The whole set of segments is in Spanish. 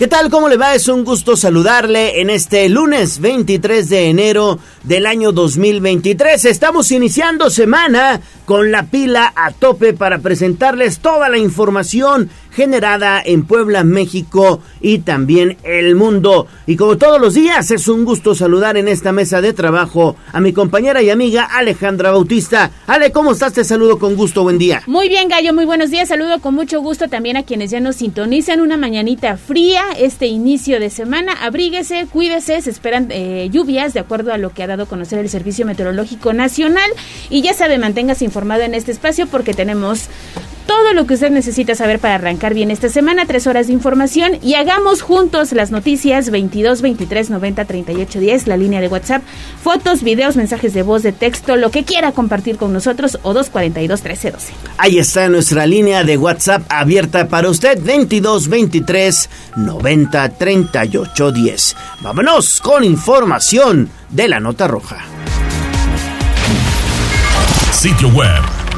¿Qué tal? ¿Cómo le va? Es un gusto saludarle en este lunes 23 de enero del año 2023. Estamos iniciando semana con la pila a tope para presentarles toda la información generada en Puebla, México y también el mundo. Y como todos los días, es un gusto saludar en esta mesa de trabajo a mi compañera y amiga Alejandra Bautista. Ale, ¿cómo estás? Te saludo con gusto, buen día. Muy bien, Gallo, muy buenos días. Saludo con mucho gusto también a quienes ya nos sintonizan. Una mañanita fría, este inicio de semana. Abríguese, cuídese, se esperan eh, lluvias de acuerdo a lo que ha dado a conocer el Servicio Meteorológico Nacional. Y ya sabe, manténgase informado en este espacio porque tenemos todo lo que usted necesita saber para arrancar bien esta semana, tres horas de información y hagamos juntos las noticias 22 23 90 38 10, la línea de WhatsApp, fotos, videos, mensajes de voz, de texto, lo que quiera compartir con nosotros o 242 13 12. Ahí está nuestra línea de WhatsApp abierta para usted 22 23 90 38 10. Vámonos con información de la nota roja. Sitio web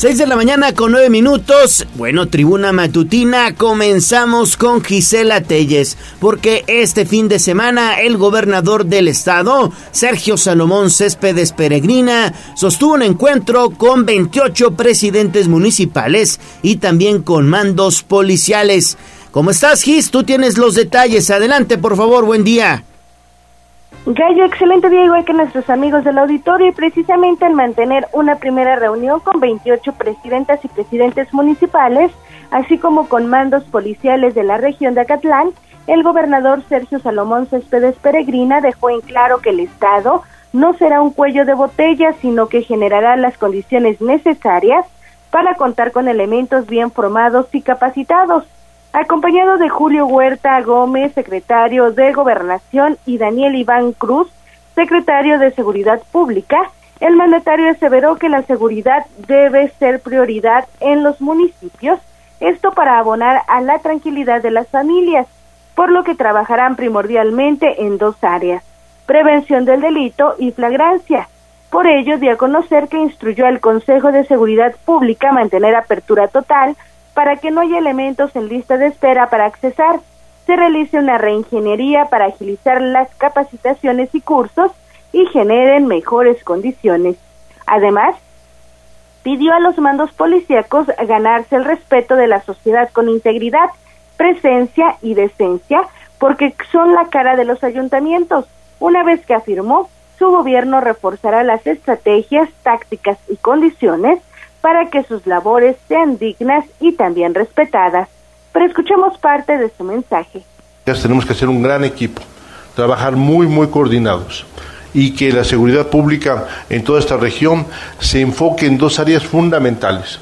6 de la mañana con 9 minutos. Bueno, tribuna matutina, comenzamos con Gisela Telles, porque este fin de semana el gobernador del estado, Sergio Salomón Céspedes Peregrina, sostuvo un encuentro con 28 presidentes municipales y también con mandos policiales. ¿Cómo estás, Gis? Tú tienes los detalles. Adelante, por favor, buen día. Gallo, excelente día igual que nuestros amigos del auditorio y precisamente al mantener una primera reunión con 28 presidentas y presidentes municipales, así como con mandos policiales de la región de Acatlán, el gobernador Sergio Salomón Céspedes Peregrina dejó en claro que el Estado no será un cuello de botella, sino que generará las condiciones necesarias para contar con elementos bien formados y capacitados acompañado de Julio Huerta Gómez, secretario de Gobernación, y Daniel Iván Cruz, secretario de Seguridad Pública, el mandatario aseveró que la seguridad debe ser prioridad en los municipios, esto para abonar a la tranquilidad de las familias, por lo que trabajarán primordialmente en dos áreas, prevención del delito y flagrancia. Por ello, dio a conocer que instruyó al Consejo de Seguridad Pública mantener apertura total para que no haya elementos en lista de espera para accesar. Se realice una reingeniería para agilizar las capacitaciones y cursos y generen mejores condiciones. Además, pidió a los mandos policíacos ganarse el respeto de la sociedad con integridad, presencia y decencia, porque son la cara de los ayuntamientos. Una vez que afirmó, su gobierno reforzará las estrategias, tácticas y condiciones para que sus labores sean dignas y también respetadas. Pero escuchemos parte de su mensaje. Tenemos que hacer un gran equipo, trabajar muy, muy coordinados y que la seguridad pública en toda esta región se enfoque en dos áreas fundamentales,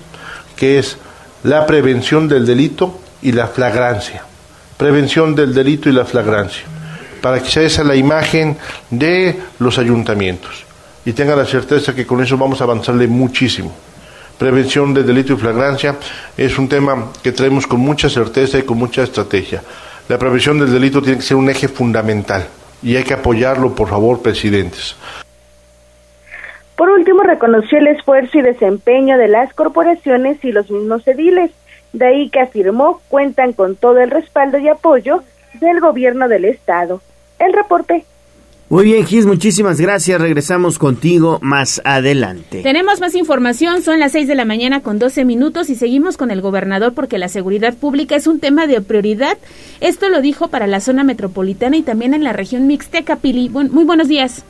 que es la prevención del delito y la flagrancia. Prevención del delito y la flagrancia, para que sea esa la imagen de los ayuntamientos y tenga la certeza que con eso vamos a avanzarle muchísimo prevención de delito y flagrancia es un tema que traemos con mucha certeza y con mucha estrategia. La prevención del delito tiene que ser un eje fundamental y hay que apoyarlo, por favor, presidentes. Por último, reconoció el esfuerzo y desempeño de las corporaciones y los mismos ediles, de ahí que afirmó cuentan con todo el respaldo y apoyo del gobierno del Estado. El reporte muy bien, Gis, muchísimas gracias. Regresamos contigo más adelante. Tenemos más información, son las 6 de la mañana con 12 minutos y seguimos con el gobernador porque la seguridad pública es un tema de prioridad. Esto lo dijo para la zona metropolitana y también en la región mixteca, Pili. muy buenos días.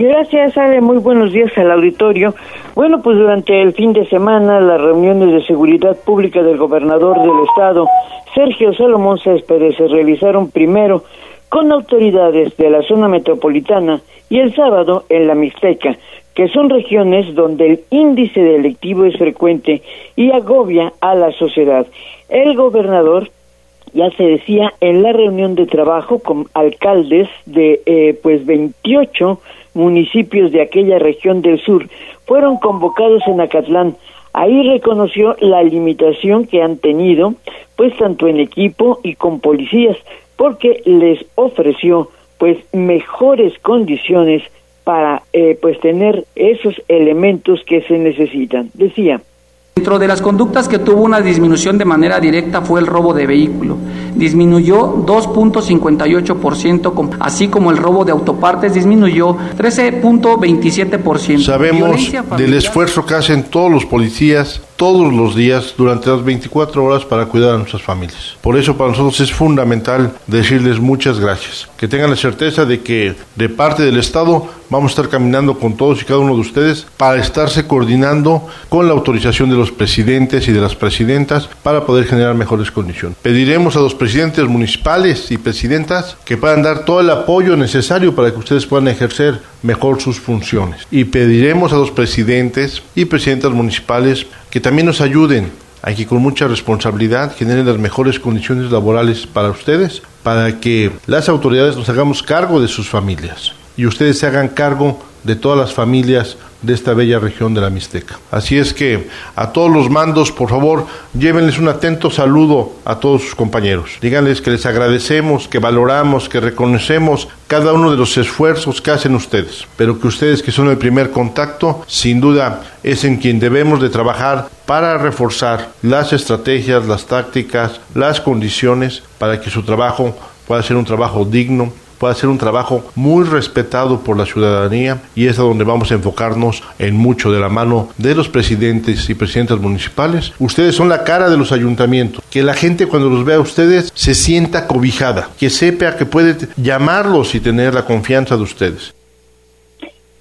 Gracias, Ale. Muy buenos días al auditorio. Bueno, pues durante el fin de semana las reuniones de seguridad pública del gobernador del estado, Sergio Salomón Céspedes, se realizaron primero con autoridades de la zona metropolitana y el sábado en la Mixteca, que son regiones donde el índice delictivo es frecuente y agobia a la sociedad. El gobernador ya se decía en la reunión de trabajo con alcaldes de eh, pues 28 municipios de aquella región del sur fueron convocados en Acatlán. Ahí reconoció la limitación que han tenido, pues tanto en equipo y con policías, porque les ofreció pues mejores condiciones para eh, pues tener esos elementos que se necesitan. Decía, Dentro de las conductas que tuvo una disminución de manera directa fue el robo de vehículo. Disminuyó 2.58%, así como el robo de autopartes disminuyó 13.27%. Sabemos del esfuerzo que hacen todos los policías todos los días durante las 24 horas para cuidar a nuestras familias. Por eso para nosotros es fundamental decirles muchas gracias. Que tengan la certeza de que de parte del Estado vamos a estar caminando con todos y cada uno de ustedes para estarse coordinando con la autorización de los presidentes y de las presidentas para poder generar mejores condiciones. Pediremos a los presidentes municipales y presidentas que puedan dar todo el apoyo necesario para que ustedes puedan ejercer mejor sus funciones. Y pediremos a los presidentes y presidentas municipales que también nos ayuden a que con mucha responsabilidad generen las mejores condiciones laborales para ustedes, para que las autoridades nos hagamos cargo de sus familias y ustedes se hagan cargo de todas las familias de esta bella región de la Mixteca. Así es que a todos los mandos, por favor, llévenles un atento saludo a todos sus compañeros. Díganles que les agradecemos, que valoramos, que reconocemos cada uno de los esfuerzos que hacen ustedes, pero que ustedes que son el primer contacto, sin duda es en quien debemos de trabajar para reforzar las estrategias, las tácticas, las condiciones para que su trabajo pueda ser un trabajo digno, pueda ser un trabajo muy respetado por la ciudadanía y es a donde vamos a enfocarnos en mucho de la mano de los presidentes y presidentas municipales. Ustedes son la cara de los ayuntamientos. Que la gente cuando los vea a ustedes se sienta cobijada, que sepa que puede llamarlos y tener la confianza de ustedes.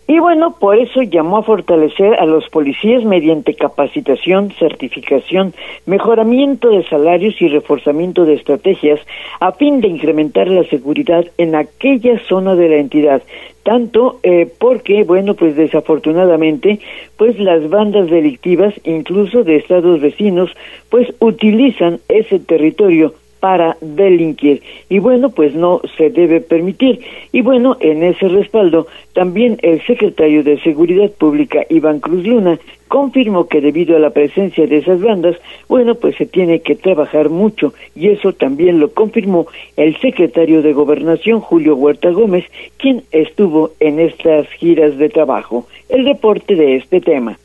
Y bueno, por eso llamó a fortalecer a los policías mediante capacitación, certificación, mejoramiento de salarios y reforzamiento de estrategias a fin de incrementar la seguridad en aquella zona de la entidad. Tanto eh, porque, bueno, pues desafortunadamente, pues las bandas delictivas, incluso de estados vecinos, pues utilizan ese territorio para delinquir. Y bueno, pues no se debe permitir. Y bueno, en ese respaldo, también el secretario de Seguridad Pública, Iván Cruz Luna, confirmó que debido a la presencia de esas bandas, bueno, pues se tiene que trabajar mucho. Y eso también lo confirmó el secretario de Gobernación, Julio Huerta Gómez, quien estuvo en estas giras de trabajo. El reporte de este tema.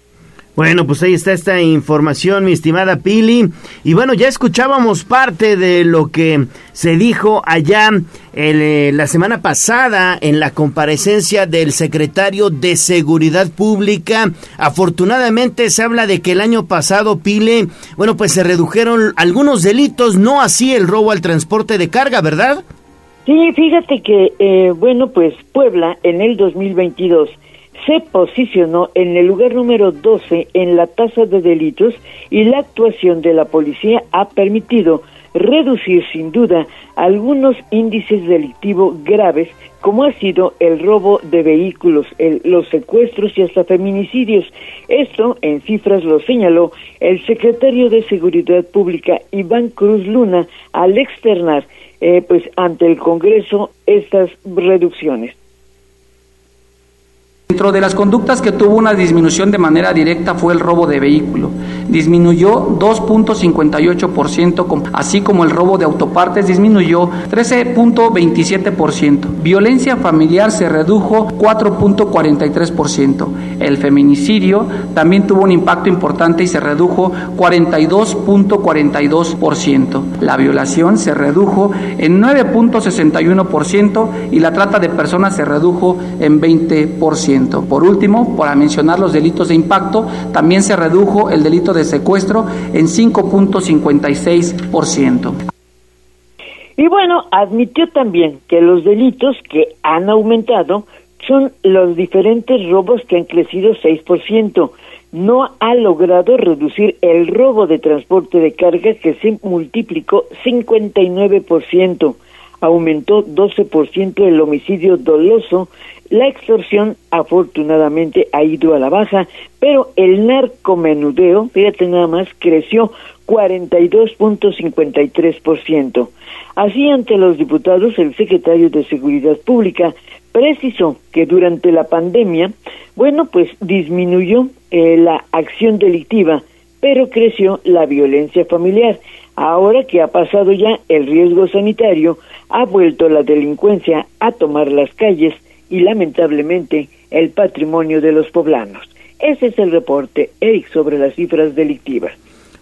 Bueno, pues ahí está esta información, mi estimada Pili. Y bueno, ya escuchábamos parte de lo que se dijo allá eh, la semana pasada en la comparecencia del secretario de Seguridad Pública. Afortunadamente se habla de que el año pasado, Pile, bueno, pues se redujeron algunos delitos, no así el robo al transporte de carga, ¿verdad? Sí, fíjate que, eh, bueno, pues Puebla en el 2022 se posicionó en el lugar número 12 en la tasa de delitos y la actuación de la policía ha permitido reducir sin duda algunos índices delictivos graves como ha sido el robo de vehículos, los secuestros y hasta feminicidios. Esto en cifras lo señaló el secretario de Seguridad Pública Iván Cruz Luna al externar eh, pues ante el Congreso estas reducciones. Dentro de las conductas que tuvo una disminución de manera directa fue el robo de vehículo. Disminuyó 2.58%, así como el robo de autopartes disminuyó 13.27%. Violencia familiar se redujo 4.43%. El feminicidio también tuvo un impacto importante y se redujo 42.42%. La violación se redujo en 9.61% y la trata de personas se redujo en 20%. Por último, para mencionar los delitos de impacto, también se redujo el delito de secuestro en 5.56%. Y bueno, admitió también que los delitos que han aumentado son los diferentes robos que han crecido 6%. No ha logrado reducir el robo de transporte de carga que se multiplicó 59%. Aumentó 12% el homicidio doloso, la extorsión afortunadamente ha ido a la baja, pero el narcomenudeo, fíjate nada más, creció 42.53%. Así, ante los diputados, el secretario de Seguridad Pública precisó que durante la pandemia, bueno, pues disminuyó eh, la acción delictiva, pero creció la violencia familiar. Ahora que ha pasado ya el riesgo sanitario, ha vuelto la delincuencia a tomar las calles y lamentablemente el patrimonio de los poblanos. Ese es el reporte, Eric, sobre las cifras delictivas.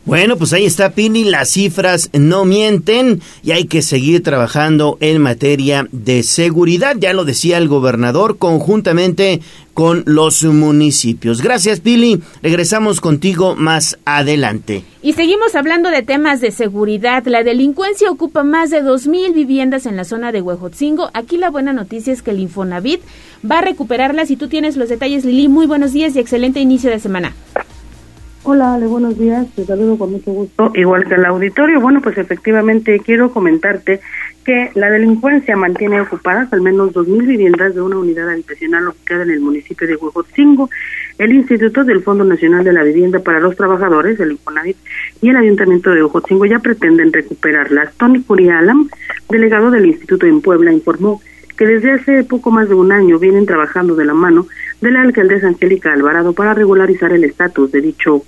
Bueno, pues ahí está Pini, las cifras no mienten y hay que seguir trabajando en materia de seguridad, ya lo decía el gobernador, conjuntamente con los municipios. Gracias Pili, regresamos contigo más adelante. Y seguimos hablando de temas de seguridad. La delincuencia ocupa más de 2.000 viviendas en la zona de Huejotzingo. Aquí la buena noticia es que el Infonavit va a recuperarlas y tú tienes los detalles, Lili. Muy buenos días y excelente inicio de semana. Hola, Ale, buenos días. Te saludo con mucho gusto. Igual que el auditorio, bueno, pues efectivamente quiero comentarte que la delincuencia mantiene ocupadas al menos 2.000 viviendas de una unidad habitacional ubicada en el municipio de Huejotzingo. El Instituto del Fondo Nacional de la Vivienda para los Trabajadores, el Infonavit, y el Ayuntamiento de Huejotzingo ya pretenden recuperarlas. Tony Curialam, delegado del Instituto en Puebla, informó que desde hace poco más de un año vienen trabajando de la mano de la alcaldesa Angélica Alvarado para regularizar el estatus de dicho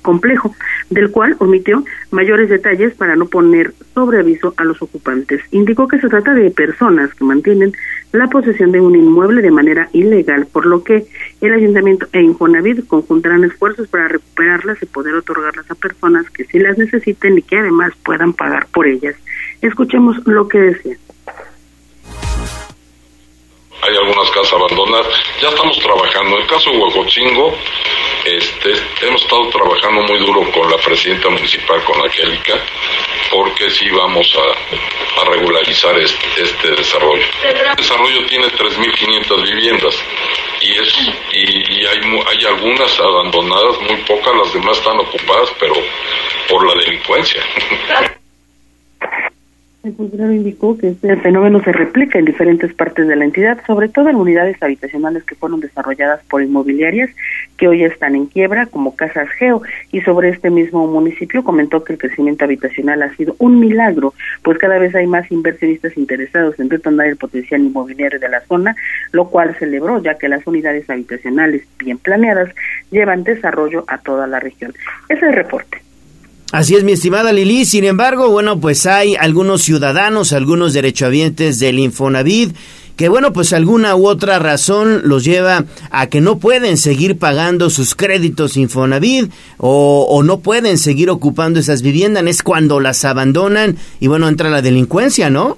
complejo, del cual omitió mayores detalles para no poner sobre aviso a los ocupantes. Indicó que se trata de personas que mantienen la posesión de un inmueble de manera ilegal, por lo que el ayuntamiento e Infonavit conjuntarán esfuerzos para recuperarlas y poder otorgarlas a personas que sí las necesiten y que además puedan pagar por ellas. Escuchemos lo que decía hay algunas casas abandonadas. Ya estamos trabajando. En el caso de Huacotzingo, este, hemos estado trabajando muy duro con la presidenta municipal, con Angélica, porque sí vamos a, regularizar este, este, desarrollo. El desarrollo tiene 3.500 viviendas y, es, y, hay, hay algunas abandonadas, muy pocas, las demás están ocupadas, pero por la delincuencia. El funcionario indicó que este fenómeno se replica en diferentes partes de la entidad, sobre todo en unidades habitacionales que fueron desarrolladas por inmobiliarias que hoy están en quiebra, como Casas Geo. Y sobre este mismo municipio comentó que el crecimiento habitacional ha sido un milagro, pues cada vez hay más inversionistas interesados en detonar el potencial inmobiliario de la zona, lo cual celebró, ya que las unidades habitacionales bien planeadas llevan desarrollo a toda la región. Ese es el reporte. Así es, mi estimada Lili. Sin embargo, bueno, pues hay algunos ciudadanos, algunos derechohabientes del Infonavit que bueno, pues alguna u otra razón los lleva a que no pueden seguir pagando sus créditos Infonavit o, o, no pueden seguir ocupando esas viviendas, es cuando las abandonan y bueno, entra la delincuencia, ¿no?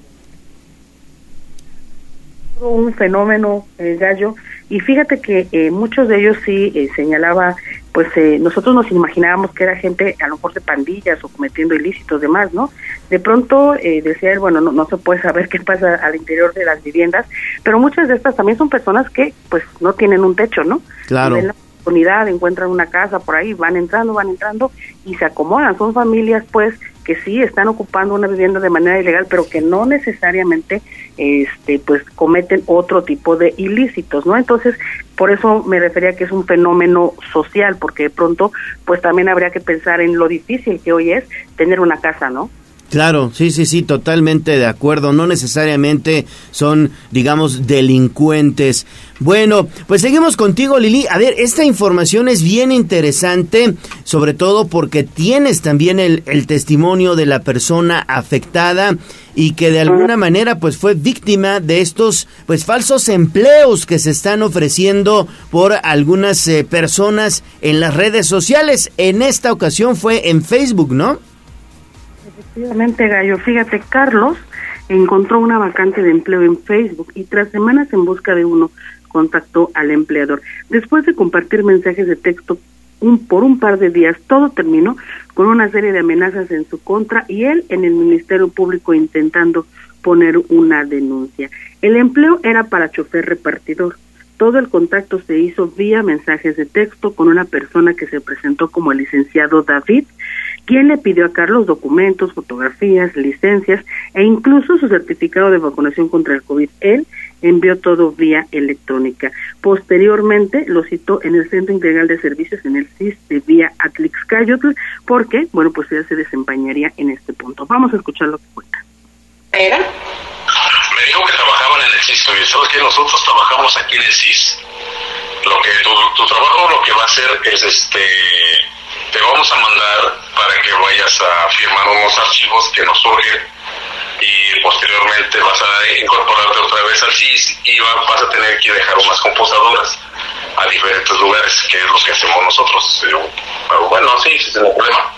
Un fenómeno, eh, Gallo, y fíjate que eh, muchos de ellos sí eh, señalaba pues eh, nosotros nos imaginábamos que era gente a lo mejor de pandillas o cometiendo ilícitos demás, ¿no? De pronto eh, decía él, bueno, no, no se puede saber qué pasa al interior de las viviendas, pero muchas de estas también son personas que pues no tienen un techo, ¿no? Claro. la oportunidad, encuentran una casa por ahí, van entrando, van entrando y se acomodan. Son familias pues que sí están ocupando una vivienda de manera ilegal, pero que no necesariamente este pues cometen otro tipo de ilícitos, ¿no? Entonces, por eso me refería que es un fenómeno social, porque de pronto pues también habría que pensar en lo difícil que hoy es tener una casa, ¿no? Claro, sí, sí, sí, totalmente de acuerdo. No necesariamente son, digamos, delincuentes. Bueno, pues seguimos contigo, Lili. A ver, esta información es bien interesante, sobre todo porque tienes también el, testimonio de la persona afectada y que de alguna manera pues fue víctima de estos pues falsos empleos que se están ofreciendo por algunas eh, personas en las redes sociales. En esta ocasión fue en Facebook, ¿no? Efectivamente, Gallo. Fíjate, Carlos encontró una vacante de empleo en Facebook y tras semanas en busca de uno, contactó al empleador. Después de compartir mensajes de texto un, por un par de días, todo terminó con una serie de amenazas en su contra y él en el Ministerio Público intentando poner una denuncia. El empleo era para chofer repartidor. Todo el contacto se hizo vía mensajes de texto con una persona que se presentó como el licenciado David quien le pidió a Carlos documentos, fotografías, licencias e incluso su certificado de vacunación contra el COVID. Él envió todo vía electrónica. Posteriormente lo citó en el Centro Integral de Servicios en el CIS de vía Atlixcayotl, porque, bueno, pues ya se desempeñaría en este punto. Vamos a escuchar lo que cuenta. ¿Era? Me dijo que trabajaban en el CIS, pero sabes que nosotros trabajamos aquí en el CIS. Lo que tu, tu trabajo lo que va a hacer es este te vamos a mandar para que vayas a firmar unos archivos que nos surgen y posteriormente vas a incorporarte otra vez al CIS y vas a tener que dejar unas computadoras a diferentes lugares, que es lo que hacemos nosotros. Pero bueno, sí, sin problema.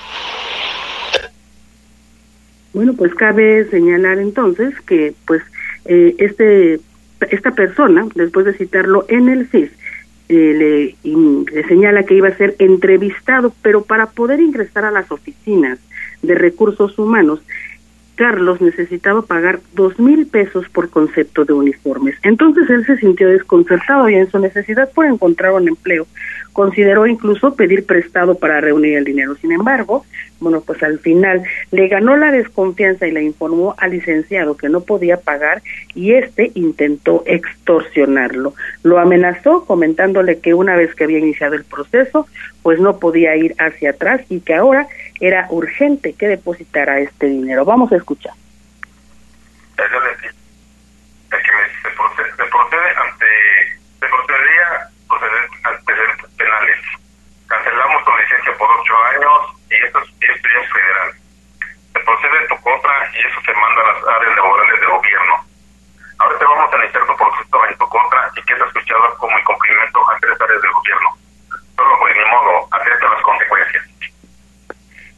Bueno, pues cabe señalar entonces que pues eh, este esta persona, después de citarlo en el CIS, eh, le, le señala que iba a ser entrevistado, pero para poder ingresar a las oficinas de recursos humanos, Carlos necesitaba pagar dos mil pesos por concepto de uniformes. Entonces él se sintió desconcertado y en su necesidad por encontrar un empleo consideró incluso pedir prestado para reunir el dinero. Sin embargo, bueno, pues al final le ganó la desconfianza y le informó al licenciado que no podía pagar y este intentó extorsionarlo. Lo amenazó comentándole que una vez que había iniciado el proceso, pues no podía ir hacia atrás y que ahora era urgente que depositara este dinero. Vamos a escuchar. Se, procede, ante, se procedería proceder antecedentes penales. Cancelamos tu licencia por ocho años y esto, y esto es federal. Se procede en tu contra y eso se manda a las áreas laborales del gobierno. Ahora te vamos a iniciar tu proceso en tu contra y que es escuchado como incumplimiento a tres áreas del gobierno. Solo pues ni modo, acepta las consecuencias.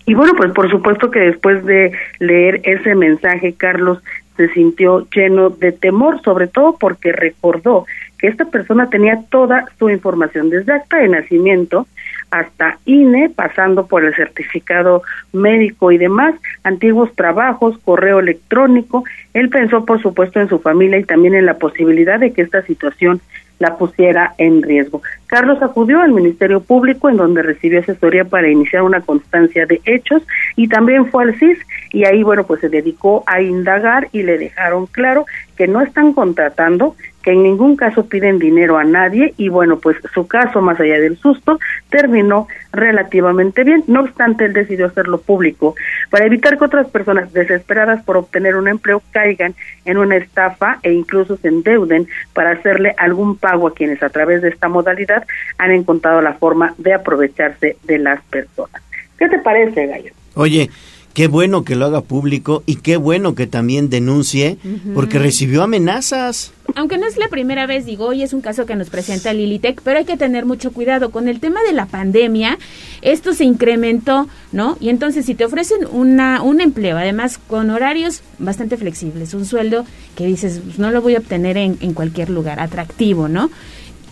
Y bueno, pues por supuesto que después de leer ese mensaje, Carlos se sintió lleno de temor, sobre todo porque recordó que esta persona tenía toda su información, desde acta de nacimiento hasta INE, pasando por el certificado médico y demás, antiguos trabajos, correo electrónico. Él pensó, por supuesto, en su familia y también en la posibilidad de que esta situación la pusiera en riesgo. Carlos acudió al Ministerio Público en donde recibió asesoría para iniciar una constancia de hechos y también fue al CIS y ahí bueno pues se dedicó a indagar y le dejaron claro que no están contratando, en ningún caso piden dinero a nadie y bueno, pues su caso, más allá del susto, terminó relativamente bien. No obstante, él decidió hacerlo público para evitar que otras personas desesperadas por obtener un empleo caigan en una estafa e incluso se endeuden para hacerle algún pago a quienes a través de esta modalidad han encontrado la forma de aprovecharse de las personas. ¿Qué te parece, Gallo? Oye, qué bueno que lo haga público y qué bueno que también denuncie, porque recibió amenazas. Aunque no es la primera vez, digo, hoy es un caso que nos presenta Lilitec, pero hay que tener mucho cuidado. Con el tema de la pandemia, esto se incrementó, ¿no? Y entonces, si te ofrecen una, un empleo, además con horarios bastante flexibles, un sueldo que dices, pues, no lo voy a obtener en, en cualquier lugar, atractivo, ¿no?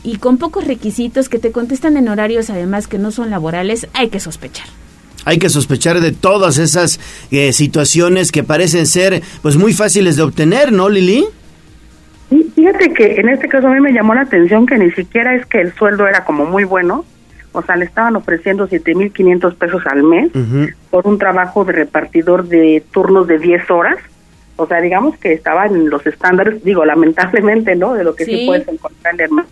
Y con pocos requisitos que te contestan en horarios, además que no son laborales, hay que sospechar hay que sospechar de todas esas eh, situaciones que parecen ser pues muy fáciles de obtener, ¿no, Lili? Sí, fíjate que en este caso a mí me llamó la atención que ni siquiera es que el sueldo era como muy bueno, o sea, le estaban ofreciendo 7.500 pesos al mes por un trabajo de repartidor de turnos de 10 horas. O sea, digamos que estaba en los estándares, digo, lamentablemente, ¿no? De lo que sí, puedes encontrar en el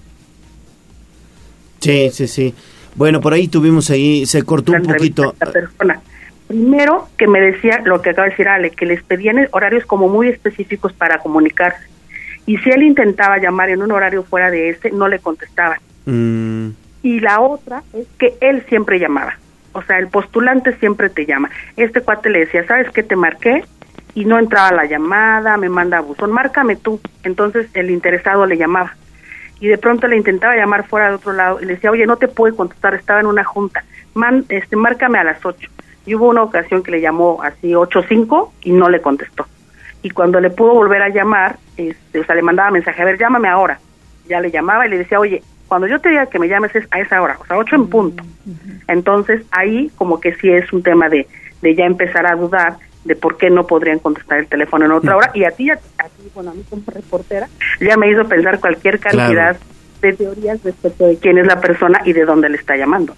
Sí, sí, sí. Bueno, por ahí tuvimos ahí, se cortó un poquito. Persona. Primero, que me decía lo que acaba de decir Ale, que les pedían horarios como muy específicos para comunicarse. Y si él intentaba llamar en un horario fuera de ese, no le contestaban. Mm. Y la otra es que él siempre llamaba. O sea, el postulante siempre te llama. Este cuate le decía, ¿sabes qué te marqué? Y no entraba la llamada, me manda a buzón, márcame tú. Entonces el interesado le llamaba y de pronto le intentaba llamar fuera de otro lado y le decía, oye, no te puedo contestar, estaba en una junta, Man, este, márcame a las 8. Y hubo una ocasión que le llamó así 8.05 y no le contestó. Y cuando le pudo volver a llamar, este, o sea, le mandaba mensaje, a ver, llámame ahora. Ya le llamaba y le decía, oye, cuando yo te diga que me llames es a esa hora, o sea, 8 en punto. Entonces, ahí como que sí es un tema de, de ya empezar a dudar de por qué no podrían contestar el teléfono en otra hora. Y a ti, a, ti bueno, a mí como reportera, ya me hizo pensar cualquier cantidad de teorías respecto de quién es la persona y de dónde le está llamando.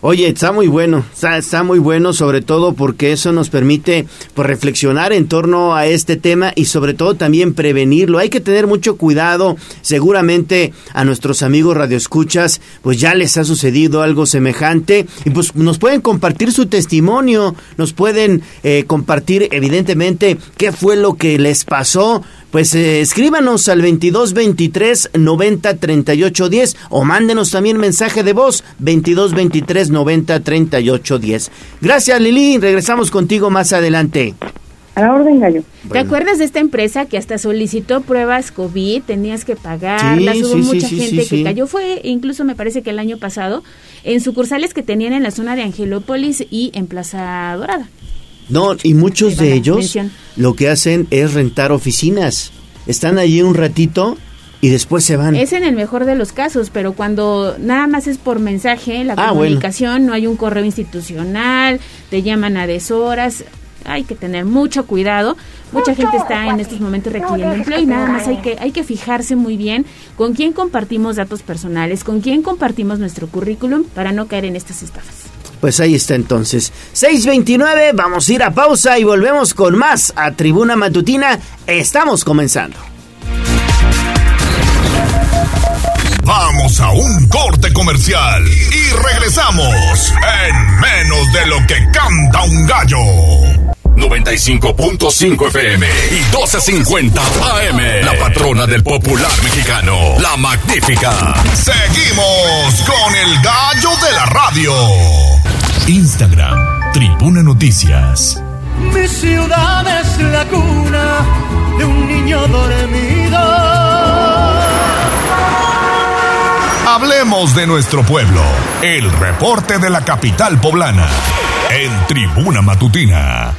Oye, está muy bueno, está, está, muy bueno, sobre todo porque eso nos permite pues, reflexionar en torno a este tema y sobre todo también prevenirlo. Hay que tener mucho cuidado, seguramente a nuestros amigos radioescuchas pues ya les ha sucedido algo semejante y pues nos pueden compartir su testimonio, nos pueden eh, compartir evidentemente qué fue lo que les pasó, pues eh, escríbanos al 22 23 90 38 10 o mándenos también mensaje de voz 22 23 90 38 10. Gracias Lili, regresamos contigo más adelante. A la orden, gallo. ¿Te acuerdas de esta empresa que hasta solicitó pruebas COVID? Tenías que pagarlas, Sí, hubo sí, mucha sí, gente sí, que sí. cayó. Fue incluso, me parece que el año pasado, en sucursales que tenían en la zona de Angelópolis y en Plaza Dorada. No, y muchos de ellos lo que hacen es rentar oficinas. Están allí un ratito y después se van. Es en el mejor de los casos, pero cuando nada más es por mensaje, la Ah, bueno. comunicación, no hay un correo institucional, te llaman a deshoras, hay que tener mucho cuidado. Mucha gente está en estos momentos requiriendo empleo y nada más hay que hay que fijarse muy bien con quién compartimos datos personales, con quién compartimos nuestro currículum para no caer en estas estafas. Pues ahí está entonces. 629, vamos a ir a pausa y volvemos con más a Tribuna Matutina. Estamos comenzando. Vamos a un corte comercial y regresamos en menos de lo que canta un gallo. 95.5 FM y 12.50 AM. La patrona del popular mexicano, la magnífica. Seguimos con el gallo de la radio. Instagram, Tribuna Noticias. Mi ciudad es la cuna de un niño dormido. Hablemos de nuestro pueblo. El reporte de la capital poblana. En Tribuna Matutina.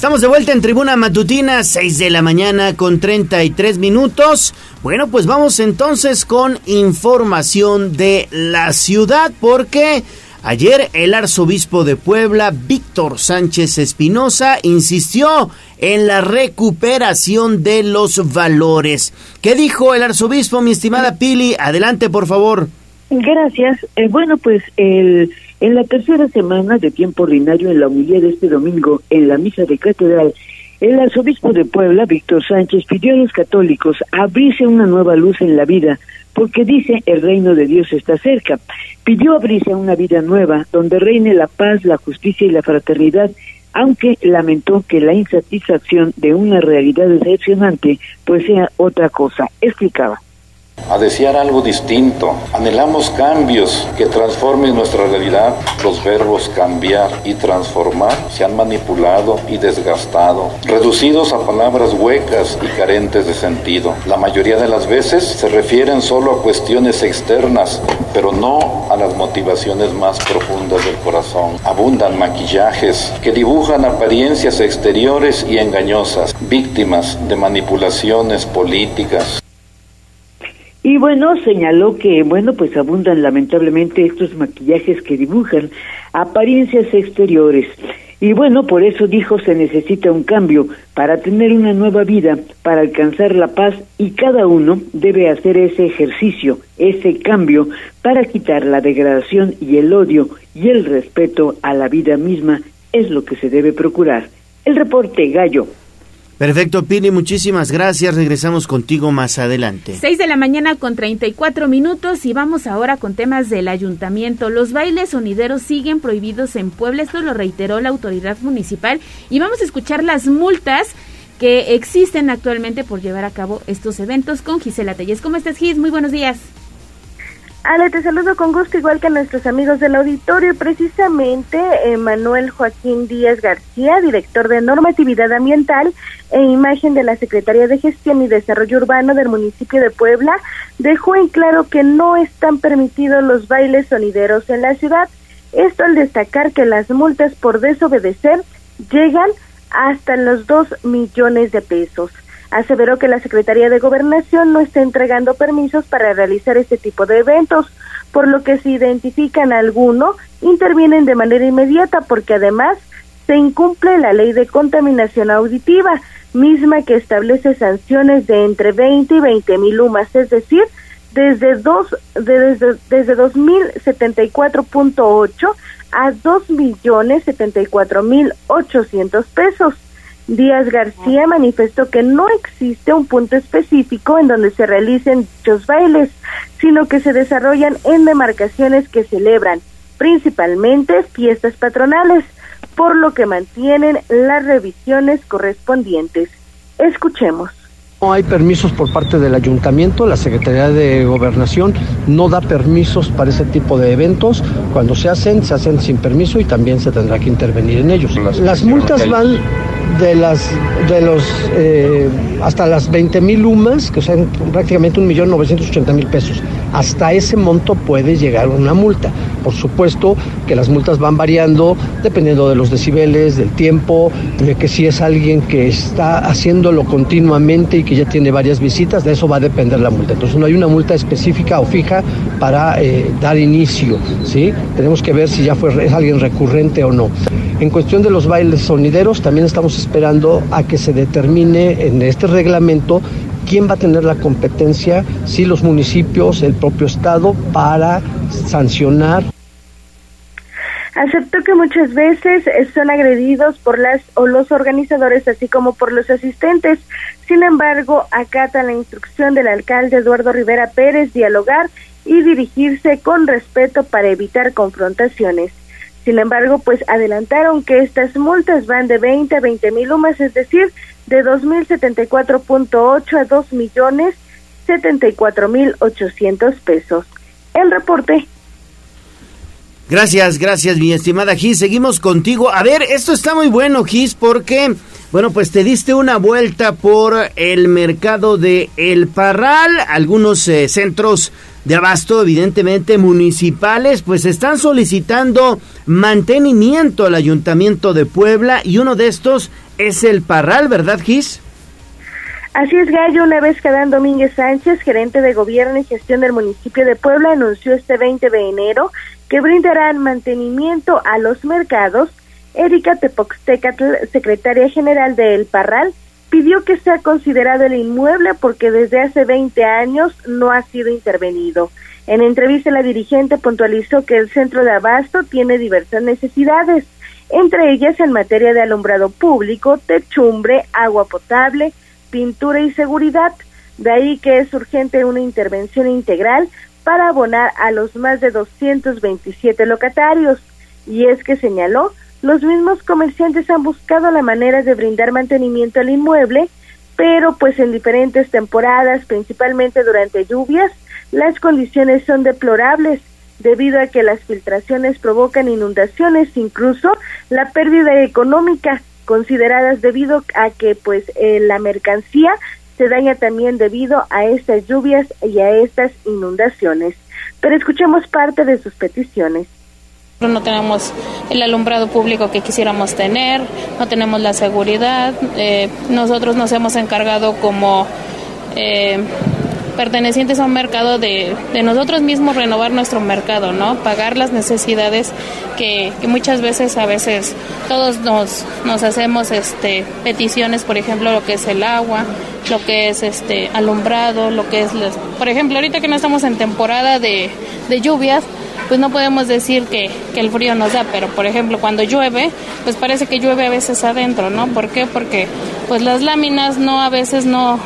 Estamos de vuelta en Tribuna Matutina, 6 de la mañana con 33 minutos. Bueno, pues vamos entonces con información de la ciudad porque ayer el arzobispo de Puebla, Víctor Sánchez Espinosa, insistió en la recuperación de los valores. ¿Qué dijo el arzobispo, mi estimada Pili? Adelante, por favor. Gracias. Eh, bueno, pues el, en la tercera semana de tiempo ordinario en la humildad de este domingo en la misa de catedral, el arzobispo de Puebla, Víctor Sánchez, pidió a los católicos abrirse una nueva luz en la vida, porque dice el reino de Dios está cerca. Pidió abrirse a una vida nueva, donde reine la paz, la justicia y la fraternidad, aunque lamentó que la insatisfacción de una realidad decepcionante pues sea otra cosa. Explicaba. A desear algo distinto. Anhelamos cambios que transformen nuestra realidad. Los verbos cambiar y transformar se han manipulado y desgastado, reducidos a palabras huecas y carentes de sentido. La mayoría de las veces se refieren solo a cuestiones externas, pero no a las motivaciones más profundas del corazón. Abundan maquillajes que dibujan apariencias exteriores y engañosas, víctimas de manipulaciones políticas, Y bueno, señaló que, bueno, pues abundan lamentablemente estos maquillajes que dibujan apariencias exteriores. Y bueno, por eso dijo se necesita un cambio para tener una nueva vida, para alcanzar la paz y cada uno debe hacer ese ejercicio, ese cambio para quitar la degradación y el odio y el respeto a la vida misma es lo que se debe procurar. El reporte Gallo. Perfecto, Pili, muchísimas gracias. Regresamos contigo más adelante. 6 de la mañana con 34 minutos y vamos ahora con temas del ayuntamiento. Los bailes sonideros siguen prohibidos en Puebla, esto lo reiteró la autoridad municipal y vamos a escuchar las multas que existen actualmente por llevar a cabo estos eventos con Gisela Telles. ¿Cómo estás, Gis? Muy buenos días. Ale, te saludo con gusto, igual que a nuestros amigos del auditorio. Precisamente, eh, Manuel Joaquín Díaz García, director de Normatividad Ambiental e Imagen de la Secretaría de Gestión y Desarrollo Urbano del municipio de Puebla, dejó en claro que no están permitidos los bailes sonideros en la ciudad. Esto al destacar que las multas por desobedecer llegan hasta los dos millones de pesos aseveró que la Secretaría de Gobernación no está entregando permisos para realizar este tipo de eventos, por lo que si identifican alguno, intervienen de manera inmediata porque además se incumple la ley de contaminación auditiva, misma que establece sanciones de entre 20 y 20 mil UMAS, es decir, desde dos de, desde desde 2074.8 a 2.074.800 pesos. Díaz García manifestó que no existe un punto específico en donde se realicen dichos bailes, sino que se desarrollan en demarcaciones que celebran principalmente fiestas patronales, por lo que mantienen las revisiones correspondientes. Escuchemos. No hay permisos por parte del ayuntamiento, la Secretaría de Gobernación no da permisos para ese tipo de eventos. Cuando se hacen, se hacen sin permiso y también se tendrá que intervenir en ellos. Las multas van de las de los eh, hasta las 20 mil lumas, que son prácticamente un millón novecientos mil pesos. Hasta ese monto puede llegar una multa. Por supuesto que las multas van variando dependiendo de los decibeles, del tiempo, de que si es alguien que está haciéndolo continuamente y que ya tiene varias visitas, de eso va a depender la multa. Entonces no hay una multa específica o fija para eh, dar inicio, ¿sí? Tenemos que ver si ya fue es alguien recurrente o no. En cuestión de los bailes sonideros, también estamos esperando a que se determine en este reglamento quién va a tener la competencia, si los municipios, el propio Estado, para sancionar. Aceptó que muchas veces son agredidos por las o los organizadores, así como por los asistentes. Sin embargo, acata la instrucción del alcalde Eduardo Rivera Pérez dialogar y dirigirse con respeto para evitar confrontaciones. Sin embargo, pues adelantaron que estas multas van de 20 a 20 mil lumas, es decir, de 2.074.8 a 2 millones 74 mil 800 pesos. El reporte. Gracias, gracias, mi estimada Gis. Seguimos contigo. A ver, esto está muy bueno, Gis, porque, bueno, pues te diste una vuelta por el mercado de El Parral, algunos eh, centros de abasto, evidentemente municipales, pues están solicitando mantenimiento al Ayuntamiento de Puebla y uno de estos es el Parral, ¿verdad, Gis? Así es, Gallo. Una vez que Adán Domínguez Sánchez, gerente de gobierno y gestión del municipio de Puebla, anunció este 20 de enero que brindarán mantenimiento a los mercados, Erika Tepoxtecatl, secretaria general de El Parral, pidió que sea considerado el inmueble porque desde hace 20 años no ha sido intervenido. En entrevista la dirigente puntualizó que el centro de abasto tiene diversas necesidades, entre ellas en materia de alumbrado público, techumbre, agua potable, pintura y seguridad. De ahí que es urgente una intervención integral para abonar a los más de 227 locatarios. Y es que señaló los mismos comerciantes han buscado la manera de brindar mantenimiento al inmueble, pero pues en diferentes temporadas, principalmente durante lluvias, las condiciones son deplorables debido a que las filtraciones provocan inundaciones, incluso la pérdida económica consideradas debido a que pues eh, la mercancía se daña también debido a estas lluvias y a estas inundaciones. Pero escuchemos parte de sus peticiones. No tenemos el alumbrado público que quisiéramos tener, no tenemos la seguridad. Eh, nosotros nos hemos encargado como eh, pertenecientes a un mercado de, de, nosotros mismos renovar nuestro mercado, ¿no? Pagar las necesidades que, que, muchas veces, a veces, todos nos, nos hacemos este, peticiones, por ejemplo, lo que es el agua, lo que es este alumbrado, lo que es, por ejemplo, ahorita que no estamos en temporada de, de lluvias, pues no podemos decir que, que, el frío nos da, pero por ejemplo cuando llueve, pues parece que llueve a veces adentro, ¿no? ¿Por qué? Porque pues las láminas no a veces no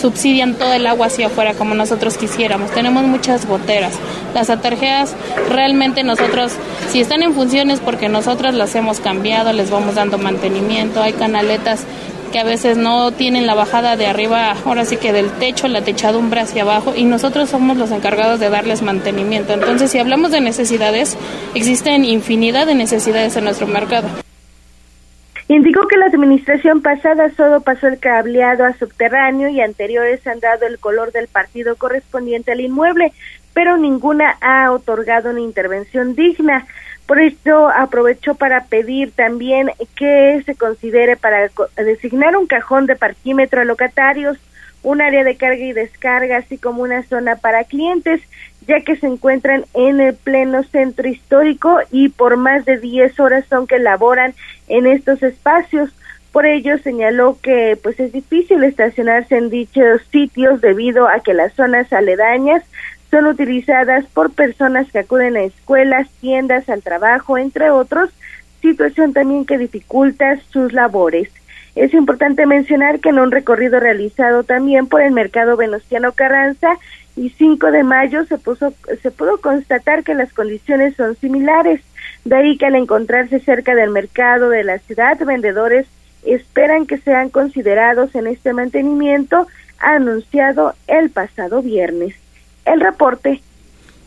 subsidian todo el agua hacia afuera como nosotros quisiéramos. Tenemos muchas goteras. Las atarjeas realmente nosotros, si están en funciones porque nosotros las hemos cambiado, les vamos dando mantenimiento, hay canaletas que a veces no tienen la bajada de arriba, ahora sí que del techo, la techadumbre hacia abajo, y nosotros somos los encargados de darles mantenimiento. Entonces, si hablamos de necesidades, existen infinidad de necesidades en nuestro mercado. Indicó que la administración pasada solo pasó el cableado a subterráneo y anteriores han dado el color del partido correspondiente al inmueble, pero ninguna ha otorgado una intervención digna. Por esto aprovechó para pedir también que se considere para designar un cajón de parquímetro a locatarios, un área de carga y descarga, así como una zona para clientes, ya que se encuentran en el pleno centro histórico y por más de 10 horas son que laboran en estos espacios. Por ello señaló que pues es difícil estacionarse en dichos sitios debido a que las zonas aledañas son utilizadas por personas que acuden a escuelas, tiendas, al trabajo, entre otros, situación también que dificulta sus labores. Es importante mencionar que en un recorrido realizado también por el mercado Venustiano Carranza y 5 de mayo se, puso, se pudo constatar que las condiciones son similares. De ahí que al encontrarse cerca del mercado de la ciudad, vendedores esperan que sean considerados en este mantenimiento anunciado el pasado viernes. El reporte.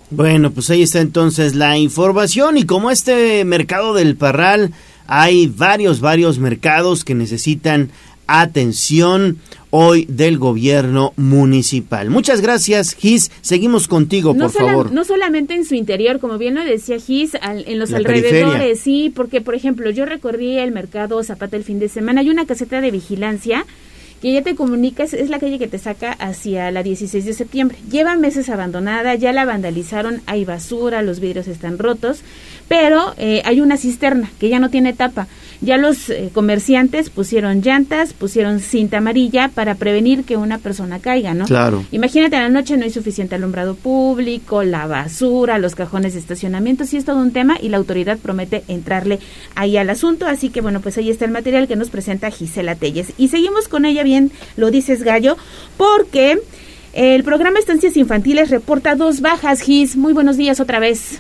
Bueno, pues ahí está entonces la información y como este mercado del Parral hay varios, varios mercados que necesitan atención hoy del gobierno municipal. Muchas gracias, Gis. Seguimos contigo, por favor. No solamente en su interior, como bien lo decía Gis, en los alrededores, sí, porque, por ejemplo, yo recorrí el mercado Zapata el fin de semana, hay una caseta de vigilancia que ya te comunicas, es la calle que te saca hacia la 16 de septiembre. Lleva meses abandonada, ya la vandalizaron, hay basura, los vidrios están rotos, pero eh, hay una cisterna que ya no tiene tapa. Ya los eh, comerciantes pusieron llantas, pusieron cinta amarilla para prevenir que una persona caiga, ¿no? Claro. Imagínate, en la noche no hay suficiente alumbrado público, la basura, los cajones de estacionamiento, sí es todo un tema y la autoridad promete entrarle ahí al asunto. Así que, bueno, pues ahí está el material que nos presenta Gisela Telles. Y seguimos con ella, bien lo dices, Gallo, porque el programa Estancias Infantiles reporta dos bajas, Gis. Muy buenos días otra vez.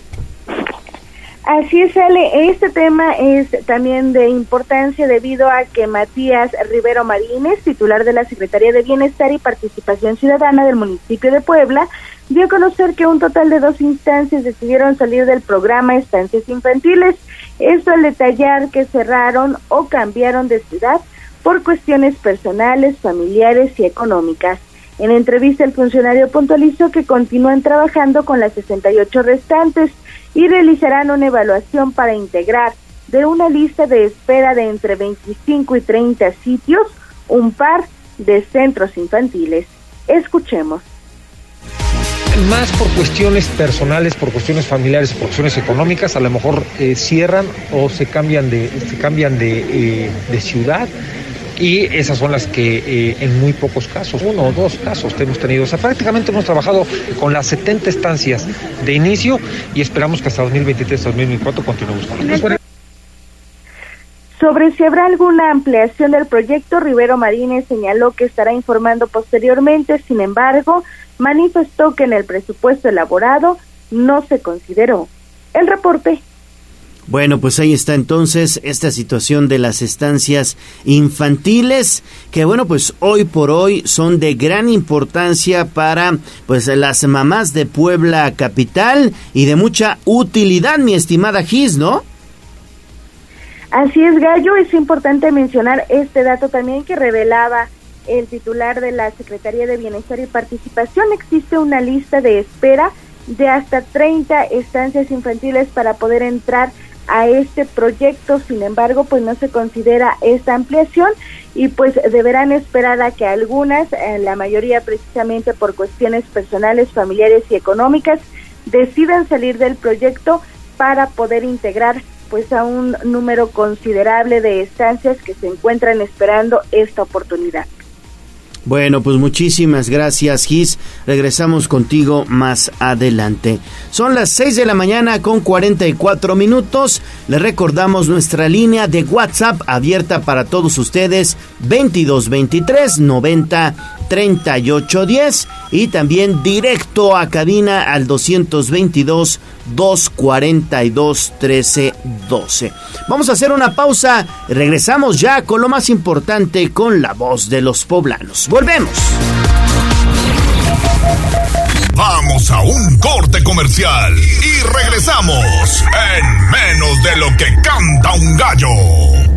Así es, Ale. Este tema es también de importancia debido a que Matías Rivero Marínez, titular de la Secretaría de Bienestar y Participación Ciudadana del municipio de Puebla, dio a conocer que un total de dos instancias decidieron salir del programa Estancias Infantiles. Esto al detallar que cerraron o cambiaron de ciudad por cuestiones personales, familiares y económicas. En entrevista, el funcionario puntualizó que continúan trabajando con las 68 restantes y realizarán una evaluación para integrar de una lista de espera de entre 25 y 30 sitios un par de centros infantiles. Escuchemos más por cuestiones personales, por cuestiones familiares, por cuestiones económicas, a lo mejor eh, cierran o se cambian de, se cambian de, eh, de ciudad y esas son las que eh, en muy pocos casos, uno o dos casos hemos tenido. O sea, prácticamente hemos trabajado con las 70 estancias de inicio y esperamos que hasta 2023-2024 continuemos con sobre si habrá alguna ampliación del proyecto, Rivero Marínez señaló que estará informando posteriormente, sin embargo, manifestó que en el presupuesto elaborado no se consideró. El reporte bueno, pues ahí está entonces esta situación de las estancias infantiles que bueno, pues hoy por hoy son de gran importancia para pues las mamás de Puebla capital y de mucha utilidad, mi estimada Gis, ¿no? Así es, Gallo, es importante mencionar este dato también que revelaba el titular de la Secretaría de Bienestar y Participación. Existe una lista de espera de hasta 30 estancias infantiles para poder entrar a este proyecto, sin embargo, pues no se considera esta ampliación y pues deberán esperar a que algunas, eh, la mayoría precisamente por cuestiones personales, familiares y económicas, decidan salir del proyecto para poder integrar pues a un número considerable de estancias que se encuentran esperando esta oportunidad. Bueno, pues muchísimas gracias, Gis. Regresamos contigo más adelante. Son las 6 de la mañana con 44 minutos. Le recordamos nuestra línea de WhatsApp abierta para todos ustedes, 2223 90 3810 y también directo a cabina al 222 242 1312. Vamos a hacer una pausa regresamos ya con lo más importante con la voz de los poblanos. Volvemos. Vamos a un corte comercial y regresamos en menos de lo que canta un gallo.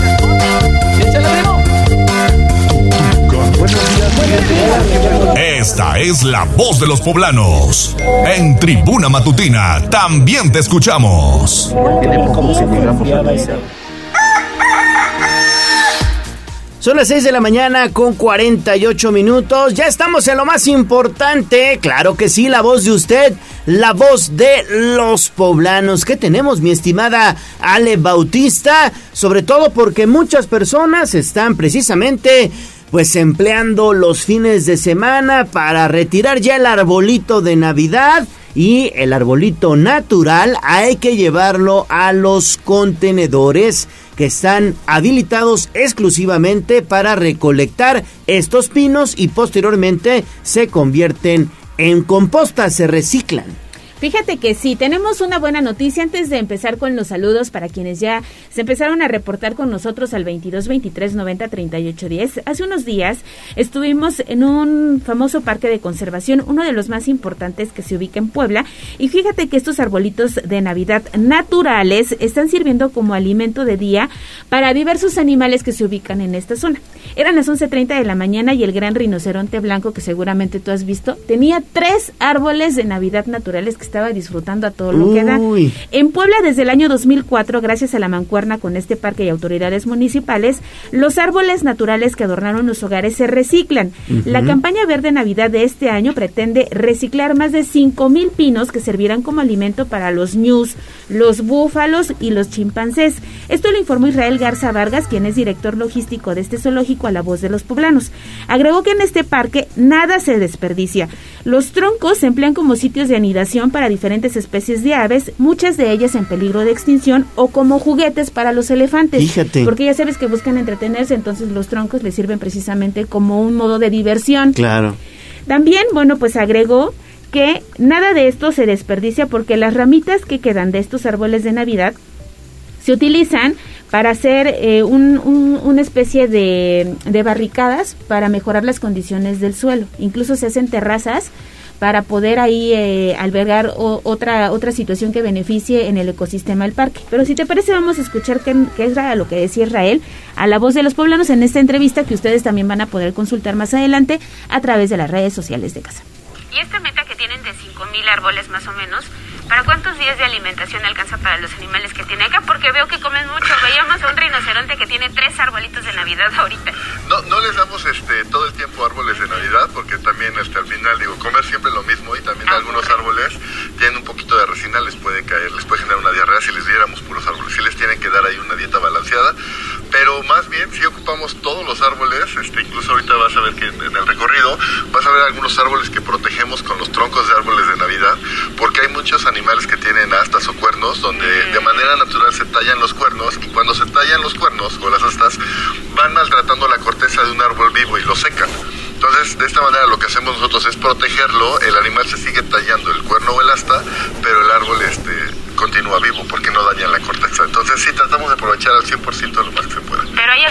Esta es la voz de los poblanos. En Tribuna Matutina también te escuchamos. Son las 6 de la mañana con 48 minutos. Ya estamos en lo más importante. Claro que sí, la voz de usted, la voz de los poblanos. ¿Qué tenemos, mi estimada Ale Bautista? Sobre todo porque muchas personas están precisamente pues empleando los fines de semana para retirar ya el arbolito de Navidad y el arbolito natural hay que llevarlo a los contenedores que están habilitados exclusivamente para recolectar estos pinos y posteriormente se convierten en composta, se reciclan. Fíjate que sí, tenemos una buena noticia antes de empezar con los saludos para quienes ya se empezaron a reportar con nosotros al 22 23 90 38 10. Hace unos días estuvimos en un famoso parque de conservación, uno de los más importantes que se ubica en Puebla, y fíjate que estos arbolitos de Navidad naturales están sirviendo como alimento de día para diversos animales que se ubican en esta zona. Eran las 11:30 de la mañana y el gran rinoceronte blanco que seguramente tú has visto tenía tres árboles de Navidad naturales que estaba disfrutando a todo lo que da. En Puebla, desde el año 2004, gracias a la mancuerna con este parque y autoridades municipales, los árboles naturales que adornaron los hogares se reciclan. Ujú. La campaña Verde Navidad de este año pretende reciclar más de 5 mil pinos que servirán como alimento para los ñus, los búfalos y los chimpancés. Esto lo informó Israel Garza Vargas, quien es director logístico de este zoológico a la voz de los poblanos. Agregó que en este parque nada se desperdicia. Los troncos se emplean como sitios de anidación para diferentes especies de aves, muchas de ellas en peligro de extinción o como juguetes para los elefantes. Fíjate. Porque ya sabes que buscan entretenerse, entonces los troncos les sirven precisamente como un modo de diversión. Claro. También, bueno, pues agregó que nada de esto se desperdicia porque las ramitas que quedan de estos árboles de Navidad se utilizan para hacer eh, un- un- una especie de, de barricadas para mejorar las condiciones del suelo. Incluso se hacen terrazas para poder ahí eh, albergar o- otra otra situación que beneficie en el ecosistema del parque. Pero si te parece vamos a escuchar qué, qué es lo que decía Israel a la voz de los poblanos en esta entrevista que ustedes también van a poder consultar más adelante a través de las redes sociales de casa. Y esta meta que tienen de 5.000 árboles más o menos, ¿para cuántos días de alimentación alcanza para los animales que tiene acá? Porque veo que comen mucho. Veíamos a un rinoceronte que tiene tres arbolitos de Navidad ahorita. No, no les damos este todo el tiempo árboles de Navidad porque también este, al final digo comer siempre lo mismo y también algunos árboles tienen un poquito de resina les puede caer, les puede generar una diarrea si les diéramos puros árboles. Sí les tienen que dar ahí una dieta balanceada, pero más bien si ocupamos todos los árboles, este, incluso ahorita vas a ver que en, en el recorrido vas a ver algunos árboles que protegemos con los troncos de árboles de Navidad porque hay muchos animales que tienen astas o cuernos donde de manera natural se tallan los cuernos y cuando se tallan los cuernos o las astas van maltratando la corteza de un árbol vivo y lo secan. Entonces, de esta manera lo que hacemos nosotros es protegerlo, el animal se sigue tallando el cuerno o el asta, pero el árbol este continúa vivo porque no daña la corteza. Entonces, sí tratamos de aprovechar al 100% lo más que se pueda. Pero hay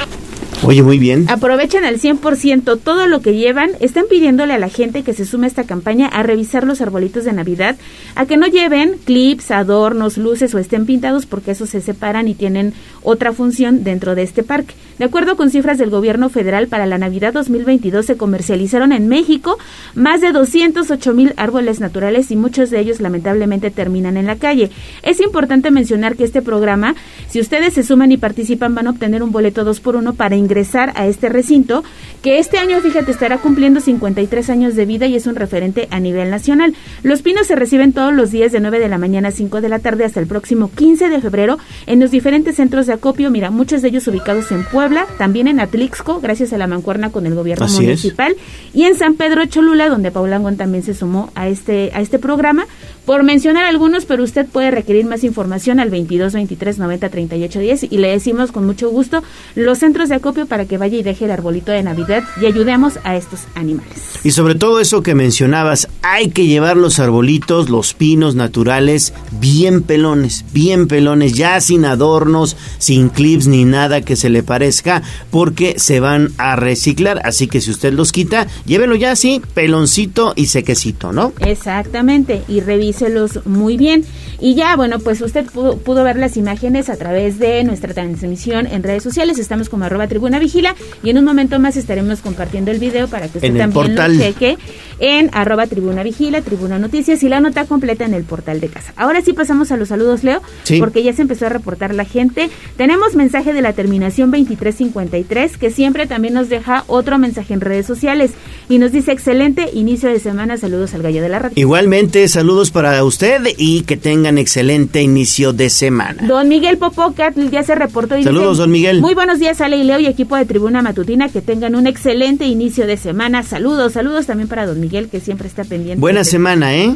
Oye, muy bien. Aprovechan al 100% todo lo que llevan. Están pidiéndole a la gente que se sume a esta campaña a revisar los arbolitos de Navidad, a que no lleven clips, adornos, luces o estén pintados porque esos se separan y tienen otra función dentro de este parque. De acuerdo con cifras del gobierno federal, para la Navidad 2022 se comercializaron en México más de 208 mil árboles naturales y muchos de ellos lamentablemente terminan en la calle. Es importante mencionar que este programa, si ustedes se suman y participan, van a obtener un boleto 2 por 1 para ingresar a este recinto, que este año, fíjate, estará cumpliendo 53 años de vida y es un referente a nivel nacional. Los pinos se reciben todos los días de 9 de la mañana a 5 de la tarde hasta el próximo 15 de febrero en los diferentes centros de acopio, mira, muchos de ellos ubicados en Puebla, también en Atlixco, gracias a la mancuerna con el gobierno Así es. municipal, y en San Pedro Cholula, donde Paula Angón también se sumó a este, a este programa. Por mencionar algunos, pero usted puede requerir más información al 22 23 90 38 10 y le decimos con mucho gusto los centros de acopio para que vaya y deje el arbolito de Navidad y ayudemos a estos animales. Y sobre todo eso que mencionabas, hay que llevar los arbolitos, los pinos naturales, bien pelones, bien pelones, ya sin adornos, sin clips ni nada que se le parezca, porque se van a reciclar. Así que si usted los quita, llévelo ya así, peloncito y sequecito, ¿no? Exactamente, y revíselos muy bien. Y ya, bueno, pues usted pudo, pudo ver las imágenes a través de nuestra transmisión en redes sociales. Estamos como arroba tribuna vigila y en un momento más estaremos compartiendo el video para que usted En también portal. lo cheque en arroba tribuna vigila, tribuna noticias y la nota completa en el portal de casa. Ahora sí pasamos a los saludos, Leo, Sí. porque ya se empezó a reportar la gente. Tenemos mensaje de la terminación 2353 que siempre también nos deja otro mensaje en redes sociales y nos dice excelente inicio de semana, saludos al gallo de la radio. Igualmente, saludos para usted y que tengan excelente inicio de semana. Don Miguel Popocat ya se reportó y Saludos, dice, don Miguel. Muy buenos días, Ale y Leo y equipo de Tribuna Matutina, que tengan un excelente inicio de semana. Saludos, saludos también para don Miguel, que siempre está pendiente. Buena de- semana, ¿eh?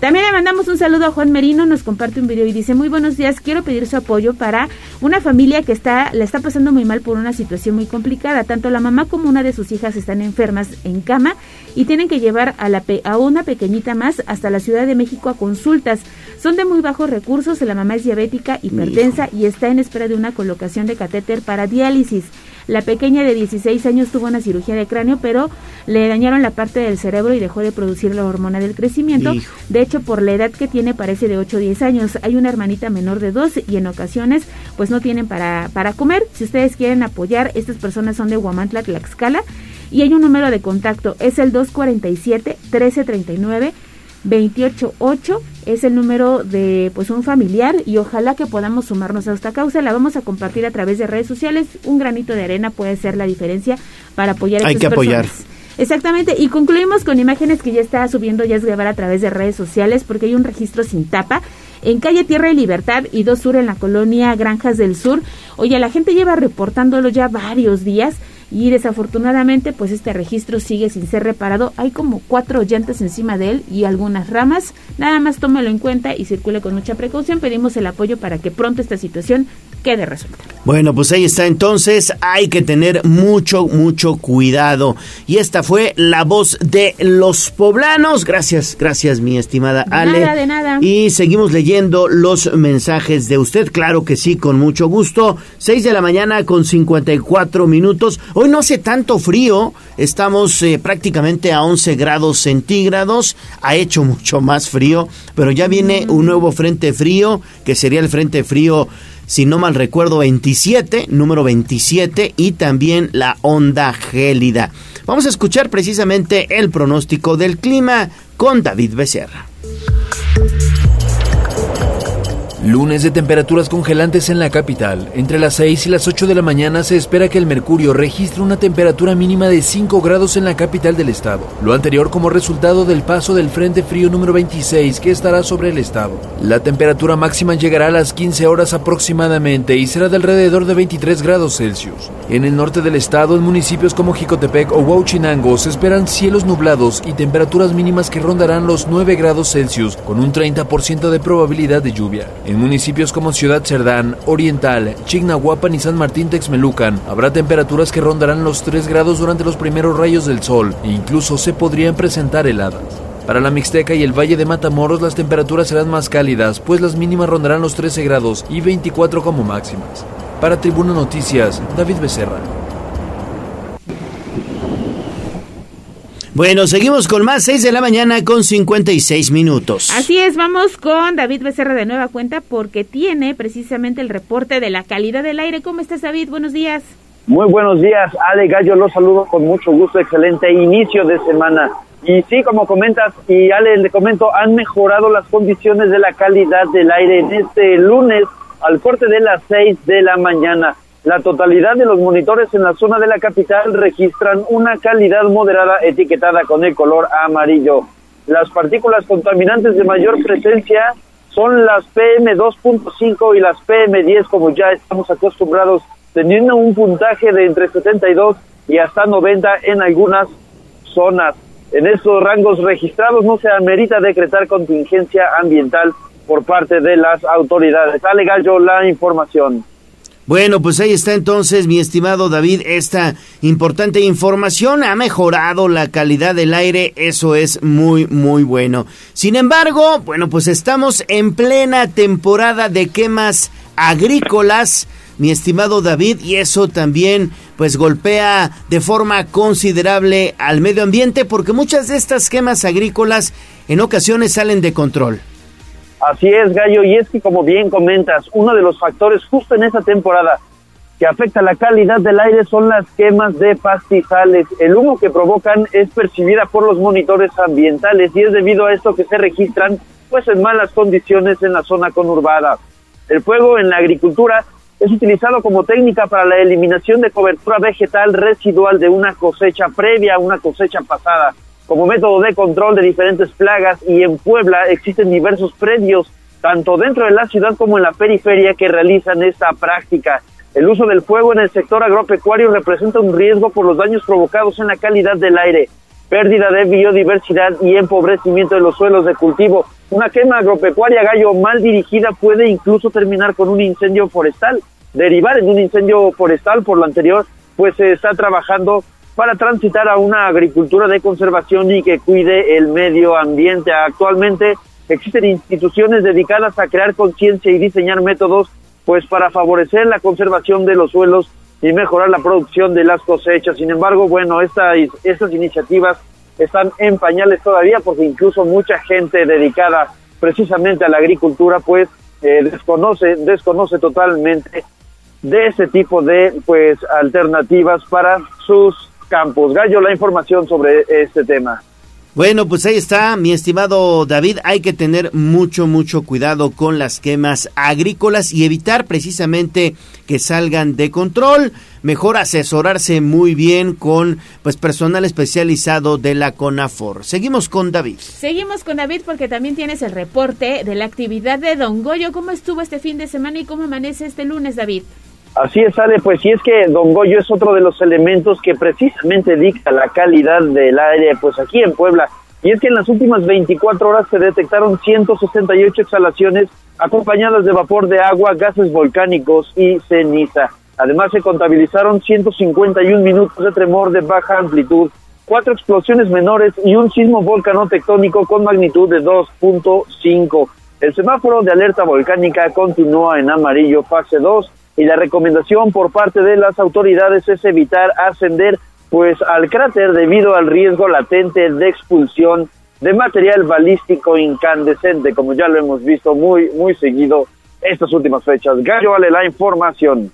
También le mandamos un saludo a Juan Merino, nos comparte un video y dice, muy buenos días, quiero pedir su apoyo para una familia que está, la está pasando muy mal por una situación muy complicada. Tanto la mamá como una de sus hijas están enfermas en cama y tienen que llevar a, la pe- a una pequeñita más hasta la Ciudad de México a consultas. Son de muy bajos recursos, la mamá es diabética, hipertensa y está en espera de una colocación de catéter para diálisis. La pequeña de 16 años tuvo una cirugía de cráneo, pero le dañaron la parte del cerebro y dejó de producir la hormona del crecimiento. Hijo. De hecho, por la edad que tiene parece de 8 o 10 años. Hay una hermanita menor de 2 y en ocasiones pues no tienen para, para comer. Si ustedes quieren apoyar, estas personas son de Huamantla, Tlaxcala y hay un número de contacto. Es el 247-1339. 288 es el número de pues un familiar y ojalá que podamos sumarnos a esta causa. La vamos a compartir a través de redes sociales. Un granito de arena puede ser la diferencia para apoyar a Hay estas que apoyar. personas. Exactamente, y concluimos con imágenes que ya está subiendo Jazz Guevara a través de redes sociales porque hay un registro sin tapa en calle Tierra y Libertad y Dos Sur en la colonia Granjas del Sur. Oye, la gente lleva reportándolo ya varios días y desafortunadamente pues este registro sigue sin ser reparado. Hay como cuatro llantas encima de él y algunas ramas. Nada más tómelo en cuenta y circule con mucha precaución. Pedimos el apoyo para que pronto esta situación quede resuelta. Bueno, pues ahí está entonces, hay que tener mucho, mucho cuidado. Y esta fue la voz de los poblanos. Gracias, gracias mi estimada De Ale. nada, de nada. Y seguimos leyendo los mensajes de usted, claro que sí, con mucho gusto. 6 de la mañana con 54 minutos. Hoy no hace tanto frío, estamos eh, prácticamente a 11 grados centígrados. Ha hecho mucho más frío, pero ya viene un nuevo frente frío, que sería el frente frío si no mal recuerdo, 27, número 27, y también la onda gélida. Vamos a escuchar precisamente el pronóstico del clima con David Becerra. Lunes de temperaturas congelantes en la capital. Entre las 6 y las 8 de la mañana se espera que el mercurio registre una temperatura mínima de 5 grados en la capital del estado. Lo anterior como resultado del paso del Frente Frío número 26 que estará sobre el estado. La temperatura máxima llegará a las 15 horas aproximadamente y será de alrededor de 23 grados Celsius. En el norte del estado, en municipios como Jicotepec o Huauchinango, se esperan cielos nublados y temperaturas mínimas que rondarán los 9 grados Celsius con un 30% de probabilidad de lluvia. En municipios como Ciudad Cerdán, Oriental, Chignahuapan y San Martín Texmelucan habrá temperaturas que rondarán los 3 grados durante los primeros rayos del sol e incluso se podrían presentar heladas. Para la Mixteca y el Valle de Matamoros las temperaturas serán más cálidas, pues las mínimas rondarán los 13 grados y 24 como máximas. Para Tribuna Noticias, David Becerra. Bueno, seguimos con más 6 de la mañana con 56 minutos. Así es, vamos con David Becerra de nueva cuenta porque tiene precisamente el reporte de la calidad del aire. ¿Cómo estás, David? Buenos días. Muy buenos días, Ale Gallo, los saludo con mucho gusto, excelente inicio de semana. Y sí, como comentas, y Ale, le comento, han mejorado las condiciones de la calidad del aire en este lunes al corte de las 6 de la mañana. La totalidad de los monitores en la zona de la capital registran una calidad moderada etiquetada con el color amarillo. Las partículas contaminantes de mayor presencia son las PM2.5 y las PM10 como ya estamos acostumbrados, teniendo un puntaje de entre 72 y hasta 90 en algunas zonas. En estos rangos registrados no se amerita decretar contingencia ambiental por parte de las autoridades. Ale Gallo, la información. Bueno, pues ahí está entonces, mi estimado David, esta importante información. Ha mejorado la calidad del aire, eso es muy, muy bueno. Sin embargo, bueno, pues estamos en plena temporada de quemas agrícolas, mi estimado David, y eso también pues golpea de forma considerable al medio ambiente porque muchas de estas quemas agrícolas en ocasiones salen de control. Así es, Gallo, y es que como bien comentas, uno de los factores justo en esta temporada que afecta la calidad del aire son las quemas de pastizales. El humo que provocan es percibida por los monitores ambientales y es debido a esto que se registran pues en malas condiciones en la zona conurbada. El fuego en la agricultura es utilizado como técnica para la eliminación de cobertura vegetal residual de una cosecha previa a una cosecha pasada, como método de control de diferentes plagas y en Puebla existen diversos predios, tanto dentro de la ciudad como en la periferia, que realizan esta práctica. El uso del fuego en el sector agropecuario representa un riesgo por los daños provocados en la calidad del aire, pérdida de biodiversidad y empobrecimiento de los suelos de cultivo. Una quema agropecuaria gallo mal dirigida puede incluso terminar con un incendio forestal, derivar en un incendio forestal por lo anterior, pues se está trabajando para transitar a una agricultura de conservación y que cuide el medio ambiente. Actualmente existen instituciones dedicadas a crear conciencia y diseñar métodos pues para favorecer la conservación de los suelos y mejorar la producción de las cosechas. Sin embargo, bueno, esta, estas iniciativas están en pañales todavía porque incluso mucha gente dedicada precisamente a la agricultura pues eh, desconoce desconoce totalmente de ese tipo de pues alternativas para sus campos. Gallo, la información sobre este tema. Bueno, pues ahí está, mi estimado David, hay que tener mucho, mucho cuidado con las quemas agrícolas y evitar precisamente que salgan de control. Mejor asesorarse muy bien con pues personal especializado de la CONAFOR. Seguimos con David. Seguimos con David porque también tienes el reporte de la actividad de Don Goyo. ¿Cómo estuvo este fin de semana y cómo amanece este lunes, David? Así es, Ale, pues sí es que Don Goyo es otro de los elementos que precisamente dicta la calidad del aire, pues aquí en Puebla. Y es que en las últimas 24 horas se detectaron 168 exhalaciones acompañadas de vapor de agua, gases volcánicos y ceniza. Además se contabilizaron 151 minutos de tremor de baja amplitud, cuatro explosiones menores y un sismo volcano-tectónico con magnitud de 2.5. El semáforo de alerta volcánica continúa en amarillo fase 2 y la recomendación por parte de las autoridades es evitar ascender pues al cráter debido al riesgo latente de expulsión de material balístico incandescente, como ya lo hemos visto muy muy seguido estas últimas fechas. Gallo vale la información.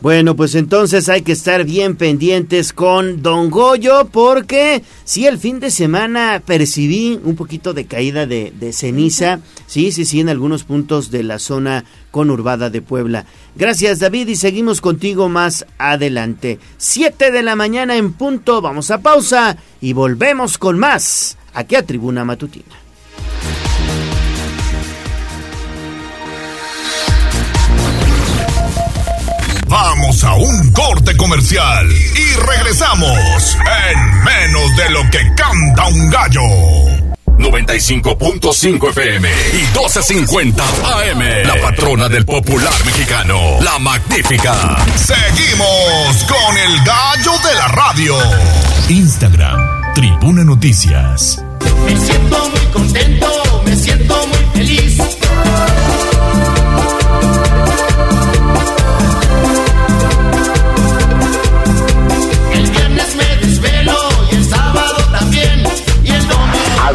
Bueno, pues entonces hay que estar bien pendientes con Don Goyo porque sí, el fin de semana percibí un poquito de caída de, de, ceniza, sí, sí, sí, en algunos puntos de la zona conurbada de Puebla. Gracias David y seguimos contigo más adelante. Siete de la mañana en punto, vamos a pausa y volvemos con más aquí a Tribuna Matutina. Vamos a un corte comercial y regresamos en menos de lo que canta un gallo. 95.5 FM y 12.50 AM. La patrona del popular mexicano, la magnífica. Seguimos con el gallo de la radio. Instagram, Tribuna Noticias. Me siento muy contento, me siento muy feliz.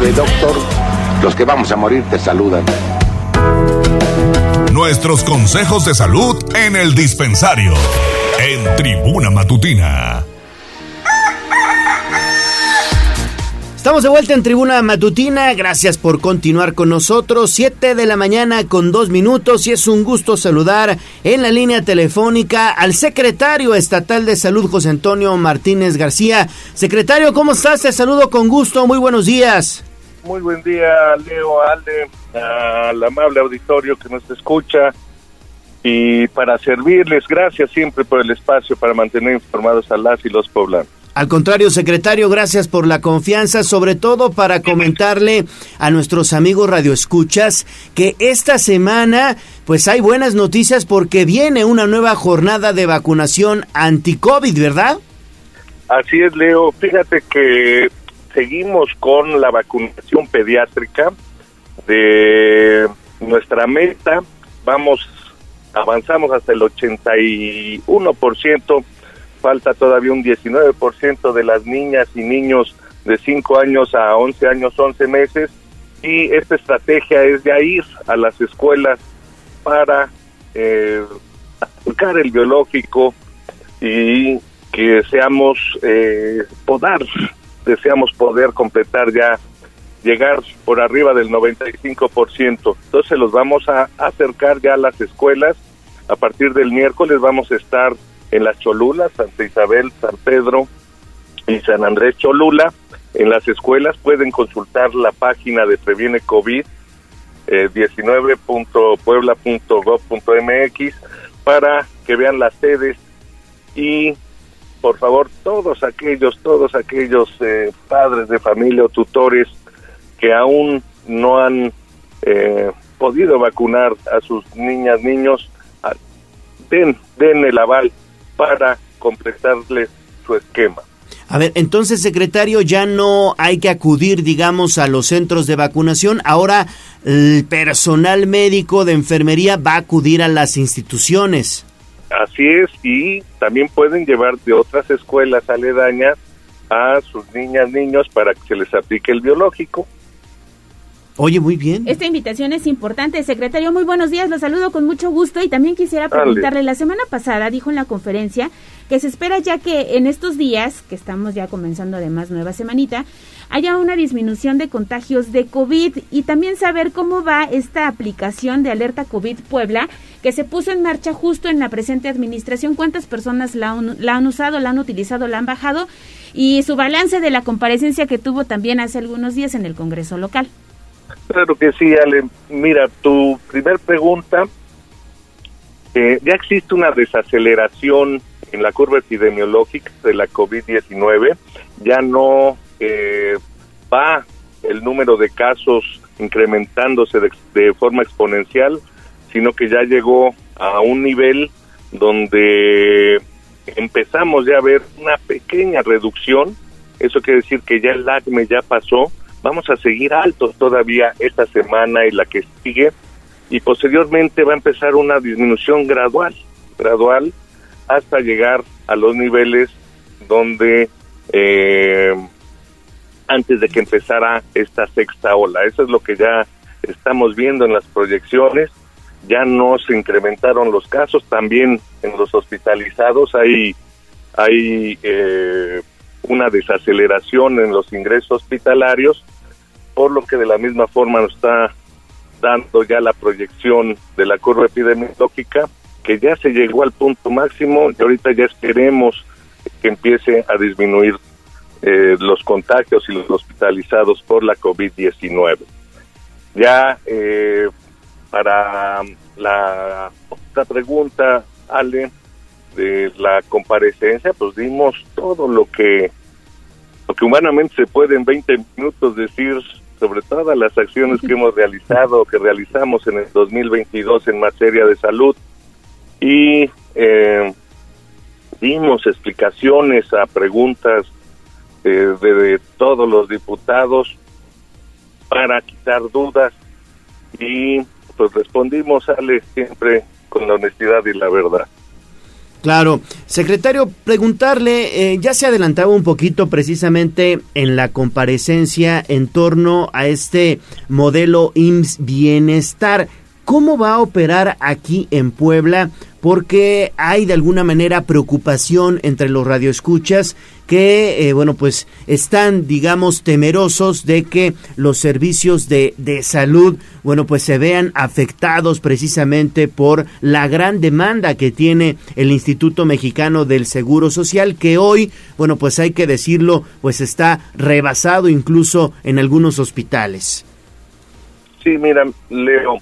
Doctor, los que vamos a morir te saludan. Nuestros consejos de salud en el dispensario, en Tribuna Matutina. Estamos de vuelta en Tribuna Matutina, gracias por continuar con nosotros. Siete de la mañana con dos minutos y es un gusto saludar en la línea telefónica al secretario estatal de salud, José Antonio Martínez García. Secretario, ¿cómo estás? Te saludo con gusto, muy buenos días. Muy buen día, Leo, Ale, al amable auditorio que nos escucha y para servirles, gracias siempre por el espacio para mantener informados a las y los poblanos. Al contrario, secretario, gracias por la confianza, sobre todo para comentarle a nuestros amigos radioescuchas que esta semana pues hay buenas noticias porque viene una nueva jornada de vacunación anti-COVID, ¿verdad? Así es, Leo. Fíjate que seguimos con la vacunación pediátrica de nuestra meta. Vamos, avanzamos hasta el 81%, falta todavía un 19% de las niñas y niños de 5 años a 11 años, 11 meses. y esta estrategia es ya ir a las escuelas para eh, aplicar el biológico y que deseamos eh, poder, deseamos poder completar ya, llegar por arriba del 95%. Entonces los vamos a acercar ya a las escuelas. A partir del miércoles vamos a estar en las Cholulas, Santa Isabel, San Pedro y San Andrés Cholula. En las escuelas pueden consultar la página de Previene COVID eh, 19.puebla.gov.mx para que vean las sedes y por favor todos aquellos, todos aquellos eh, padres de familia o tutores que aún no han eh, podido vacunar a sus niñas, niños, den, den el aval para completarles su esquema. A ver, entonces, secretario, ya no hay que acudir, digamos, a los centros de vacunación. Ahora el personal médico de enfermería va a acudir a las instituciones. Así es, y también pueden llevar de otras escuelas aledañas a sus niñas, niños para que se les aplique el biológico. Oye, muy bien. Esta invitación es importante. Secretario, muy buenos días. Lo saludo con mucho gusto y también quisiera Dale. preguntarle, la semana pasada dijo en la conferencia que se espera ya que en estos días, que estamos ya comenzando además nueva semanita, haya una disminución de contagios de COVID y también saber cómo va esta aplicación de alerta COVID Puebla que se puso en marcha justo en la presente administración. ¿Cuántas personas la, han- la han usado, la han utilizado, la han bajado? Y su balance de la comparecencia que tuvo también hace algunos días en el Congreso local. Claro que sí, Ale. Mira, tu primer pregunta, eh, ya existe una desaceleración en la curva epidemiológica de la COVID-19, ya no eh, va el número de casos incrementándose de, de forma exponencial, sino que ya llegó a un nivel donde empezamos ya a ver una pequeña reducción, eso quiere decir que ya el ACME ya pasó, vamos a seguir altos todavía esta semana y la que sigue, y posteriormente va a empezar una disminución gradual, gradual, hasta llegar a los niveles donde eh, antes de que empezara esta sexta ola. Eso es lo que ya estamos viendo en las proyecciones. Ya no se incrementaron los casos, también en los hospitalizados hay, hay eh, una desaceleración en los ingresos hospitalarios, por lo que de la misma forma nos está dando ya la proyección de la curva epidemiológica, que ya se llegó al punto máximo y ahorita ya esperemos que empiece a disminuir eh, los contagios y los hospitalizados por la COVID-19. Ya eh, para la otra pregunta, Ale, de la comparecencia, pues dimos todo lo que lo que humanamente se puede en 20 minutos decir sobre todas las acciones que hemos realizado, que realizamos en el 2022 en materia de salud y eh, dimos explicaciones a preguntas eh, de, de todos los diputados para quitar dudas y pues respondimos, Ale, siempre con la honestidad y la verdad. Claro, secretario, preguntarle, eh, ya se adelantaba un poquito precisamente en la comparecencia en torno a este modelo IMSS Bienestar. ¿Cómo va a operar aquí en Puebla? Porque hay de alguna manera preocupación entre los radioescuchas que, eh, bueno, pues están, digamos, temerosos de que los servicios de, de salud, bueno, pues se vean afectados precisamente por la gran demanda que tiene el Instituto Mexicano del Seguro Social, que hoy, bueno, pues hay que decirlo, pues está rebasado incluso en algunos hospitales. Sí, mira, Leo,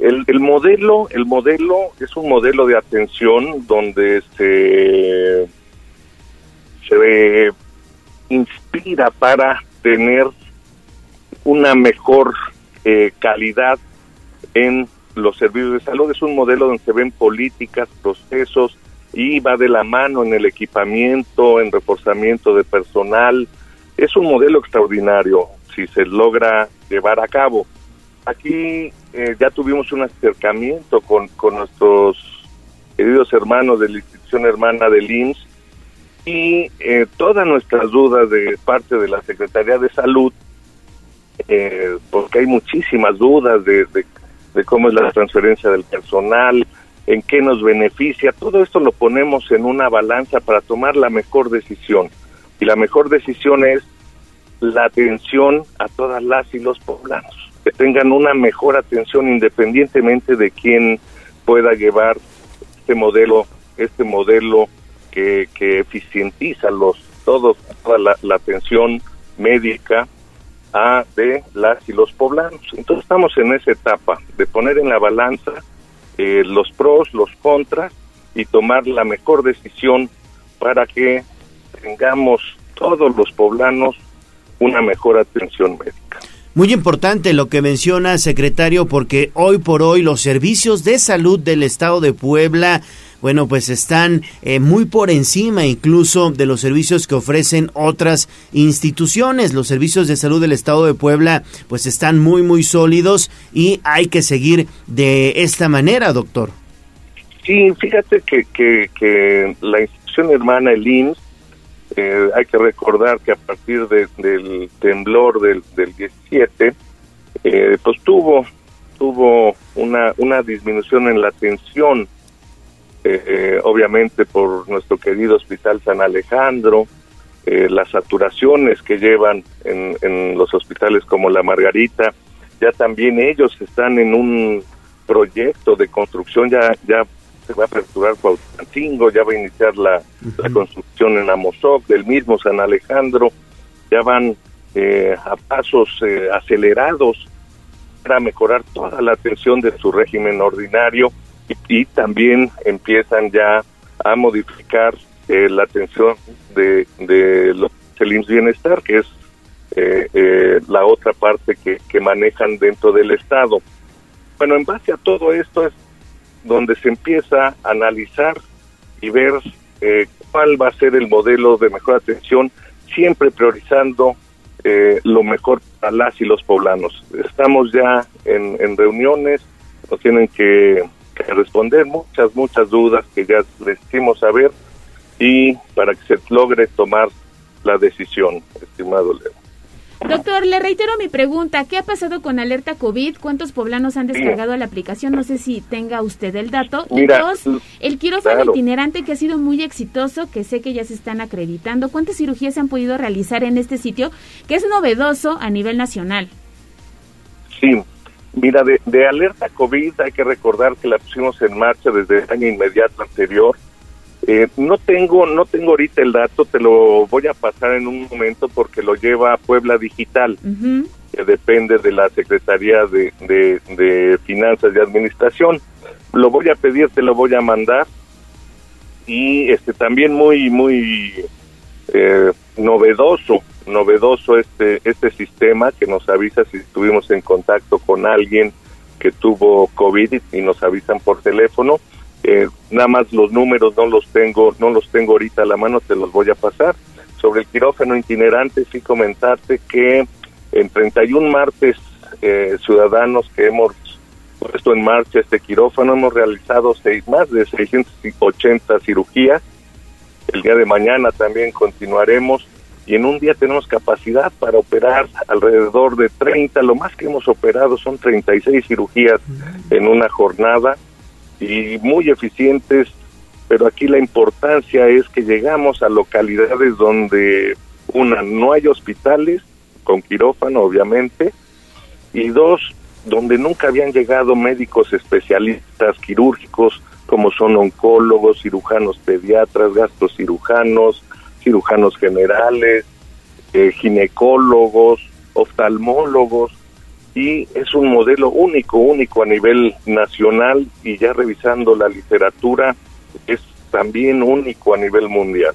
el, el modelo, el modelo es un modelo de atención donde se se inspira para tener una mejor eh, calidad en los servicios de salud. Es un modelo donde se ven políticas, procesos y va de la mano en el equipamiento, en reforzamiento de personal. Es un modelo extraordinario si se logra llevar a cabo. Aquí eh, ya tuvimos un acercamiento con, con nuestros queridos hermanos de la institución hermana del IMSS y eh, todas nuestras dudas de parte de la Secretaría de Salud eh, porque hay muchísimas dudas de, de, de cómo es la transferencia del personal, en qué nos beneficia. Todo esto lo ponemos en una balanza para tomar la mejor decisión. Y la mejor decisión es la atención a todas las y los poblanos, que tengan una mejor atención independientemente de quién pueda llevar este modelo, este modelo que, que eficientiza los todos toda la, la atención médica a de las y los poblanos. Entonces estamos en esa etapa de poner en la balanza eh, los pros, los contras y tomar la mejor decisión para que tengamos todos los poblanos una mejor atención médica. Muy importante lo que menciona, secretario, porque hoy por hoy los servicios de salud del estado de Puebla, bueno, pues están eh, muy por encima incluso de los servicios que ofrecen otras instituciones. Los servicios de salud del estado de Puebla, pues están muy, muy sólidos y hay que seguir de esta manera, doctor. Sí, fíjate que, que, que la institución hermana, el IMSS, eh, hay que recordar que a partir de, del temblor del, del 17, eh, pues tuvo tuvo una, una disminución en la tensión, eh, eh, obviamente por nuestro querido Hospital San Alejandro, eh, las saturaciones que llevan en, en los hospitales como la Margarita, ya también ellos están en un proyecto de construcción, ya, ya se va a aperturar Cuauhtémoc, ya va a iniciar la, la construcción en Amozoc, del mismo San Alejandro, ya van eh, a pasos eh, acelerados para mejorar toda la atención de su régimen ordinario y, también empiezan ya a modificar eh, la atención de, de los del Bienestar, que es eh, eh, la otra parte que, que manejan dentro del Estado. Bueno, en base a todo esto es donde se empieza a analizar y ver eh, cuál va a ser el modelo de mejor atención, siempre priorizando eh, lo mejor para las y los poblanos. Estamos ya en, en reuniones, nos tienen que, responder muchas, muchas dudas que ya les hicimos saber y para que se logre tomar la decisión, estimado Leo. Doctor, le reitero mi pregunta. ¿Qué ha pasado con Alerta COVID? ¿Cuántos poblanos han descargado la aplicación? No sé si tenga usted el dato. Mira, y dos, el quirófano claro. itinerante que ha sido muy exitoso, que sé que ya se están acreditando. ¿Cuántas cirugías se han podido realizar en este sitio, que es novedoso a nivel nacional? Sí, mira, de, de Alerta COVID hay que recordar que la pusimos en marcha desde el año inmediato anterior. Eh, no tengo no tengo ahorita el dato, te lo voy a pasar en un momento porque lo lleva Puebla Digital, uh -huh. que depende de la Secretaría de, de, de, Finanzas y Administración. Lo voy a pedir, te lo voy a mandar. Y este también muy, muy eh, novedoso, novedoso este, este sistema que nos avisa si estuvimos en contacto con alguien que tuvo COVID y nos avisan por teléfono. Eh, nada más los números no los tengo no los tengo ahorita a la mano te los voy a pasar. Sobre el quirófano itinerante sí comentarte que en 31 martes eh, ciudadanos que hemos puesto en marcha este quirófano hemos realizado seis más de 680 cirugías. El día de mañana también continuaremos y en un día tenemos capacidad para operar alrededor de 30 lo más que hemos operado son 36 cirugías en una jornada y muy eficientes, pero aquí la importancia es que llegamos a localidades donde, una, no hay hospitales, con quirófano obviamente, y dos, donde nunca habían llegado médicos especialistas quirúrgicos, como son oncólogos, cirujanos pediatras, gastrocirujanos, cirujanos generales, eh, ginecólogos, oftalmólogos, y es un modelo único, único a nivel nacional y ya revisando la literatura es también único a nivel mundial.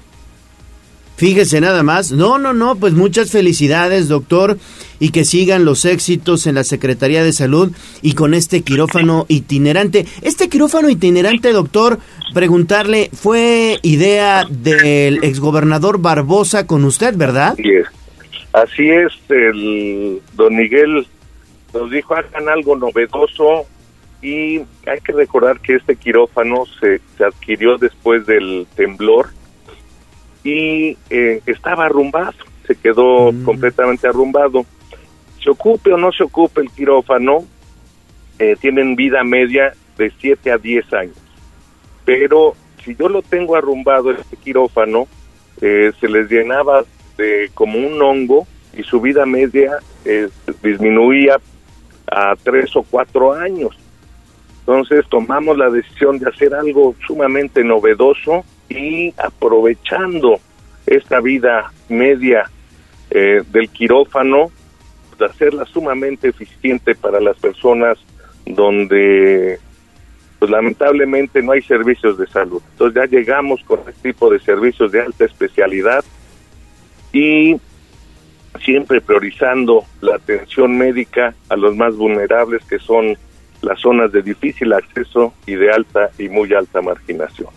Fíjese nada más. No, no, no, pues muchas felicidades, doctor, y que sigan los éxitos en la Secretaría de Salud y con este quirófano itinerante. Este quirófano itinerante, doctor, preguntarle, fue idea del exgobernador Barbosa con usted, ¿verdad? Así es. Así es, el don Miguel nos dijo hagan algo novedoso y hay que recordar que este quirófano se, se adquirió después del temblor y eh, estaba arrumbado, se quedó mm. completamente arrumbado. se ocupe o no se ocupe el quirófano, eh, tienen vida media de 7 a 10 años. Pero si yo lo tengo arrumbado, este quirófano, eh, se les llenaba de como un hongo y su vida media eh, disminuía a 3 o 4 años. Entonces tomamos la decisión de hacer algo sumamente novedoso y aprovechando esta vida media eh, del quirófano, de hacerla sumamente eficiente para las personas donde pues lamentablemente no hay servicios de salud. Entonces ya llegamos con este tipo de servicios de alta especialidad y siempre priorizando la atención médica a los más vulnerables que son las zonas de difícil acceso y de alta y muy alta marginación.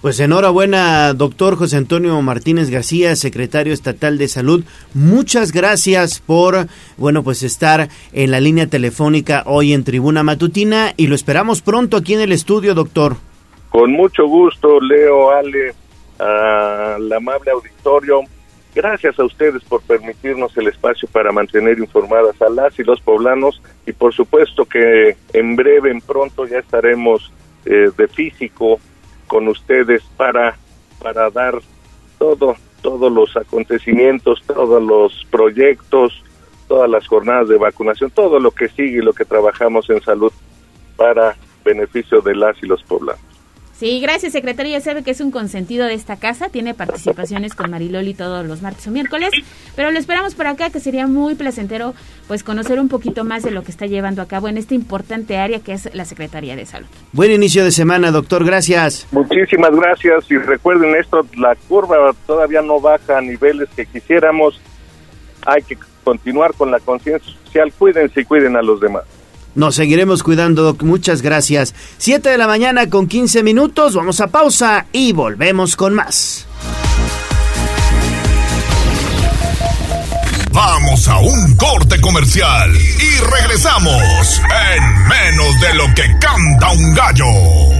Pues enhorabuena, doctor José Antonio Martínez García, secretario estatal de salud. Muchas gracias por, bueno, pues estar en la línea telefónica hoy en Tribuna Matutina y lo esperamos pronto aquí en el estudio, doctor. Con mucho gusto, Leo, Ale, al amable auditorio. Gracias a ustedes por permitirnos el espacio para mantener informadas a las y los poblanos y por supuesto que en breve, en pronto ya estaremos eh, de físico con ustedes para, para dar todo, todos los acontecimientos, todos los proyectos, todas las jornadas de vacunación, todo lo que sigue y lo que trabajamos en salud para beneficio de las y los poblanos. Sí, gracias, secretario. Ya sabe que es un consentido de esta casa. Tiene participaciones con Mariloli todos los martes o miércoles. Pero lo esperamos por acá, que sería muy placentero pues conocer un poquito más de lo que está llevando a cabo en esta importante área que es la Secretaría de Salud. Buen inicio de semana, doctor. Gracias. Muchísimas gracias. Y recuerden esto, la curva todavía no baja a niveles que quisiéramos. Hay que continuar con la conciencia social. Cuídense y cuiden a los demás. Nos seguiremos cuidando, Doc. Muchas gracias. 7 de la mañana con 15 minutos. Vamos a pausa y volvemos con más. Vamos a un corte comercial y regresamos en menos de lo que canta un gallo.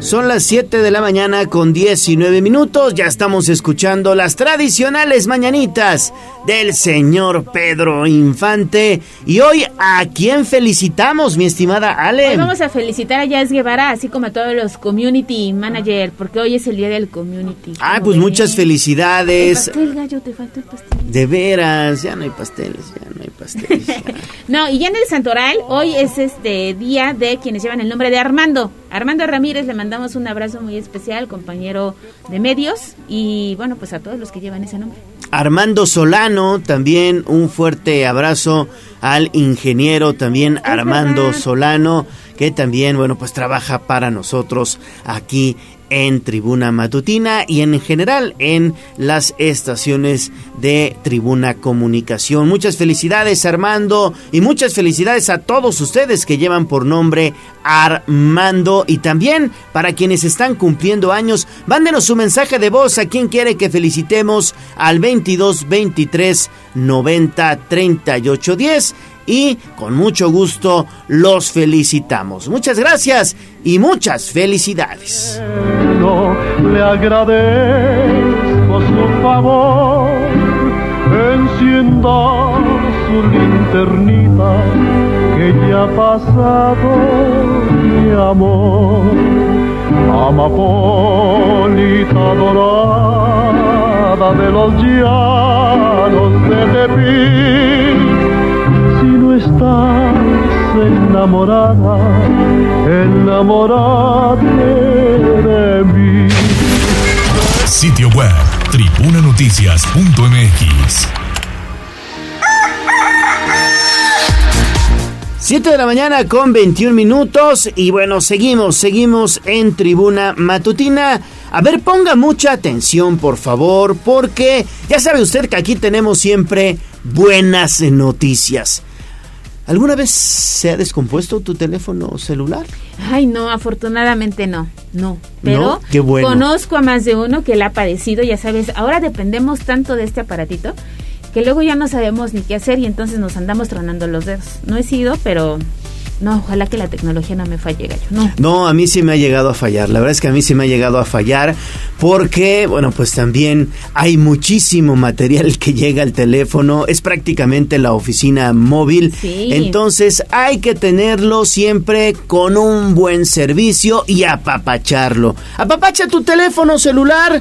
Son las 7 de la mañana con 19 minutos. Ya estamos escuchando las tradicionales mañanitas del señor Pedro Infante. Y hoy, ¿a quién felicitamos, mi estimada Ale? Hoy vamos a felicitar a Jazz Guevara, así como a todos los community manager, porque hoy es el día del community. Ah, pues muchas felicidades. El pastel, gallo, te falta el pastel. De veras, ya no hay pasteles, ya no hay pasteles. no, y ya en el Santoral, hoy es este día de quienes llevan el nombre de Armando. Armando Ramírez, le mandamos un abrazo muy especial, compañero de medios, y bueno, pues a todos los que llevan ese nombre. Armando Solano, también un fuerte abrazo al ingeniero también Armando Solano, que también, bueno, pues trabaja para nosotros aquí en Tribuna Matutina y en general en las estaciones de Tribuna Comunicación. Muchas felicidades Armando y muchas felicidades a todos ustedes que llevan por nombre Armando. Y también para quienes están cumpliendo años, mándenos su mensaje de voz. A quien quiere que felicitemos al 22 23 90 38 10 y con mucho gusto los felicitamos. Muchas gracias y muchas felicidades. Le agradezco su favor, encienda su linternita que ya ha pasado mi amor. Amapolita dorada de los llanos de estás enamorada, enamorate de mí. Sitio web tribunanoticias.mx 7 de la mañana con 21 minutos y bueno, seguimos, seguimos en tribuna matutina. A ver, ponga mucha atención por favor, porque ya sabe usted que aquí tenemos siempre buenas noticias. ¿Alguna vez se ha descompuesto tu teléfono celular? Ay, no, afortunadamente no, no. Pero ¿No? Qué bueno. conozco a más de uno que le ha padecido, ya sabes, ahora dependemos tanto de este aparatito que luego ya no sabemos ni qué hacer y entonces nos andamos tronando los dedos. No he sido, pero no, ojalá que la tecnología no me falle, gallo. No. No, a mí sí me ha llegado a fallar. La verdad es que a mí sí me ha llegado a fallar porque, bueno, pues también hay muchísimo material que llega al teléfono. Es prácticamente la oficina móvil. Sí. Entonces hay que tenerlo siempre con un buen servicio y apapacharlo. Apapacha tu teléfono celular.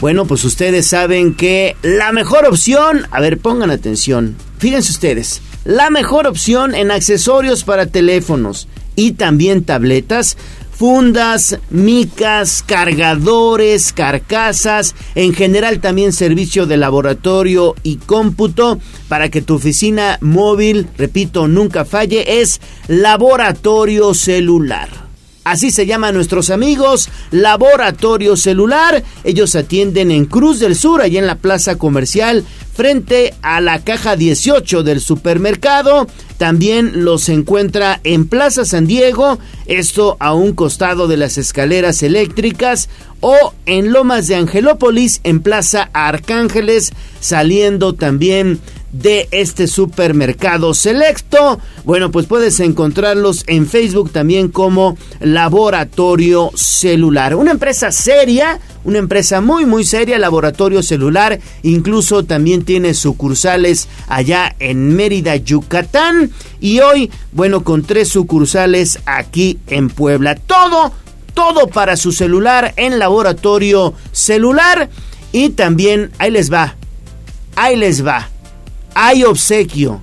Bueno, pues ustedes saben que la mejor opción, a ver, pongan atención, fíjense ustedes, la mejor opción en accesorios para teléfonos y también tabletas, fundas, micas, cargadores, carcasas, en general también servicio de laboratorio y cómputo para que tu oficina móvil, repito, nunca falle, es laboratorio celular. Así se llaman nuestros amigos, Laboratorio Celular. Ellos atienden en Cruz del Sur, allá en la plaza comercial, frente a la caja 18 del supermercado. También los encuentra en Plaza San Diego, esto a un costado de las escaleras eléctricas, o en Lomas de Angelópolis, en Plaza Arcángeles, saliendo también de este supermercado selecto. Bueno, pues puedes encontrarlos en Facebook también como Laboratorio Celular. Una empresa seria, una empresa muy muy seria, Laboratorio Celular. Incluso también tiene sucursales allá en Mérida, Yucatán. Y hoy, bueno, con tres sucursales aquí en Puebla. Todo, todo para su celular en Laboratorio Celular. Y también, ahí les va, ahí les va hay obsequio.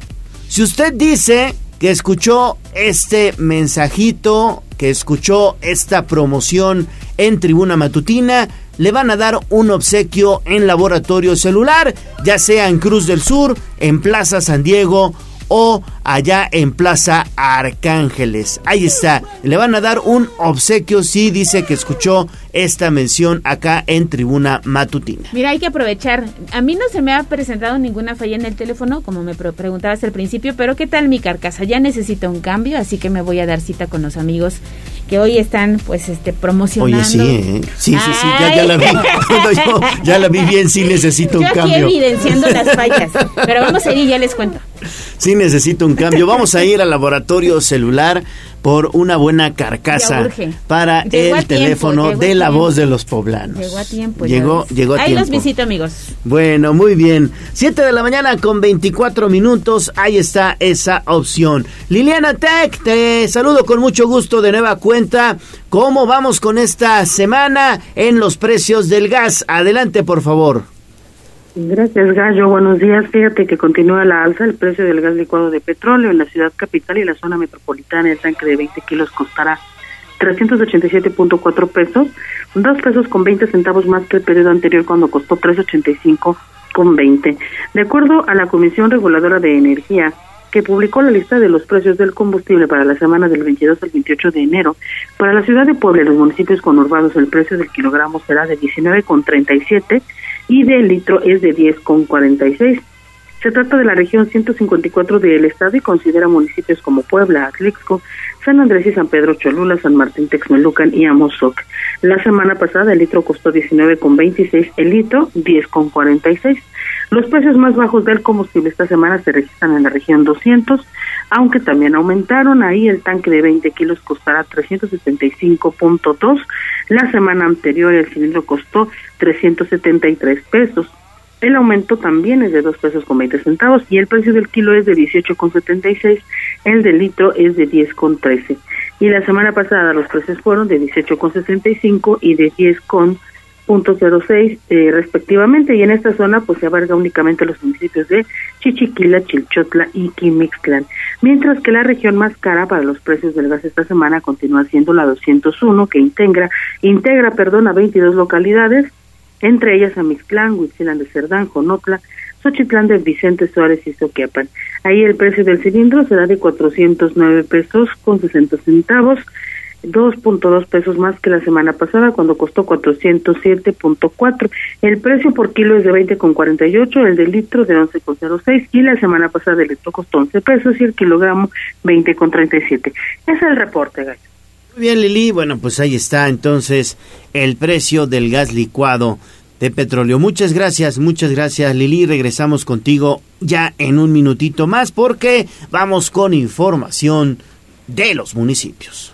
Si usted dice que escuchó este mensajito, que escuchó esta promoción en Tribuna Matutina, le van a dar un obsequio en laboratorio celular, ya sea en Cruz del Sur, en Plaza San Diego o allá en Plaza Arcángeles. Ahí está. Le van a dar un obsequio si dice que escuchó esta mención acá en Tribuna Matutina. Mira, hay que aprovechar. A mí no se me ha presentado ninguna falla en el teléfono, como me pre- preguntabas al principio, pero ¿qué tal mi carcasa? Ya necesito un cambio, así que me voy a dar cita con los amigos que hoy están, pues, este, promocionando. Oye, sí, ¿eh? Sí, sí, sí, ya, ya la vi. Yo ya la vi bien, sí necesito un Yo cambio. evidenciando las fallas, pero vamos a ir y ya les cuento. Sí necesito un cambio. Vamos a ir al laboratorio celular por una buena carcasa para Llegó el tiempo, teléfono de la tiempo. voz de los poblanos. Llegó a tiempo. ya Llegó, llegó a Ahí los visito, amigos. Bueno, muy bien. 7 de la mañana con 24 minutos. Ahí está esa opción. Liliana Tech, te saludo con mucho gusto de nueva cuenta. ¿Cómo vamos con esta semana en los precios del gas? Adelante, por favor. Gracias, Gallo. Buenos días. Fíjate que continúa la alza el precio del gas licuado de petróleo en la ciudad capital y la zona metropolitana. El tanque de 20 kilos costará 387.4 pesos, dos pesos con 20 centavos más que el periodo anterior cuando costó 385 con 20. De acuerdo a la Comisión Reguladora de Energía, que publicó la lista de los precios del combustible para la semana del 22 al 28 de enero, para la ciudad de Puebla y los municipios conurbados el precio del kilogramo será de 19,37 y del litro es de 10,46. Se trata de la región 154 del estado y considera municipios como Puebla, Atlixco, San Andrés y San Pedro Cholula, San Martín Texmelucan y Amozoc. La semana pasada el litro costó 19,26, el litro 10,46. Los precios más bajos del combustible esta semana se registran en la región 200, aunque también aumentaron. Ahí el tanque de 20 kilos costará 375.2. La semana anterior el cilindro costó 373 pesos. El aumento también es de 2 pesos con 20 centavos y el precio del kilo es de 18,76, el del litro es de 10,13. Y la semana pasada los precios fueron de 18,65 y de .06 eh, respectivamente y en esta zona pues se abarca únicamente los municipios de Chichiquila, Chilchotla y Quimixclan, mientras que la región más cara para los precios del gas esta semana continúa siendo la 201 que integra integra, perdón, a 22 localidades, entre ellas a Mixclán, Huitzilán de Cerdán, Jonotla, Xochitlán de Vicente Suárez y Soquiapan. Ahí el precio del cilindro será de 409 pesos con 60 centavos, 2.2 pesos más que la semana pasada cuando costó 407.4. El precio por kilo es de 20.48, el de litro de 11.06 y la semana pasada el litro costó 11 pesos y el kilogramo 20.37. Es el reporte, Gallo. Muy bien, Lili. Bueno, pues ahí está entonces el precio del gas licuado de petróleo. Muchas gracias, muchas gracias, Lili. Regresamos contigo ya en un minutito más porque vamos con información de los municipios.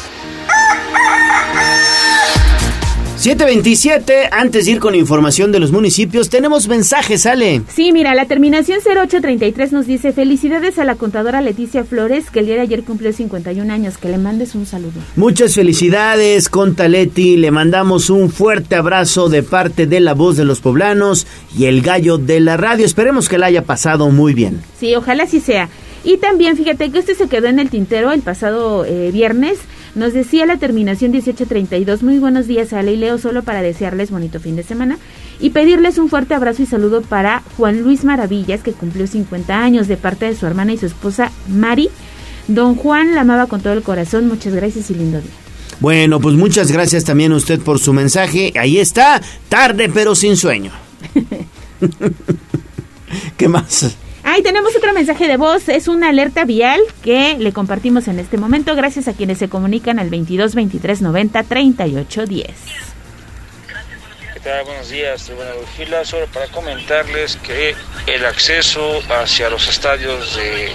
727, antes de ir con información de los municipios, tenemos mensajes, Ale. Sí, mira, la terminación 0833 nos dice, felicidades a la contadora Leticia Flores, que el día de ayer cumplió 51 años, que le mandes un saludo. Muchas felicidades, Conta Leti, le mandamos un fuerte abrazo de parte de la voz de los poblanos y el gallo de la radio, esperemos que la haya pasado muy bien. Sí, ojalá así sea. Y también, fíjate que este se quedó en el tintero el pasado eh, viernes, nos decía la terminación 1832, muy buenos días a y Leo, solo para desearles bonito fin de semana y pedirles un fuerte abrazo y saludo para Juan Luis Maravillas, que cumplió 50 años de parte de su hermana y su esposa Mari. Don Juan la amaba con todo el corazón, muchas gracias y lindo día. Bueno, pues muchas gracias también a usted por su mensaje. Ahí está, tarde pero sin sueño. ¿Qué más? Ahí tenemos otro mensaje de voz, es una alerta vial que le compartimos en este momento gracias a quienes se comunican al 22 23 90 38 10. ¿Qué tal? Buenos días, Tribuna Fila. Solo para comentarles que el acceso hacia los estadios de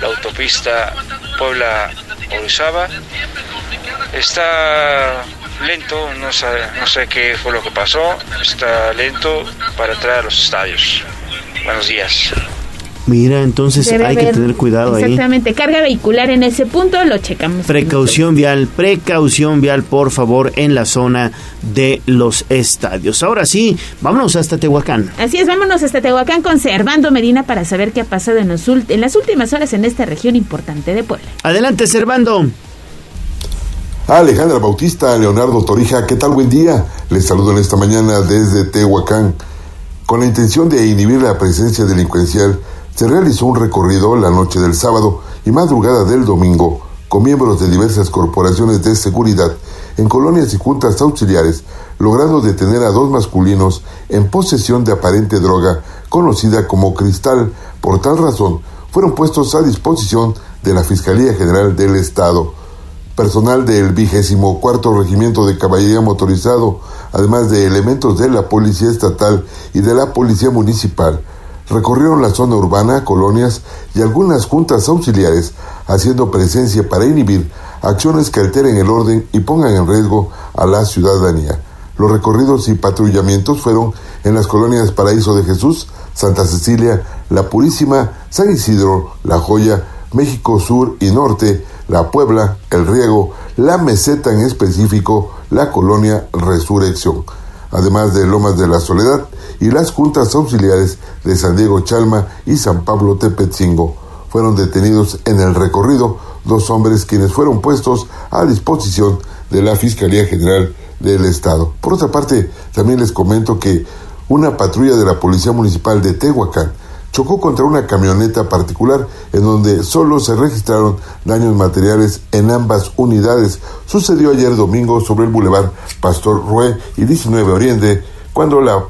la autopista Puebla-Orizaba está lento, no sé, no sé qué fue lo que pasó, está lento para entrar a los estadios. Buenos días. Mira, entonces Debe hay que tener cuidado ahí. Exactamente, carga vehicular en ese punto, lo checamos. Precaución vial, precaución vial, por favor, en la zona de los estadios. Ahora sí, vámonos hasta Tehuacán. Así es, vámonos hasta Tehuacán con Servando Medina para saber qué ha pasado en, los en las últimas horas en esta región importante de Puebla. Adelante, Servando. Alejandra Bautista, Leonardo Torija, ¿qué tal? Buen día. Les saludo en esta mañana desde Tehuacán. Con la intención de inhibir la presencia delincuencial, se realizó un recorrido la noche del sábado y madrugada del domingo con miembros de diversas corporaciones de seguridad en colonias y juntas auxiliares, logrando detener a dos masculinos en posesión de aparente droga conocida como cristal. Por tal razón, fueron puestos a disposición de la Fiscalía General del Estado personal del vigésimo cuarto regimiento de caballería motorizado, además de elementos de la policía estatal y de la policía municipal, recorrieron la zona urbana, colonias y algunas juntas auxiliares, haciendo presencia para inhibir acciones que alteren el orden y pongan en riesgo a la ciudadanía. Los recorridos y patrullamientos fueron en las colonias Paraíso de Jesús, Santa Cecilia, La Purísima, San Isidro, La Joya, México Sur y Norte, La Puebla, El Riego, La Meseta en específico, la colonia Resurrección, además de Lomas de la Soledad y las juntas auxiliares de San Diego Chalma y San Pablo Tepetzingo. Fueron detenidos en el recorrido dos hombres quienes fueron puestos a disposición de la Fiscalía General del Estado. Por otra parte, también les comento que una patrulla de la Policía Municipal de Tehuacán chocó contra una camioneta particular en donde solo se registraron daños materiales en ambas unidades. Sucedió ayer domingo sobre el bulevar Pastor Rue y 19 Oriente cuando la,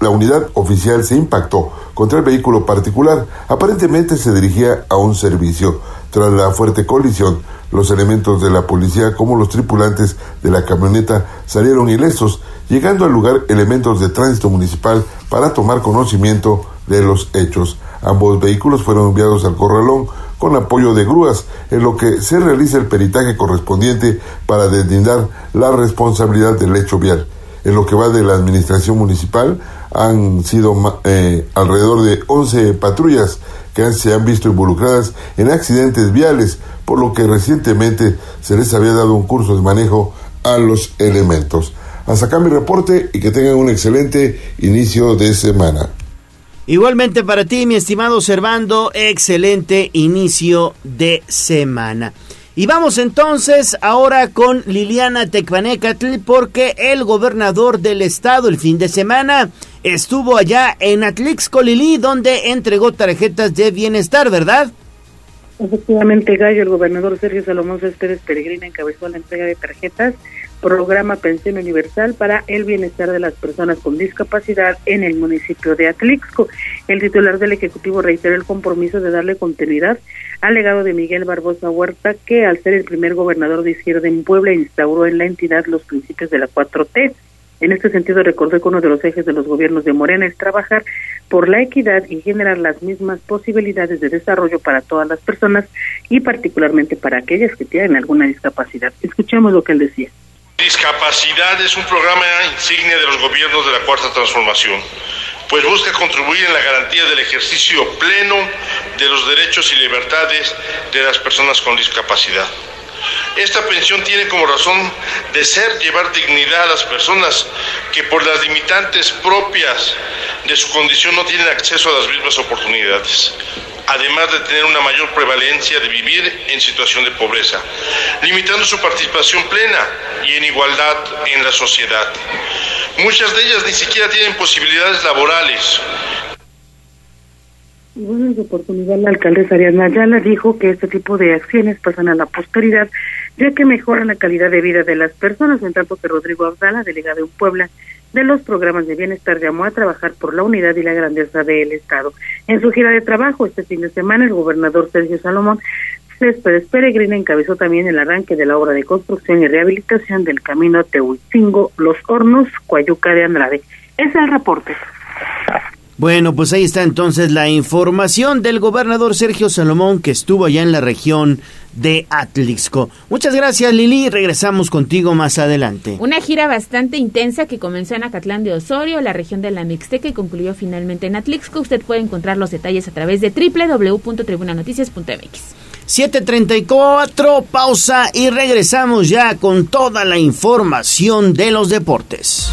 la unidad oficial se impactó contra el vehículo particular. Aparentemente se dirigía a un servicio. Tras la fuerte colisión, los elementos de la policía como los tripulantes de la camioneta salieron ilesos, llegando al lugar elementos de tránsito municipal para tomar conocimiento de los hechos. Ambos vehículos fueron enviados al corralón con apoyo de grúas, en lo que se realiza el peritaje correspondiente para deslindar la responsabilidad del hecho vial. En lo que va de la administración municipal, han sido eh, alrededor de 11 patrullas que se han visto involucradas en accidentes viales, por lo que recientemente se les había dado un curso de manejo a los elementos. Hasta acá mi reporte y que tengan un excelente inicio de semana. Igualmente para ti, mi estimado Servando, excelente inicio de semana. Y vamos entonces ahora con Liliana Tecpanecatl porque el gobernador del estado el fin de semana estuvo allá en Atlixco Lili donde entregó tarjetas de bienestar, ¿verdad? Efectivamente, Gallo, el gobernador Sergio Salomón Céspedes Peregrina encabezó la entrega de tarjetas programa Pensión Universal para el bienestar de las personas con discapacidad en el municipio de Atlixco. El titular del Ejecutivo reiteró el compromiso de darle continuidad al legado de Miguel Barbosa Huerta, que al ser el primer gobernador de izquierda en Puebla instauró en la entidad los principios de la 4T. En este sentido, recordó que uno de los ejes de los gobiernos de Morena es trabajar por la equidad y generar las mismas posibilidades de desarrollo para todas las personas y particularmente para aquellas que tienen alguna discapacidad. Escuchemos lo que él decía. Discapacidad es un programa insignia de los gobiernos de la Cuarta Transformación, pues busca contribuir en la garantía del ejercicio pleno de los derechos y libertades de las personas con discapacidad. Esta pensión tiene como razón de ser llevar dignidad a las personas que por las limitantes propias de su condición no tienen acceso a las mismas oportunidades además de tener una mayor prevalencia de vivir en situación de pobreza, limitando su participación plena y en igualdad en la sociedad. Muchas de ellas ni siquiera tienen posibilidades laborales. En su oportunidad la alcaldesa Ariadna Ayala dijo que este tipo de acciones pasan a la posteridad, ya que mejoran la calidad de vida de las personas, en tanto que Rodrigo Abdala, delegado en Puebla, de los programas de bienestar llamó a trabajar por la unidad y la grandeza del Estado. En su gira de trabajo este fin de semana, el gobernador Sergio Salomón Céspedes Peregrina encabezó también el arranque de la obra de construcción y rehabilitación del camino Tehuizingo, Los Hornos, Coayuca de Andrade. Es el reporte. Bueno, pues ahí está entonces la información del gobernador Sergio Salomón que estuvo allá en la región de Atlixco. Muchas gracias Lili, regresamos contigo más adelante. Una gira bastante intensa que comenzó en Acatlán de Osorio, la región de la Mixteca y concluyó finalmente en Atlixco. Usted puede encontrar los detalles a través de www.tribunanoticias.mx. 734, pausa y regresamos ya con toda la información de los deportes.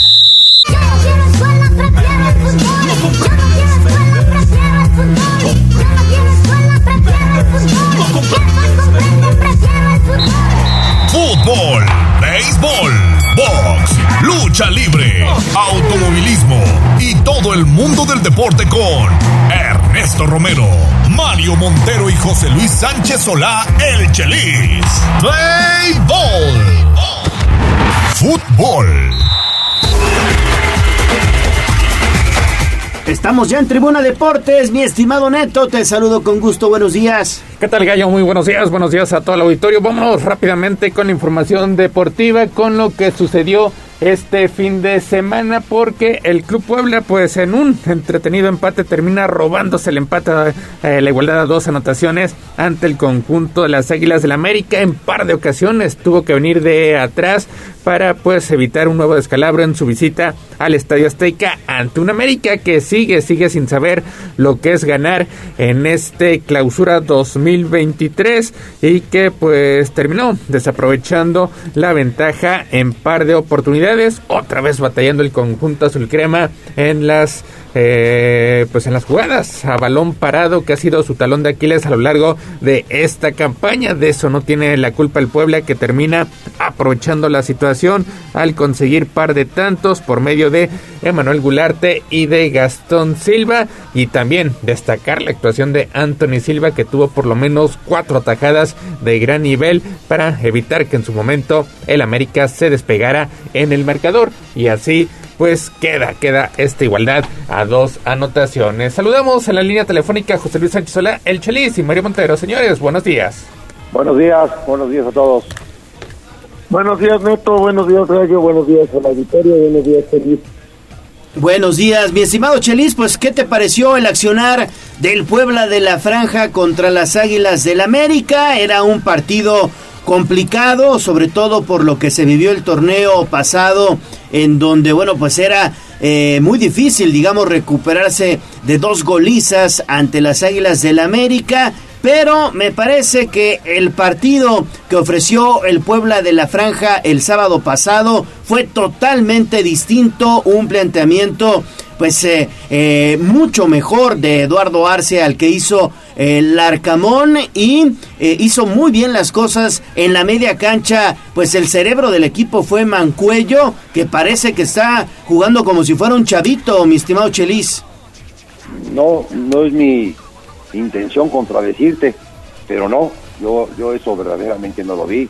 Lucha libre, automovilismo y todo el mundo del deporte con Ernesto Romero, Mario Montero y José Luis Sánchez Solá, el Chelis. Béisbol. Fútbol. Estamos ya en Tribuna Deportes, mi estimado Neto, te saludo con gusto, buenos días. ¿Qué tal Gallo? Muy buenos días, buenos días a todo el auditorio. Vámonos rápidamente con la información deportiva, con lo que sucedió este fin de semana porque el Club Puebla pues en un entretenido empate termina robándose el empate eh, la igualdad a dos anotaciones ante el conjunto de las Águilas del América en par de ocasiones tuvo que venir de atrás para pues evitar un nuevo descalabro en su visita al Estadio Azteca ante un América que sigue sigue sin saber lo que es ganar en este clausura 2023 y que pues terminó desaprovechando la ventaja en par de oportunidades otra vez batallando el conjunto azul crema en las eh, pues en las jugadas a balón parado que ha sido su talón de Aquiles a lo largo de esta campaña. De eso no tiene la culpa el Puebla que termina aprovechando la situación al conseguir par de tantos por medio de Emanuel Gularte y de Gastón Silva y también destacar la actuación de Anthony Silva que tuvo por lo menos cuatro atajadas de gran nivel para evitar que en su momento el América se despegara en el marcador y así pues queda, queda esta igualdad a dos anotaciones. Saludamos en la línea telefónica a José Luis Sánchez Solá, El Chelis y Mario Montero. Señores, buenos días. Buenos días, buenos días a todos. Buenos días, Neto. Buenos días, Rayo. Buenos días a la auditorio. Buenos días, Feliz. Buenos días, mi estimado Chelis, pues ¿qué te pareció el accionar del Puebla de la Franja contra las Águilas del América? Era un partido complicado, sobre todo por lo que se vivió el torneo pasado, en donde, bueno, pues era eh, muy difícil, digamos, recuperarse de dos golizas ante las Águilas del América. Pero me parece que el partido que ofreció el Puebla de la Franja el sábado pasado fue totalmente distinto, un planteamiento pues eh, eh, mucho mejor de Eduardo Arce al que hizo el Arcamón y eh, hizo muy bien las cosas en la media cancha, pues el cerebro del equipo fue Mancuello, que parece que está jugando como si fuera un chavito, mi estimado Chelis. No, no es mi intención contradecirte, pero no, yo, yo eso verdaderamente no lo vi.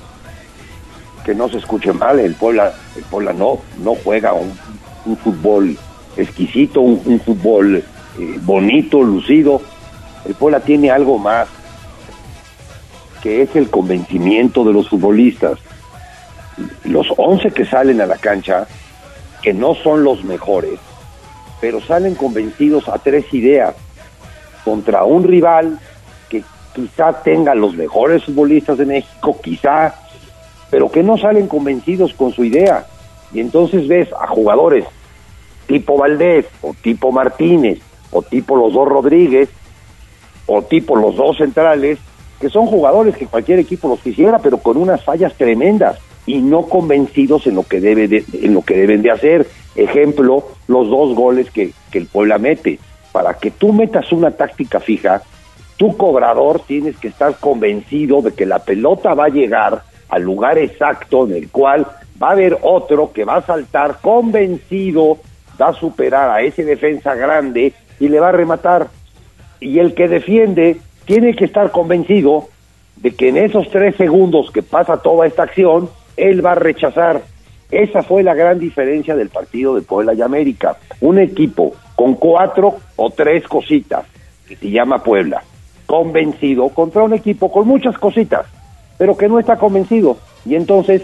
Que no se escuche mal, el Puebla, el Puebla no, no juega un, fútbol exquisito, un, fútbol eh, bonito, lucido. El Puebla tiene algo más, que es el convencimiento de los futbolistas. Los 11 que salen a la cancha, que no son los mejores, pero salen convencidos a tres ideas contra un rival que quizá tenga los mejores futbolistas de México, quizá, pero que no salen convencidos con su idea. Y entonces ves a jugadores tipo Valdés, o tipo Martínez, o tipo los dos Rodríguez, o tipo los dos centrales, que son jugadores que cualquier equipo los quisiera, pero con unas fallas tremendas y no convencidos en lo que debe en lo que deben de hacer. Ejemplo, los dos goles que, que el Puebla mete. Para que tú metas una táctica fija, tu cobrador tienes que estar convencido de que la pelota va a llegar al lugar exacto en el cual va a haber otro que va a saltar convencido va a superar a ese defensa grande y le va a rematar. Y el que defiende tiene que estar convencido de que en esos tres segundos que pasa toda esta acción, él va a rechazar. Esa fue la gran diferencia del partido de Puebla y América. Un equipo con cuatro o tres cositas, que se llama Puebla, convencido contra un equipo con muchas cositas, pero que no está convencido. Y entonces,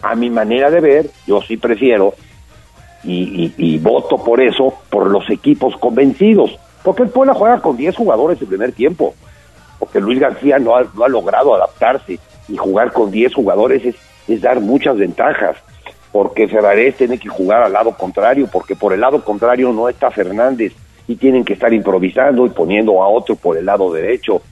a mi manera de ver, yo sí prefiero y, voto por eso, por los equipos convencidos. Porque el Puebla juega con 10 jugadores el primer tiempo. Porque Luis García no ha, no ha logrado adaptarse y jugar con 10 jugadores es, es dar muchas ventajas. Porque Ferrarés tiene que jugar al lado contrario, porque por el lado contrario no está Fernández y tienen que estar improvisando y poniendo a otro por el lado derecho.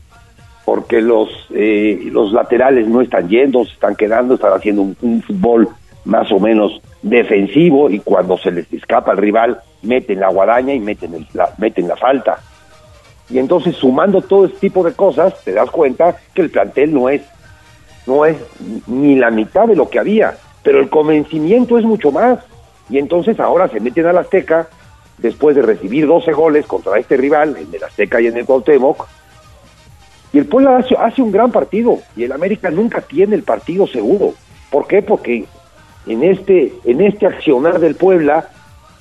Porque los, eh, los laterales no están yendo, se están quedando, están haciendo un fútbol más o menos defensivo y cuando se les escapa al rival meten la guadaña y meten, la, meten la falta. Y entonces sumando todo este tipo de cosas te das cuenta que el plantel no es, no es ni la mitad de lo que había, pero el convencimiento es mucho más. Y entonces ahora se meten al Azteca después de recibir 12 goles contra este rival, en el Azteca y en el Cuauhtémoc, y el Puebla hace, un gran partido y el América nunca tiene el partido seguro. ¿Por qué? Porque en este, en este accionar del Puebla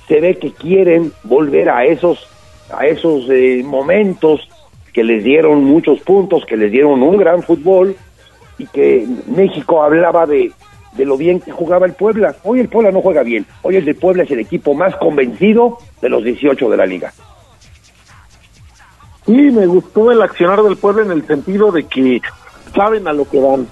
se ve que quieren volver a esos, a esos eh, momentos que les dieron muchos puntos, que les dieron un gran fútbol y que México hablaba de, de lo bien que jugaba el Puebla. Hoy el Puebla no juega bien. Hoy el de Puebla es el equipo más convencido de los 18 de la liga. Sí, me gustó el accionar del Puebla en el sentido de que saben a lo que van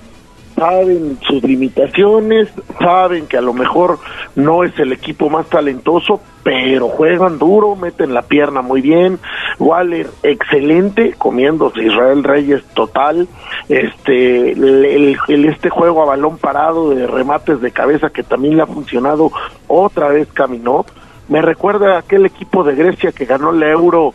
saben sus limitaciones, saben que a lo mejor no es el equipo más talentoso, pero juegan duro, meten la pierna muy bien. Waller, excelente, comiéndose Israel Reyes total. Este, el, este juego a balón parado de remates de cabeza que también le ha funcionado, otra vez caminó. Me recuerda aquel equipo de Grecia que ganó el Euro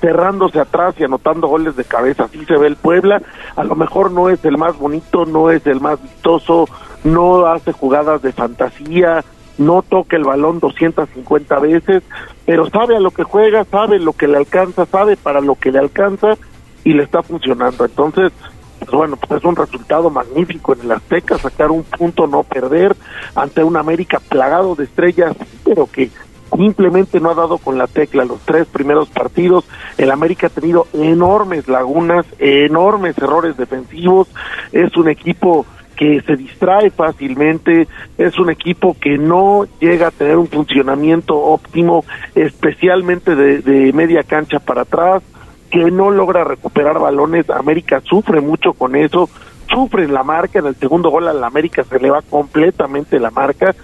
cerrándose atrás y anotando goles de cabeza. Así se ve el Puebla. A lo mejor no es el más bonito, no es el más vistoso, no hace jugadas de fantasía, no toca el balón 250 veces, pero sabe a lo que juega, sabe lo que le alcanza, sabe para lo que le alcanza y le está funcionando. Entonces, pues bueno, pues es un resultado magnífico en el Azteca, sacar un punto, no perder ante un América plagado de estrellas, pero que simplemente no ha dado con la tecla los tres primeros partidos. El América ha tenido enormes lagunas, enormes errores defensivos. Es un equipo que se distrae fácilmente, es un equipo que no llega a tener un funcionamiento óptimo, especialmente de, media cancha para atrás, que no logra recuperar balones. América sufre mucho con eso, sufre en la marca, en el segundo gol a la América se le va completamente la marca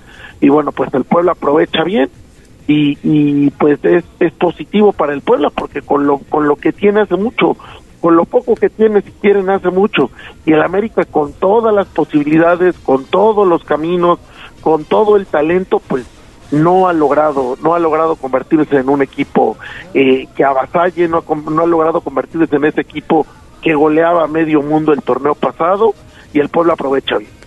y bueno, pues el pueblo aprovecha bien y, y pues es, es positivo para el pueblo porque con lo, con lo que tiene hace mucho, con lo poco que tiene si quieren hace mucho y el América con todas las posibilidades, con todos los caminos, con todo el talento, pues no ha logrado no ha logrado convertirse en un equipo eh, que avasalle, no, ha no ha logrado convertirse en ese equipo que goleaba a medio mundo el torneo pasado y el pueblo aprovecha bien.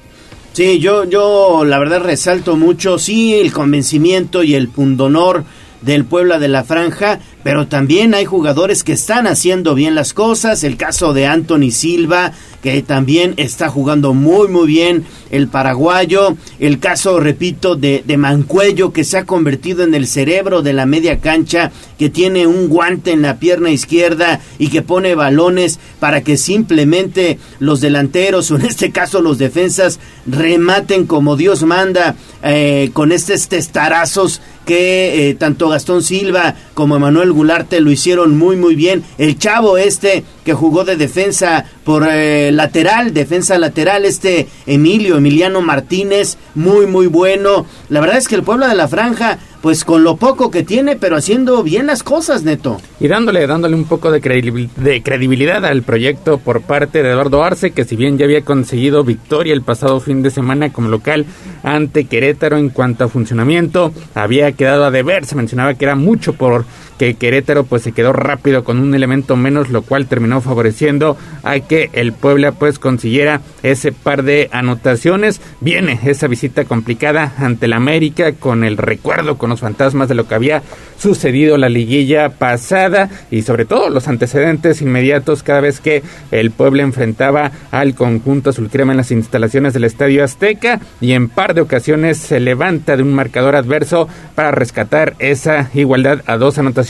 Sí, yo, yo la verdad resalto mucho, sí, el convencimiento y el pundonor del Puebla de la Franja, pero también hay jugadores que están haciendo bien las cosas, el caso de Anthony Silva, que también está jugando muy muy bien el paraguayo, el caso, repito, de, de Mancuello, que se ha convertido en el cerebro de la media cancha, que tiene un guante en la pierna izquierda y que pone balones para que simplemente los delanteros, o en este caso los defensas, rematen como Dios manda, eh, con estos testarazos que eh, tanto Gastón Silva como Lo hicieron muy muy bien. El chavo este que jugó de defensa por eh, lateral, defensa lateral, este Emilio, Emiliano Martínez, muy muy bueno. La verdad es que el pueblo de la franja, pues con lo poco que tiene, pero haciendo bien las cosas, Neto. Y dándole, dándole un poco de credibilidad al proyecto por parte de Eduardo Arce, que si bien ya había conseguido victoria el pasado fin de semana como local ante Querétaro en cuanto a funcionamiento, había quedado a deber, se mencionaba que era mucho por que Querétaro pues se quedó rápido con un elemento menos, lo cual terminó favoreciendo a que el Puebla pues consiguiera ese par de anotaciones. Viene esa visita complicada ante el América con el recuerdo, con los fantasmas de lo que había sucedido la liguilla pasada y sobre todo los antecedentes inmediatos cada vez que el Puebla enfrentaba al conjunto azul crema en las instalaciones del Estadio Azteca y en par de ocasiones se levanta de un marcador adverso para rescatar esa igualdad a dos anotaciones.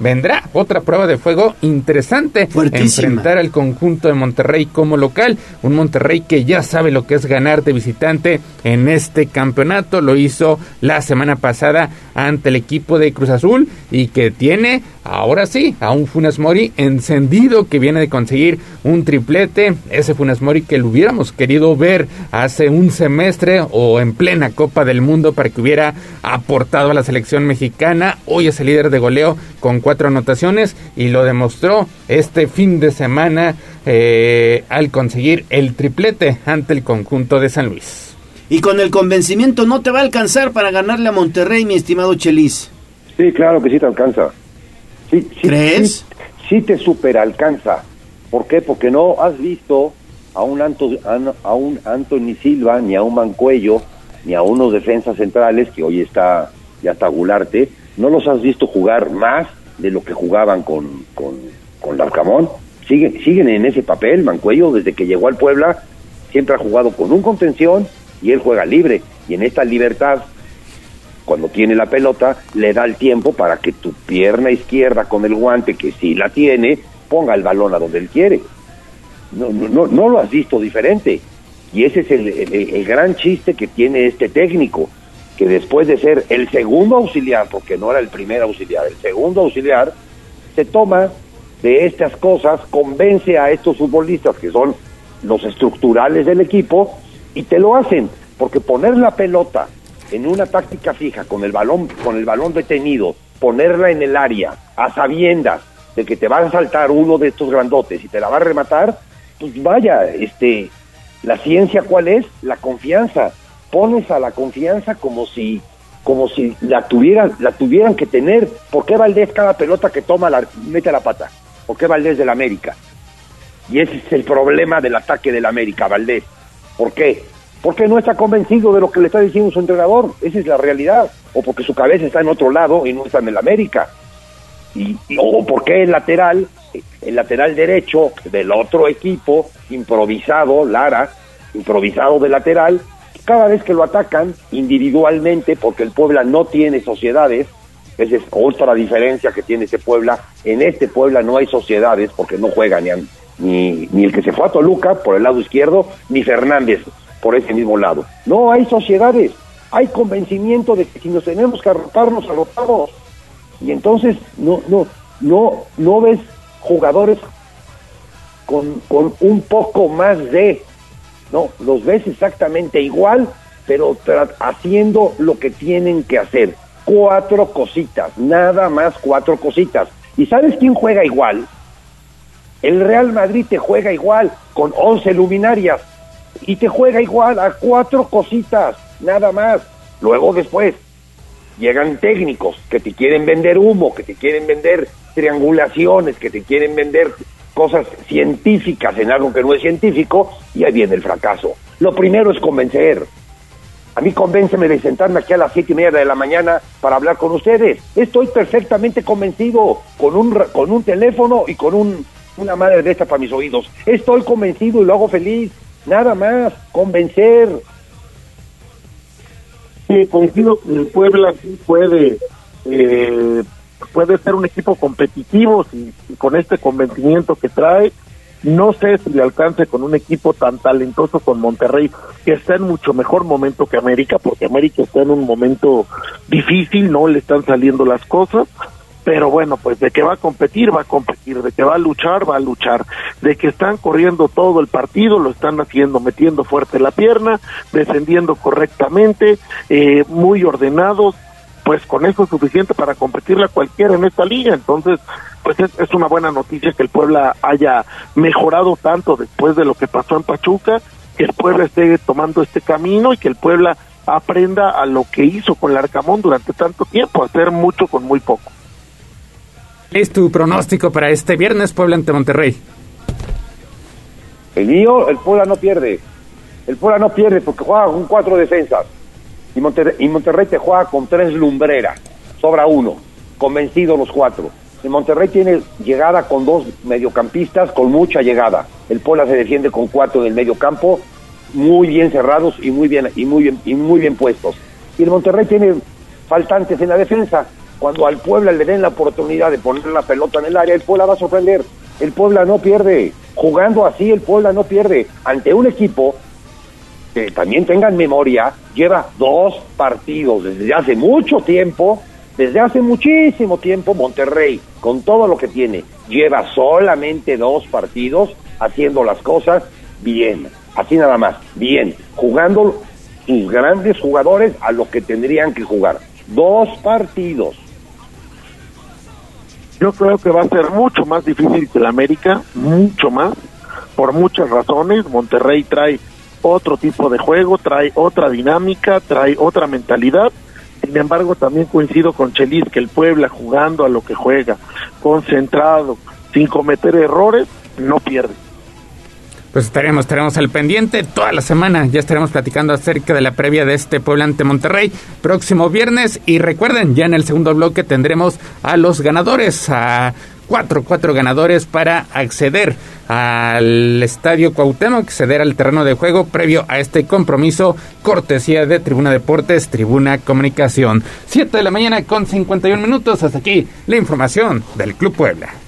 Vendrá otra prueba de fuego interesante. Fuertísima. enfrentar al conjunto de Monterrey como local, un Monterrey que ya sabe lo que es ganar de visitante en este campeonato, lo hizo la semana pasada ante el equipo de Cruz Azul y que tiene ahora sí a un Funes Mori encendido que viene de conseguir un triplete, ese Funes Mori que lo hubiéramos querido ver hace un semestre o en plena Copa del Mundo para que hubiera aportado a la selección mexicana, hoy es el líder de goleo con cuatro anotaciones y lo demostró este fin de semana eh, al conseguir el triplete ante el conjunto de San Luis. Y con el convencimiento no te va a alcanzar para ganarle a Monterrey, mi estimado Chelis. Sí, claro que sí te alcanza. Sí, sí, ¿Crees? Sí, sí te superalcanza. ¿Por qué? Porque no has visto a un, Anto- a un Anthony Silva, ni a un Mancuello, ni a unos defensas centrales, que hoy está ya está Gularte, no los has visto jugar más de lo que jugaban con, con, con Larcamón. Siguen, siguen en ese papel, Mancuello, desde que llegó al Puebla, siempre ha jugado con un contención y él juega libre. Y en esta libertad cuando tiene la pelota, le da el tiempo para que tu pierna izquierda con el guante, que sí la tiene, ponga el balón a donde él quiere. No, no, no, lo has visto diferente. Y ese es el- el gran chiste que tiene este técnico, que después de ser el segundo auxiliar, porque no era el primer auxiliar, el segundo auxiliar, se toma de estas cosas, convence a estos futbolistas que son los estructurales del equipo y te lo hacen, porque poner la pelota en una táctica fija con el balón con el balón detenido, ponerla en el área a sabiendas de que te va a saltar uno de estos grandotes y te la va a rematar, pues vaya, este la ciencia cuál es? La confianza. Pones a la confianza como si como si la tuvieran la tuvieran que tener. ¿Por qué Valdés cada pelota que toma la mete la pata? ¿Por qué Valdés del América? Y ese es el problema del ataque del América, Valdés. ¿Por qué? Porque no está convencido de lo que le está diciendo su entrenador. Esa es la realidad. O porque su cabeza está en otro lado y no está en el América. Y, y- o porque el lateral el lateral derecho del otro equipo, improvisado, Lara, improvisado de lateral, cada vez que lo atacan individualmente, porque el Puebla no tiene sociedades, esa es otra diferencia que tiene este Puebla, en este Puebla no hay sociedades porque no juega ni, ni, ni el que se fue a Toluca por el lado izquierdo, ni Fernández por ese mismo lado. No hay sociedades, hay convencimiento de que si nos tenemos que arrotar, nos arrotamos. Y entonces no, no, no, no ves jugadores con, con un poco más de, no, los ves exactamente igual, pero haciendo lo que tienen que hacer. Cuatro cositas, nada más cuatro cositas. ¿Y sabes quién juega igual? El Real Madrid te juega igual, con once luminarias, y te juega igual a cuatro cositas, nada más. Luego después, llegan técnicos que te quieren vender humo, que te quieren vender triangulaciones, que te quieren vender cosas científicas en algo que no es científico, y ahí viene el fracaso. Lo primero es convencer. A mí convénceme de sentarme aquí a las siete y media de la mañana para hablar con ustedes. Estoy perfectamente convencido con un, con un teléfono y con un, una madre de esta para mis oídos. Estoy convencido y lo hago feliz. Nada más, convencer. Sí, coincido que el Puebla puede, eh, puede ser un equipo competitivo y, con este convencimiento que trae. No sé si le alcance con un equipo tan talentoso con Monterrey, que está en mucho mejor momento que América, porque América está en un momento difícil, no le están saliendo las cosas pero bueno, pues de que va a competir, va a competir, de que va a luchar, va a luchar, de que están corriendo todo el partido, lo están haciendo, metiendo fuerte la pierna, defendiendo correctamente, eh, muy ordenados, pues con eso es suficiente para competirle a cualquiera en esta liga, entonces pues es, es, una buena noticia que el Puebla haya mejorado tanto después de lo que pasó en Pachuca, que el Puebla esté tomando este camino y que el Puebla aprenda a lo que hizo con el Arcamón durante tanto tiempo, hacer mucho con muy poco es tu pronóstico para este viernes Puebla ante Monterrey? El mío, el Puebla no pierde. El Puebla no pierde porque juega con cuatro defensas. Y Monterrey, te juega con tres lumbreras. Sobra uno. Convencido los cuatro. El Monterrey tiene llegada con dos mediocampistas con mucha llegada. El Puebla se defiende con cuatro en el medio campo, muy bien cerrados y muy bien, y muy bien, y muy bien puestos. Y el Monterrey tiene faltantes en la defensa cuando al Puebla le den la oportunidad de poner la pelota en el área, el Puebla va a sorprender. El Puebla no pierde. Jugando así, el Puebla no pierde. Ante un equipo que también tengan memoria, lleva dos partidos desde hace mucho tiempo, desde hace muchísimo tiempo, Monterrey, con todo lo que tiene, lleva solamente dos partidos haciendo las cosas bien. Así nada más, bien. Jugando sus grandes jugadores a lo que tendrían que jugar. Dos partidos yo creo que va a ser mucho más difícil que el América, mucho más, por muchas razones. Monterrey trae otro tipo de juego, trae otra dinámica, trae otra mentalidad. Sin embargo, también coincido con Chelis que el Puebla jugando a lo que juega, concentrado, sin cometer errores, no pierde pues estaremos, estaremos al pendiente toda la semana. Ya estaremos platicando acerca de la previa de este Puebla ante Monterrey próximo viernes. Y recuerden, ya en el segundo bloque tendremos a los ganadores, a cuatro, cuatro ganadores para acceder al Estadio Cuauhtémoc, acceder al terreno de juego previo a este compromiso, cortesía de Tribuna Deportes, Tribuna Comunicación. Siete de la mañana con 51 minutos, hasta aquí la información del Club Puebla.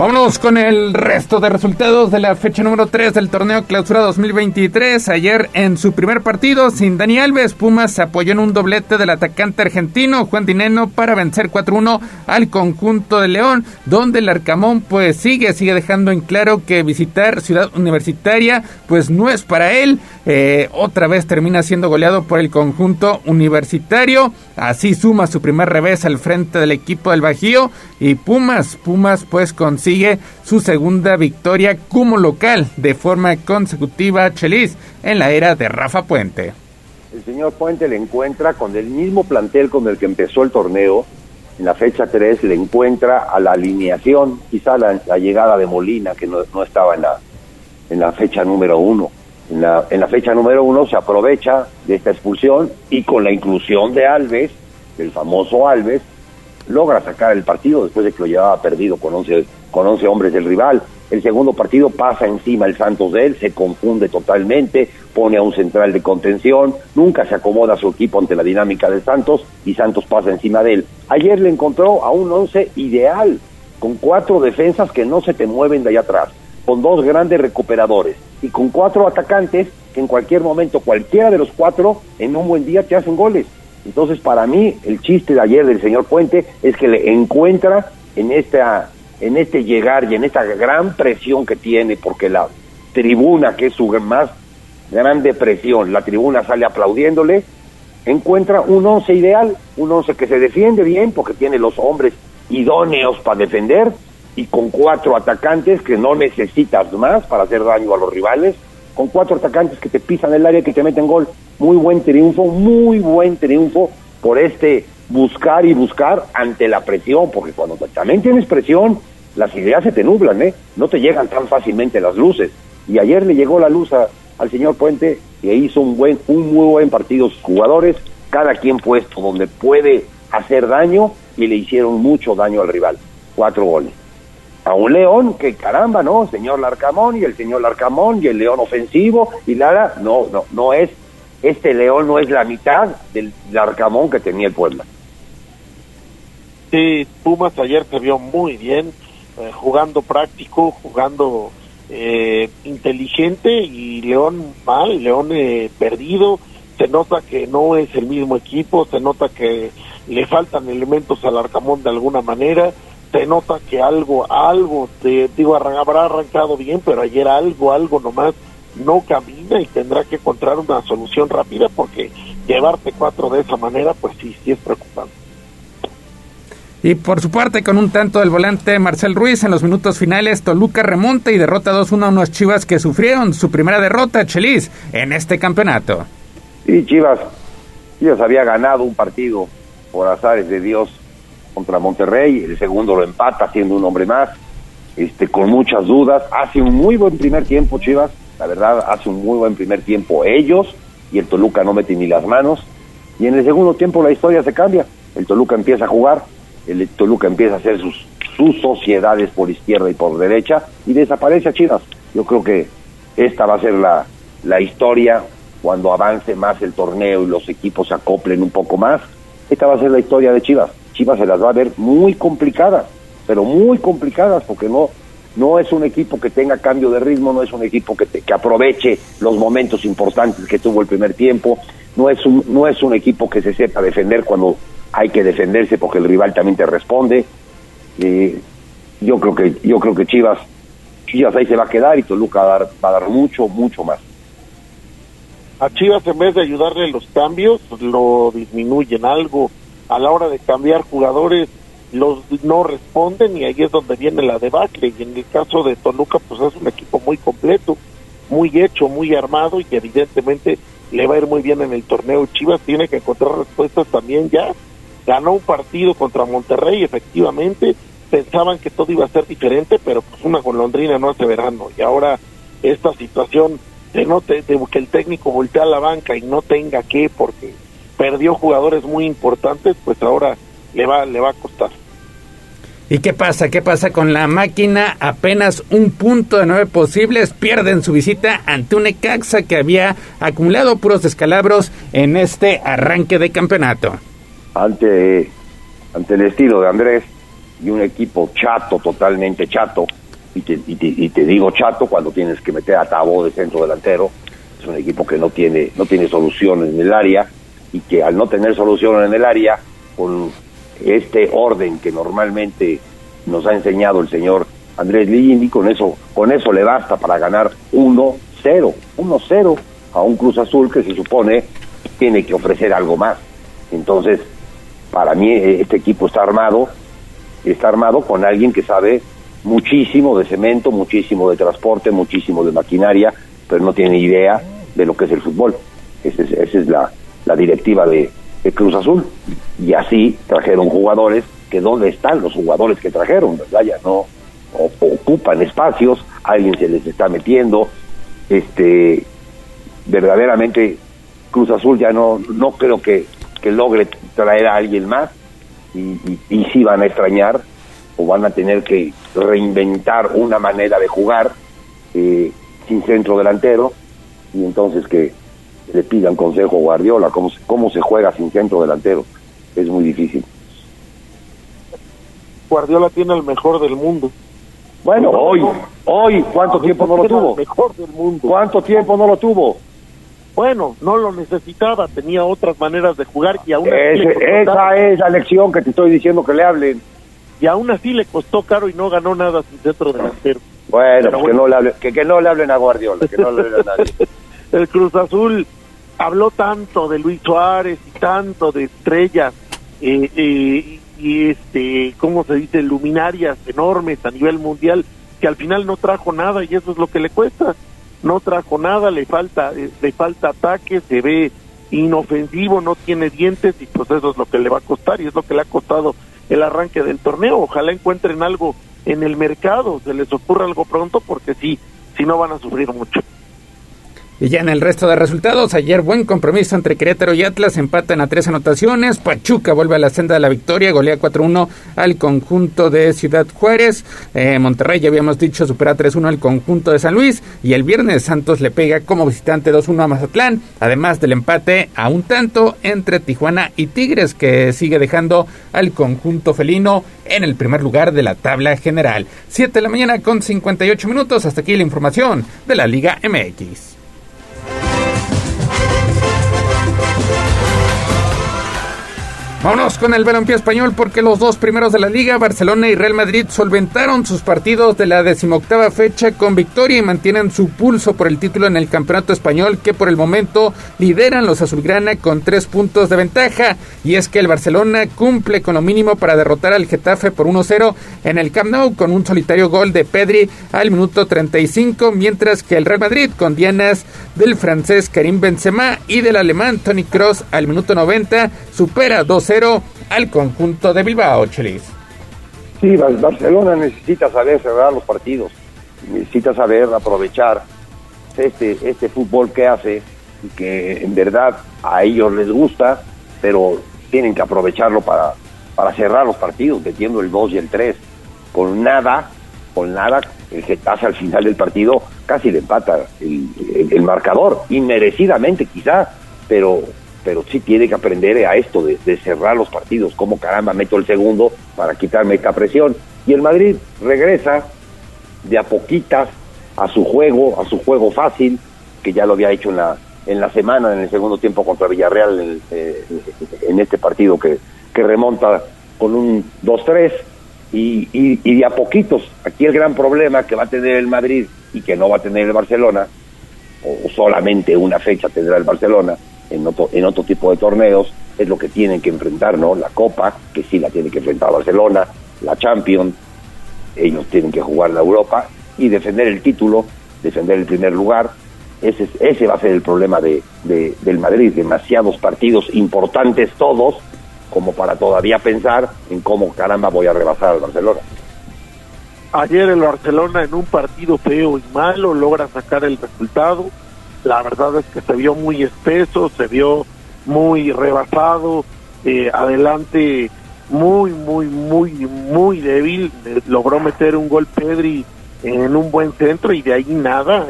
Vámonos con el resto de resultados de la fecha número 3 del torneo Clausura 2023. Ayer en su primer partido, sin Dani Alves, Pumas se apoyó en un doblete del atacante argentino Juan Dineno para vencer 4-1 al conjunto de León, donde el Arcamón pues sigue, sigue dejando en claro que visitar Ciudad Universitaria pues no es para él. Eh, otra vez termina siendo goleado por el conjunto universitario. Así suma su primer revés al frente del equipo del Bajío y Pumas, Pumas pues consigue sigue su segunda victoria como local de forma consecutiva Chelis en la era de Rafa Puente. El señor Puente le encuentra con el mismo plantel con el que empezó el torneo, en la fecha 3 le encuentra a la alineación, quizá la, llegada de Molina, que no, estaba en la, en la fecha número 1. En la, en la fecha número uno se aprovecha de esta expulsión y con la inclusión de Alves, el famoso Alves, logra sacar el partido después de que lo llevaba perdido con 11, con 11 hombres del rival. El segundo partido pasa encima el Santos de él, se confunde totalmente, pone a un central de contención, nunca se acomoda su equipo ante la dinámica de Santos y Santos pasa encima de él. Ayer le encontró a un once ideal, con cuatro defensas que no se te mueven de allá atrás, con dos grandes recuperadores y con cuatro atacantes que en cualquier momento, cualquiera de los cuatro, en un buen día te hacen goles. Entonces, para mí, el chiste de ayer del señor Puente es que le encuentra en esta en este llegar y en esta gran presión que tiene, porque la tribuna, que es su más grande presión, la tribuna sale aplaudiéndole, encuentra un once ideal, un once que se defiende bien, porque tiene los hombres idóneos para defender, y con cuatro atacantes que no necesitas más para hacer daño a los rivales, con cuatro atacantes que te pisan el área, que te meten gol. Muy buen triunfo, muy buen triunfo por este buscar y buscar ante la presión, porque cuando también tienes presión, las ideas se te nublan, ¿eh? No te llegan tan fácilmente las luces. Y ayer le llegó la luz a, al señor Puente y hizo un buen, un muy buen partido sus jugadores, cada quien puesto donde puede hacer daño y le hicieron mucho daño al rival. Cuatro goles. A un León que caramba, ¿no? Señor Larcamón y el señor Larcamón y el León ofensivo y Lara, no, no, no es, este León no es la mitad del Larcamón que tenía el Puebla. Sí, Pumas ayer se vio muy bien, eh, jugando práctico, jugando eh, inteligente y León mal, León eh, perdido. Se nota que no es el mismo equipo, se nota que le faltan elementos al Arcamón de alguna manera, se nota que algo, algo, te digo, habrá arrancado bien, pero ayer algo, algo nomás no camina y tendrá que encontrar una solución rápida porque llevarte cuatro de esa manera, pues sí, sí es preocupante. Y por su parte, con un tanto del volante Marcel Ruiz en los minutos finales, Toluca remonta y derrota 2-1 a unos Chivas que sufrieron su primera derrota, Chelis, en este campeonato. Sí, Chivas, Chivas había ganado un partido por azares de Dios contra Monterrey, el segundo lo empata siendo un hombre más, este, con muchas dudas, hace un muy buen primer tiempo Chivas, la verdad hace un muy buen primer tiempo ellos y el Toluca no mete ni las manos, y en el segundo tiempo la historia se cambia, el Toluca empieza a jugar, el Toluca empieza a hacer sus, sociedades por izquierda y por derecha y desaparece a Chivas. Yo creo que esta va a ser la, la historia cuando avance más el torneo y los equipos se acoplen un poco más. Esta va a ser la historia de Chivas. Chivas se las va a ver muy complicadas, pero muy complicadas porque no no es un equipo que tenga cambio de ritmo, no es un equipo que, te, que aproveche los momentos importantes que tuvo el primer tiempo, no es un no es un equipo que se sepa defender cuando hay que defenderse porque el rival también te responde. Eh, yo creo que yo creo que Chivas Chivas ahí se va a quedar y Toluca va a dar, va a dar mucho mucho más. A Chivas en vez de ayudarle los cambios lo disminuyen algo a la hora de cambiar jugadores los no responden y ahí es donde viene la debacle. Y en el caso de Toluca pues es un equipo muy completo muy hecho muy armado y que evidentemente le va a ir muy bien en el torneo. Chivas tiene que encontrar respuestas también ya. Ganó un partido contra Monterrey, efectivamente, pensaban que todo iba a ser diferente, pero pues una golondrina no hace verano, y ahora esta situación de, no te, de que el técnico voltea a la banca y no tenga que, porque perdió jugadores muy importantes, pues ahora le va, le va a costar. ¿Y qué pasa? ¿Qué pasa con la máquina? Apenas un punto de nueve posibles pierden su visita ante un Ecaxa que había acumulado puros descalabros en este arranque de campeonato ante, ante el estilo de Andrés y un equipo chato, totalmente chato, y te, y te, digo chato cuando tienes que meter a Tabo de centro delantero, es un equipo que no tiene, no tiene solución en el área y que al no tener solución en el área, con este orden que normalmente nos ha enseñado el señor Andrés Lini, con eso, con eso le basta para ganar 1-0, 1-0 a un Cruz Azul que se supone tiene que ofrecer algo más. Entonces, para mí eh, este equipo está armado, está armado con alguien que sabe muchísimo de cemento, muchísimo de transporte, muchísimo de maquinaria, pero no tiene idea de lo que es el fútbol. Esa es, la, directiva de, Cruz Azul. Y así trajeron jugadores que dónde están los jugadores que trajeron, ¿verdad? Ya no ocupan espacios, alguien se les está metiendo, este verdaderamente Cruz Azul ya no, no creo que, que logre traer a alguien más y, y, y sí van a extrañar o van a tener que reinventar una manera de jugar eh, sin centro delantero y entonces que le pidan consejo a Guardiola cómo, se- cómo se juega sin centro delantero. Es muy difícil. Guardiola tiene el mejor del mundo. Bueno, hoy, hoy, ¿cuánto tiempo no lo tuvo? mejor del mundo. ¿Cuánto tiempo no lo tuvo? Bueno, no lo necesitaba, tenía otras maneras de jugar y aún así Ese- esa es la lección que te estoy diciendo que le hablen. y aún así le costó caro y no ganó nada sin centro delantero. Bueno, que, no le hablen, que, que no le hablen a Guardiola, que no le hablen a nadie. El Cruz Azul habló tanto de Luis Suárez y tanto de estrellas eh, eh, y este, ¿cómo se dice? Luminarias enormes a nivel mundial que al final no trajo nada y eso es lo que le cuesta. No trajo nada, le falta, eh, le falta ataque, se ve inofensivo, no tiene dientes y pues eso es lo que le va a costar y es lo que le ha costado el arranque del torneo. Ojalá encuentren algo en el mercado, se les ocurra algo pronto porque sí, si no van a sufrir mucho. Y ya en el resto de resultados, ayer buen compromiso entre Querétaro y Atlas, empatan a tres anotaciones, Pachuca vuelve a la senda de la victoria, golea 4-1 al conjunto de Ciudad Juárez, Eh, Monterrey ya habíamos dicho supera 3-1 al conjunto de San Luis y el viernes Santos le pega como visitante 2-1 a Mazatlán, además del empate a un tanto entre Tijuana y Tigres que sigue dejando al conjunto felino en el primer lugar de la tabla general. 7 de la mañana con 58 minutos, hasta aquí la información de la Liga MX. Vámonos con el balompié español porque los dos primeros de la liga, Barcelona y Real Madrid, solventaron sus partidos de la decimoctava fecha con victoria y mantienen su pulso por el título en el campeonato español que por el momento lideran los azulgrana con tres puntos de ventaja. Y es que el Barcelona cumple con lo mínimo para derrotar al Getafe por 1-0 en el Camp Nou con un solitario gol de Pedri al minuto 35, mientras que el Real Madrid con dianas del francés Karim Benzema y del alemán Tony Cross al minuto 90 supera 2-0 al conjunto de Bilbao, Chelis. Sí, Bar- Barcelona necesita saber cerrar los partidos, necesita saber aprovechar este, este fútbol que hace que en verdad a ellos les gusta, pero tienen que aprovecharlo para, para cerrar los partidos, metiendo el 2 y el 3. Con nada, con nada, el Getafe al final del partido casi le empata el, el- el marcador, inmerecidamente quizá, pero pero sí tiene que aprender a esto de, de cerrar los partidos, como caramba meto el segundo para quitarme esta presión. Y el Madrid regresa de a poquitas a su juego, a su juego fácil, que ya lo había hecho en la, en la semana, en el segundo tiempo contra Villarreal, en, eh, este partido que, que remonta con un 2-3. Y, y, y de a poquitos, aquí el gran problema que va a tener el Madrid y que no va a tener el Barcelona, o solamente una fecha tendrá el Barcelona en otro, en otro tipo de torneos, es lo que tienen que enfrentar, ¿no? La Copa, que sí la tiene que enfrentar Barcelona, la Champions, ellos tienen que jugar la Europa y defender el título, defender el primer lugar. Ese, es- ese va a ser el problema de- del Madrid, demasiados partidos importantes todos, como para todavía pensar en cómo caramba voy a rebasar al Barcelona. Ayer el Barcelona en un partido feo y malo logra sacar el resultado. La verdad es que se vio muy espeso, se vio muy rebasado, eh, adelante muy, muy, muy, muy débil. Eh, logró meter un gol Pedri en un buen centro y de ahí nada.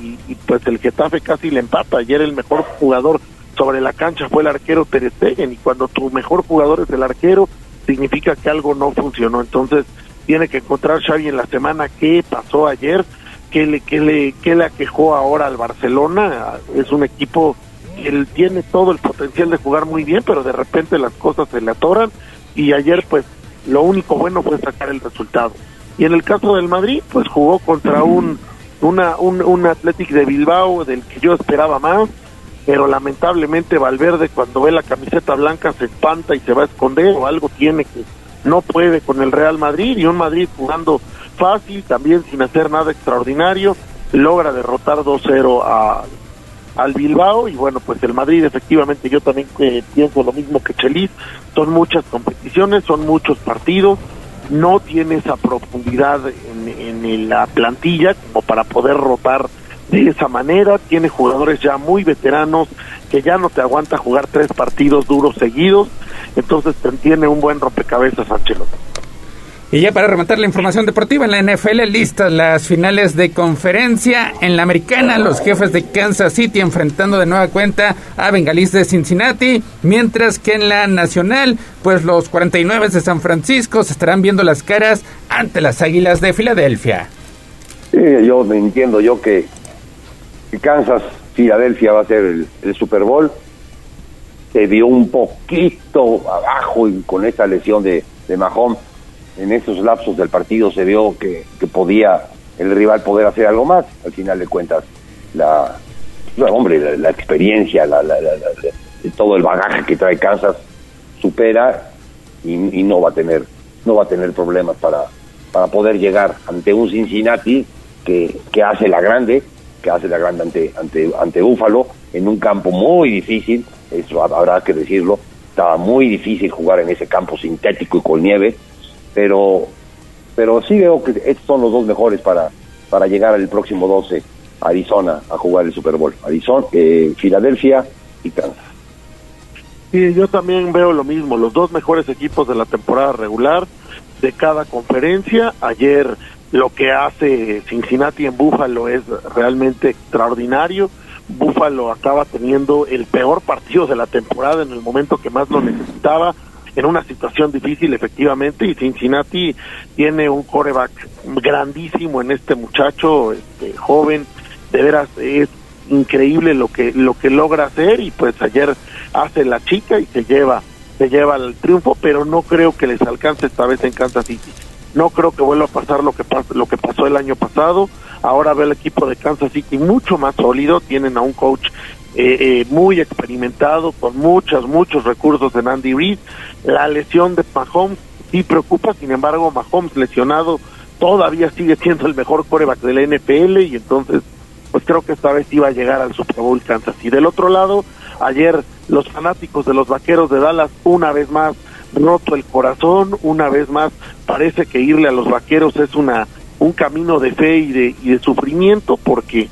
Y, y, pues el Getafe casi le empata. Ayer el mejor jugador sobre la cancha fue el arquero Ter Stegen y cuando tu mejor jugador es el arquero significa que algo no funcionó. Entonces tiene que encontrar Xavi en la semana qué pasó ayer, qué le, qué le, qué le aquejó ahora al Barcelona. Es un equipo que tiene todo el potencial de jugar muy bien, pero de repente las cosas se le atoran y ayer pues lo único bueno fue sacar el resultado. Y en el caso del Madrid, pues jugó contra un una, un, un Athletic de Bilbao del que yo esperaba más, pero lamentablemente Valverde cuando ve la camiseta blanca se espanta y se va a esconder o algo tiene que no puede con el Real Madrid y un Madrid jugando fácil, también sin hacer nada extraordinario, logra derrotar 2-0 a, al Bilbao y bueno, pues el Madrid efectivamente yo también eh, pienso lo mismo que Chelis, son muchas competiciones, son muchos partidos, no tiene esa profundidad en, en la plantilla como para poder rotar de esa manera, tiene jugadores ya muy veteranos que ya no te aguanta jugar tres partidos duros seguidos, entonces tiene un buen rompecabezas Ancelotti. Y ya para rematar la información deportiva, en la NFL listas las finales de conferencia. En la americana, los jefes de Kansas City enfrentando de nueva cuenta a Bengalís de Cincinnati. Mientras que en la nacional, pues los 49 de San Francisco se estarán viendo las caras ante las Águilas de Filadelfia. Sí, yo entiendo yo que, Kansas, Filadelfia va a ser el, el Super Bowl. Se vio un poquito abajo y con esa lesión de, de Mahomes en esos lapsos del partido se vio que, que podía el rival poder hacer algo más. Al final de cuentas, la, hombre, la, la experiencia, la- la- todo el bagaje que trae Kansas supera y, y no va a tener no va a tener problemas para para poder llegar ante un Cincinnati que, que hace la grande, que hace la grande ante ante ante Búfalo en un campo muy difícil, eso habrá que decirlo, estaba muy difícil jugar en ese campo sintético y con nieve, pero pero sí veo que estos son los dos mejores para para llegar el próximo 12 a Arizona a jugar el Super Bowl, Arizona, eh, Filadelfia y Kansas. Sí, yo también veo lo mismo, los dos mejores equipos de la temporada regular de cada conferencia. Ayer lo que hace Cincinnati en Búfalo es realmente extraordinario. Búfalo acaba teniendo el peor partido de la temporada en el momento que más lo necesitaba, en una situación difícil efectivamente, y Cincinnati tiene un coreback grandísimo en este muchacho este, joven, de veras es increíble lo que lo que logra hacer y pues ayer hace la chica y se lleva se lleva el triunfo pero no creo que les alcance esta vez en Kansas City. No creo que vuelva a pasar lo que lo que pasó el año pasado. Ahora ve el equipo de Kansas City mucho más sólido tienen a un coach eh, eh, muy experimentado con muchos muchos recursos en Andy Reid la lesión de Mahomes sí preocupa sin embargo Mahomes lesionado todavía sigue siendo el mejor coreback de la NFL y entonces pues creo que esta vez iba a llegar al Super Bowl Kansas. Y del otro lado, ayer los fanáticos de los Vaqueros de Dallas una vez más roto el corazón, una vez más parece que irle a los Vaqueros es una un camino de fe y de, y de sufrimiento porque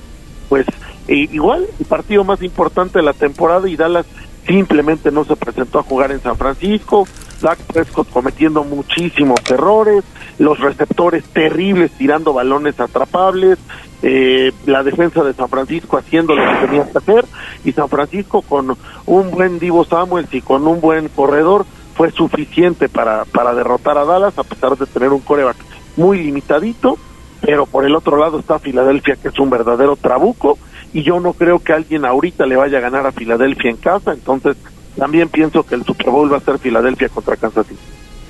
pues eh, igual el partido más importante de la temporada y Dallas simplemente no se presentó a jugar en San Francisco, Dak Prescott cometiendo muchísimos errores, los receptores terribles tirando balones atrapables, eh, la defensa de San Francisco haciendo lo que tenía que hacer. Y San Francisco con un buen Divo Samuels y con un buen corredor fue suficiente para, para derrotar a Dallas a pesar de tener un coreback muy limitadito, pero por el otro lado está Filadelfia que es un verdadero trabuco y yo no creo que alguien ahorita le vaya a ganar a Filadelfia en casa, entonces también pienso que el Super Bowl va a ser Filadelfia contra Kansas City.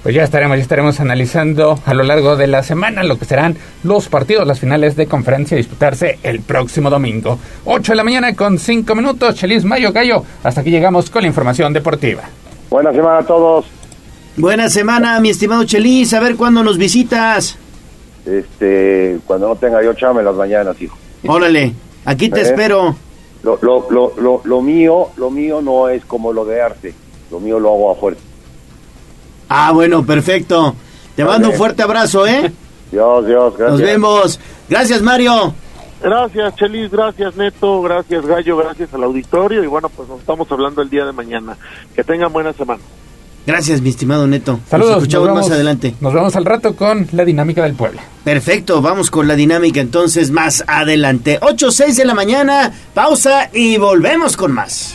Pues ya estaremos, ya estaremos analizando a lo largo de la semana lo que serán los partidos, las finales de conferencia a disputarse el próximo domingo. 8 de la mañana con 5 minutos, Chelis Mayo Gallo. Hasta aquí llegamos con la información deportiva. Buena semana a todos. Buena semana, mi estimado Chelis. A ver cuándo nos visitas. Este, cuando no tenga yo chame las mañanas, hijo. Órale, aquí te ¿Eh? espero. Lo, lo, lo, lo, lo mío, lo mío no es como lo de arte. Lo mío lo hago a fuerza. Ah, bueno, perfecto. Te mando un fuerte abrazo, ¿eh? Dios, Dios, gracias. Nos vemos. Gracias, Mario. Gracias, Chelis, gracias, Neto, gracias, Gallo, gracias al auditorio y bueno, pues nos estamos hablando el día de mañana. Que tengan buena semana. Gracias, mi estimado Neto. Saludos. Nos escuchamos nos más vemos- adelante. Nos vemos al rato con la dinámica del pueblo. Perfecto, vamos con la dinámica entonces más adelante. 8, 6 de la mañana, pausa y volvemos con más.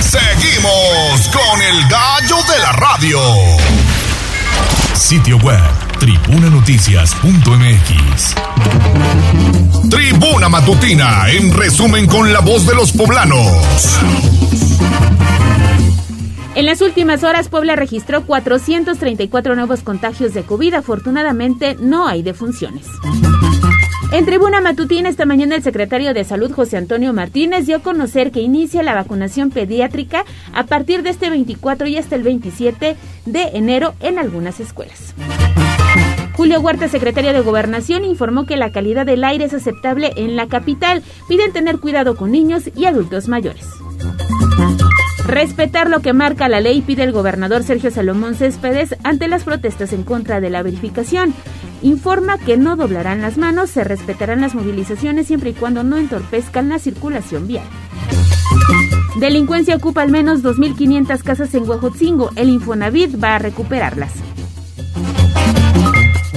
Seguimos con el gallo de la radio. Sitio web tribunanoticias.mx. Tribuna Matutina, en resumen con la voz de los poblanos. En las últimas horas, Puebla registró 434 nuevos contagios de COVID. Afortunadamente, no hay defunciones. En tribuna matutina esta mañana el secretario de Salud José Antonio Martínez dio a conocer que inicia la vacunación pediátrica a partir de este 24 y hasta el 27 de enero en algunas escuelas. Julio Huerta, secretario de Gobernación, informó que la calidad del aire es aceptable en la capital. Piden tener cuidado con niños y adultos mayores. Respetar lo que marca la ley pide el gobernador Sergio Salomón Céspedes ante las protestas en contra de la verificación. Informa que no doblarán las manos, se respetarán las movilizaciones siempre y cuando no entorpezcan la circulación vial. Delincuencia ocupa al menos 2.500 casas en Huejotzingo. El Infonavit va a recuperarlas.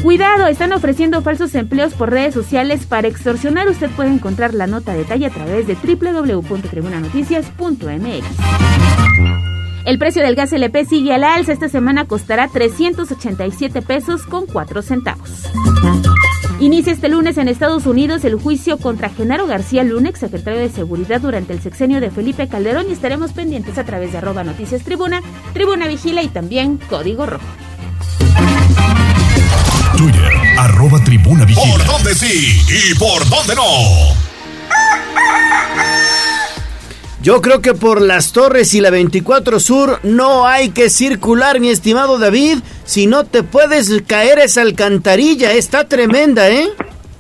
Cuidado, están ofreciendo falsos empleos por redes sociales para extorsionar. Usted puede encontrar la nota de detalle a través de www.tribunanoticias.mx. El precio del gas LP sigue al alza. Esta semana costará 387 pesos con 4 centavos. Inicia este lunes en Estados Unidos el juicio contra Genaro García Luna, secretario de Seguridad durante el sexenio de Felipe Calderón y estaremos pendientes a través de arroba noticias tribuna, tribuna vigila y también código rojo. Twitter, arroba tribuna vigila. ¿Por dónde sí y por dónde no? Yo creo que por las torres y la 24 Sur no hay que circular, mi estimado David. Si no te puedes caer esa alcantarilla, está tremenda, ¿eh?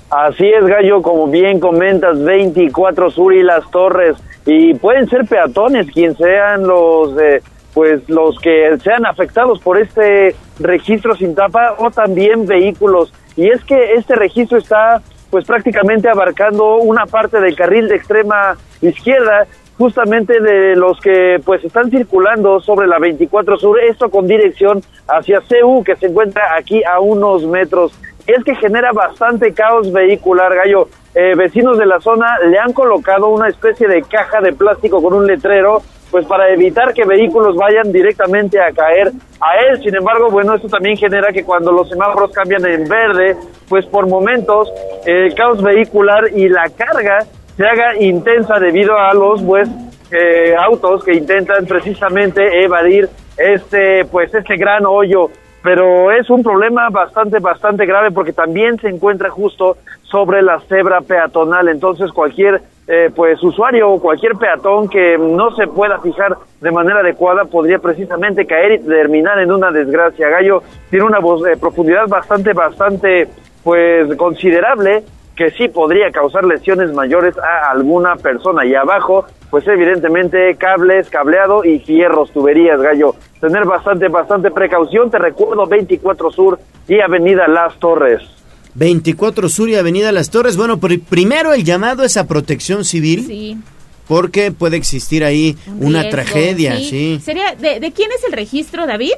Así es, Gallo, como bien comentas, 24 Sur y las torres. Y pueden ser peatones quien sean los... Eh, pues los que sean afectados por este registro sin tapa o también vehículos. Y es que este registro está pues prácticamente abarcando una parte del carril de extrema izquierda, justamente de los que pues están circulando sobre la 24 Sur, esto con dirección hacia CU que se encuentra aquí a unos metros. Es que genera bastante caos vehicular, Gallo. Eh, vecinos de la zona le han colocado una especie de caja de plástico con un letrero pues para evitar que vehículos vayan directamente a caer a él. Sin embargo, bueno, esto también genera que cuando los semáforos cambian en verde, pues por momentos el caos vehicular y la carga se haga intensa debido a los pues eh, autos que intentan precisamente evadir este pues este gran hoyo pero es un problema bastante, bastante grave porque también se encuentra justo sobre la cebra peatonal. Entonces, cualquier eh, pues usuario o cualquier peatón que no se pueda fijar de manera adecuada podría precisamente caer y terminar en una desgracia. Gallo tiene una eh, profundidad bastante, bastante pues considerable que sí podría causar lesiones mayores a alguna persona. Y abajo, pues evidentemente cables, cableado y fierros, tuberías, gallo. Tener bastante, bastante precaución. Te recuerdo 24 Sur y Avenida Las Torres. 24 Sur y Avenida Las Torres. Bueno, primero el llamado es a protección civil. Sí. Porque puede existir ahí una tragedia, sí. ¿Sería de, de, quién es el registro, David?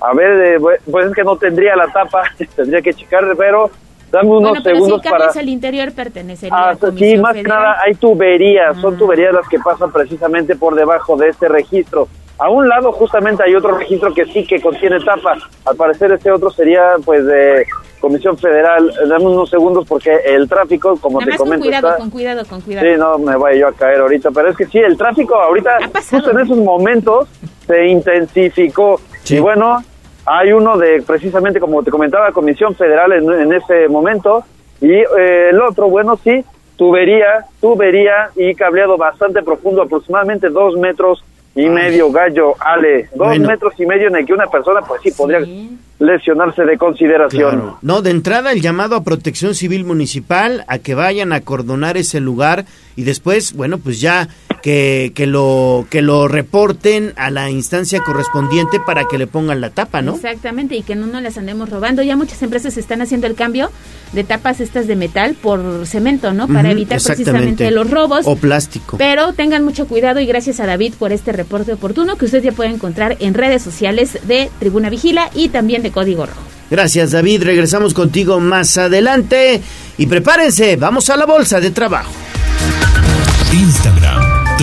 A ver, pues es que no tendría la tapa, tendría que checar, pero Dame unos bueno, pero segundos si para. al interior pertenecería ah, a la Sí, más que nada hay tuberías, son Ah. tuberías las que pasan precisamente por debajo de este registro. A un lado justamente hay otro registro que sí que contiene tapa. Al parecer este otro sería pues de Comisión Federal. Dame unos segundos porque el tráfico, como Nada te más con comento, cuidado, está... con cuidado, con cuidado. Sí, no me vaya yo a caer ahorita, pero es que sí, el tráfico ahorita, justo en esos momentos, se intensificó. Y bueno, hay uno de, precisamente como te comentaba, Comisión Federal en, en ese momento, y eh, el otro, bueno, sí, tubería, tubería y cableado bastante profundo, aproximadamente dos metros y medio, gallo, Ale, dos Bueno. metros y medio en el que una persona, pues sí, podría lesionarse de consideración. Claro. No, de entrada el llamado a Protección Civil Municipal a que vayan a acordonar ese lugar y después, bueno, pues ya que, que lo que lo reporten a la instancia correspondiente para que le pongan la tapa, ¿no? Exactamente, y que no nos las andemos robando. Ya muchas empresas están haciendo el cambio de tapas estas de metal por cemento, ¿no? Para evitar precisamente los robos. O plástico. Pero tengan mucho cuidado y gracias a David por este reporte oportuno que usted ya puede encontrar en redes sociales de Tribuna Vigila y también de Código Rojo. Gracias, David. Regresamos contigo más adelante. Y prepárense, vamos a la bolsa de trabajo. Instagram,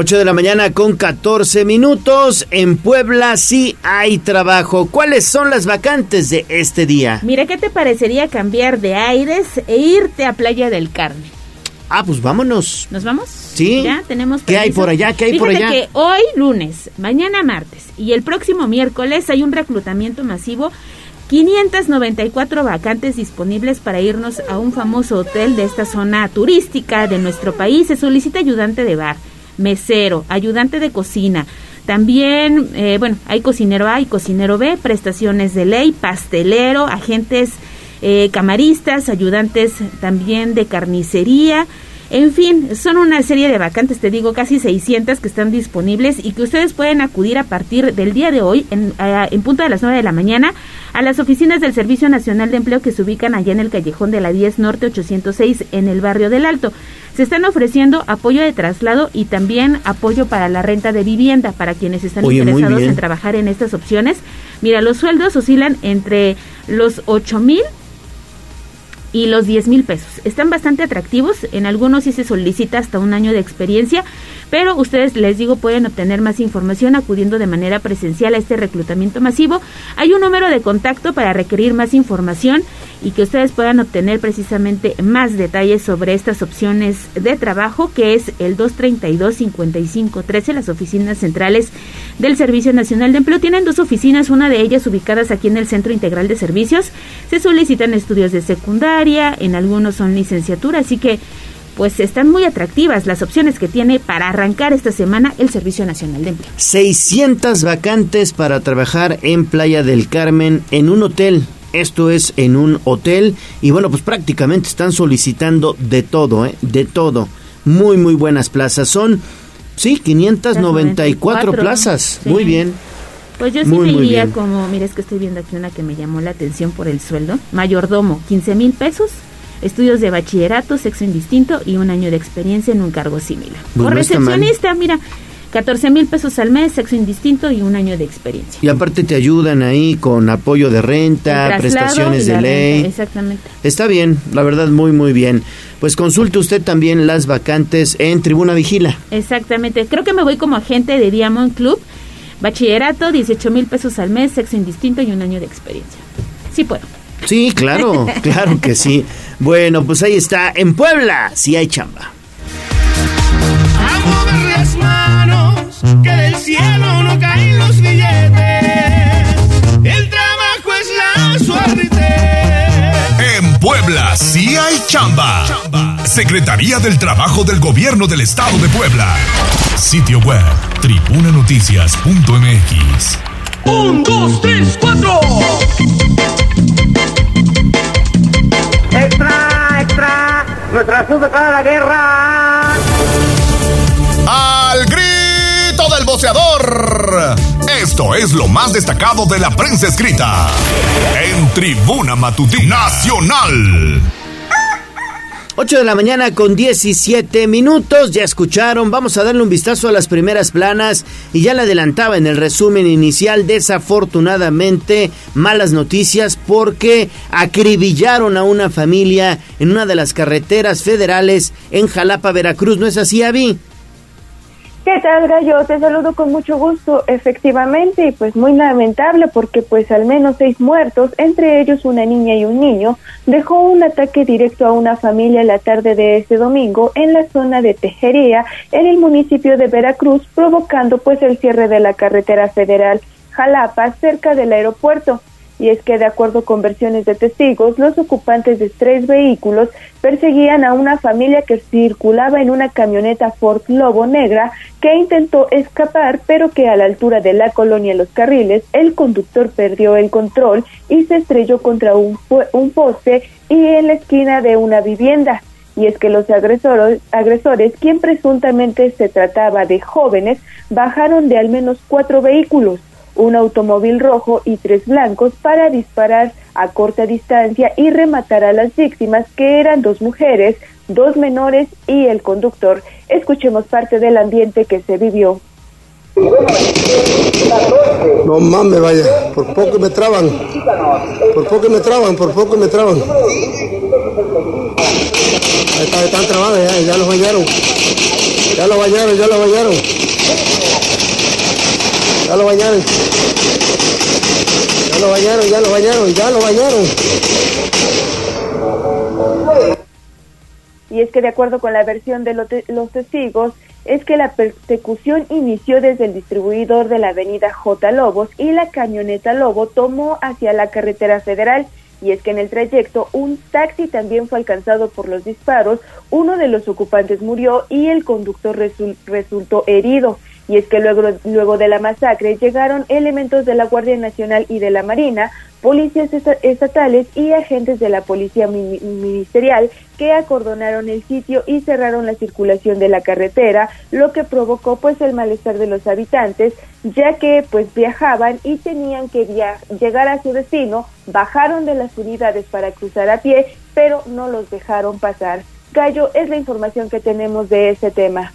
8 de la mañana con 14 minutos. En Puebla sí hay trabajo. ¿Cuáles son las vacantes de este día? Mira, ¿qué te parecería cambiar de aires e irte a Playa del Carmen? Ah, pues vámonos. ¿Nos vamos? Sí. Ya tenemos ¿Qué hay permiso. por allá? ¿Qué hay por allá? que hoy lunes, mañana martes y el próximo miércoles hay un reclutamiento masivo 594 vacantes disponibles para irnos a un famoso hotel de esta zona turística de nuestro país. Se solicita ayudante de bar, mesero, ayudante de cocina. También, eh, bueno, hay cocinero A y cocinero B, prestaciones de ley, pastelero, agentes eh, camaristas, ayudantes también de carnicería. En fin, son una serie de vacantes, te digo, casi 600 que están disponibles y que ustedes pueden acudir a partir del día de hoy, en, a- en punto de las 9 de la mañana, a las oficinas del Servicio Nacional de Empleo que se ubican allá en el callejón de la 10 Norte 806 en el barrio del Alto. Se están ofreciendo apoyo de traslado y también apoyo para la renta de vivienda para quienes están Oye, interesados en trabajar en estas opciones. Mira, los sueldos oscilan entre los 8 mil y los 10 mil pesos. Están bastante atractivos, en algunos sí se solicita hasta un año de experiencia, pero ustedes, les digo, pueden obtener más información acudiendo de manera presencial a este reclutamiento masivo. Hay un número de contacto para requerir más información y que ustedes puedan obtener precisamente más detalles sobre estas opciones de trabajo, que es el 232-5513, las oficinas centrales del Servicio Nacional de Empleo. Tienen dos oficinas, una de ellas ubicadas aquí en el Centro Integral de Servicios. Se solicitan estudios de secundaria, en algunos son licenciatura, así que pues están muy atractivas las opciones que tiene para arrancar esta semana el Servicio Nacional de Empleo. 600 vacantes para trabajar en Playa del Carmen en un hotel. Esto es en un hotel y bueno, pues prácticamente están solicitando de todo, ¿eh? de todo. Muy, muy buenas plazas. Son, sí, 594 plazas. Sí. Muy bien. Pues yo sí Muy, me iría como, mira, es que estoy viendo aquí una que me llamó la atención por el sueldo. Mayordomo, 15 mil pesos. Estudios de bachillerato, sexo indistinto y un año de experiencia en un cargo similar. Pues o no recepcionista, mira, 14 mil pesos al mes, sexo indistinto y un año de experiencia. Y aparte te ayudan ahí con apoyo de renta, prestaciones de ley. renta, exactamente. Está bien, la verdad, muy, muy bien. Pues consulte usted también las vacantes en Tribuna Vigila. Exactamente. Creo que me voy como agente de Diamond Club. Bachillerato, 18 mil pesos al mes, sexo indistinto y un año de experiencia. Sí puedo. Sí, claro, claro que sí. Bueno, pues ahí está, en Puebla, sí hay chamba. A mover las manos, que del cielo no caen los billetes. El trabajo es la suerte. En Puebla sí hay chamba. Secretaría del Trabajo del Gobierno del Estado de Puebla. Sitio web tribunanoticias.mx. Un, dos, tres, cuatro. ¡Extra, extra! ¡Nuestra azul declara la guerra! Al grito del boceador. Esto es lo más destacado de la prensa escrita. En Tribuna Matutina Nacional. 8 de la mañana con 17 minutos, ya escucharon, vamos a darle un vistazo a las primeras planas y ya le adelantaba en el resumen inicial, desafortunadamente malas noticias porque acribillaron a una familia en una de las carreteras federales en Jalapa, Veracruz, ¿no es así, Avi? ¿Qué tal, Gallo? Te saludo con mucho gusto. Efectivamente, y pues muy lamentable porque pues al menos seis muertos, entre ellos una niña y un niño, dejó un ataque directo a una familia la tarde de este domingo en la zona de Tejería, en el municipio de Veracruz, provocando pues el cierre de la carretera federal Jalapa cerca del aeropuerto. Y es que, de acuerdo con versiones de testigos, los ocupantes de tres vehículos perseguían a una familia que circulaba en una camioneta Ford Lobo negra que intentó escapar, pero que a la altura de la colonia Los Carriles, el conductor perdió el control y se estrelló contra un, un poste y en la esquina de una vivienda. Y es que los agresores, agresores, quien presuntamente se trataba de jóvenes, bajaron de al menos cuatro vehículos un automóvil rojo y tres blancos para disparar a corta distancia y rematar a las víctimas, que eran dos mujeres, dos menores y el conductor. Escuchemos parte del ambiente que se vivió. No mames, vaya, por poco me traban. Por poco me traban, por poco me traban. Están trabados ya, ya los bañaron. Ya lo bañaron, ya lo bañaron. Ya lo bañaron. Ya lo bañaron, ya lo bañaron, ya lo bañaron. Y es que de acuerdo con la versión de los testigos, es que la persecución inició desde el distribuidor de la avenida J. Lobos y la camioneta Lobo tomó hacia la carretera federal. Y es que en el trayecto un taxi también fue alcanzado por los disparos, uno de los ocupantes murió y el conductor resultó herido. Y es que luego, luego de la masacre llegaron elementos de la Guardia Nacional y de la Marina, policías estatales y agentes de la Policía Ministerial que acordonaron el sitio y cerraron la circulación de la carretera, lo que provocó pues el malestar de los habitantes, ya que pues viajaban y tenían que llegar a su destino, bajaron de las unidades para cruzar a pie, pero no los dejaron pasar. Gallo, es la información que tenemos de este tema.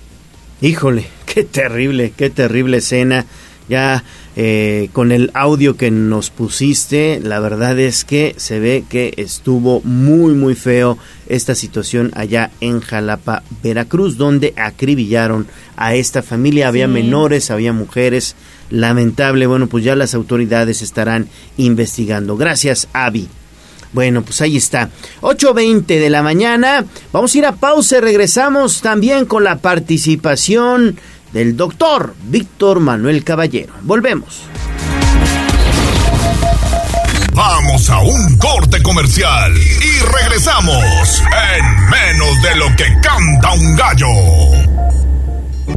Híjole, qué terrible, qué terrible escena. Ya eh, con el audio que nos pusiste, la verdad es que se ve que estuvo muy, muy feo esta situación allá en Jalapa, Veracruz, donde acribillaron a esta familia. Había menores, había mujeres. Lamentable, bueno, pues ya las autoridades estarán investigando. Gracias, Avi. Bueno, pues ahí está. 8.20 de la mañana. Vamos a ir a pausa y regresamos también con la participación del doctor Víctor Manuel Caballero. Volvemos. Vamos a un corte comercial y regresamos en menos de lo que canta un gallo.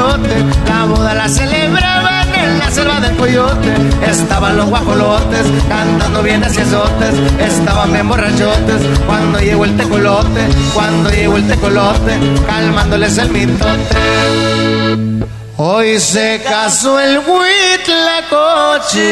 La boda la celebraban en la selva del coyote. Estaban los guajolotes cantando bien hacia azotes. Estaban bien borrachotes cuando llegó el tecolote. Cuando llegó el tecolote, calmándoles el mitote. Hoy se casó el coche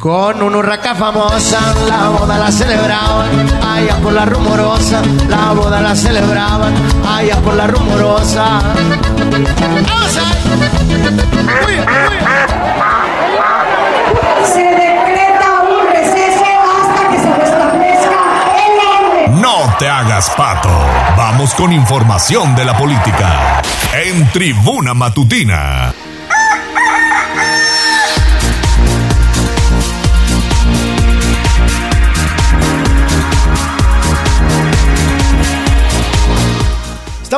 con una urraca famosa, la boda la celebraban, allá por la rumorosa, la boda la celebraban, allá por la rumorosa. Se decreta un receso hasta que se restablezca el orden. No te hagas pato. Vamos con información de la política. En Tribuna Matutina.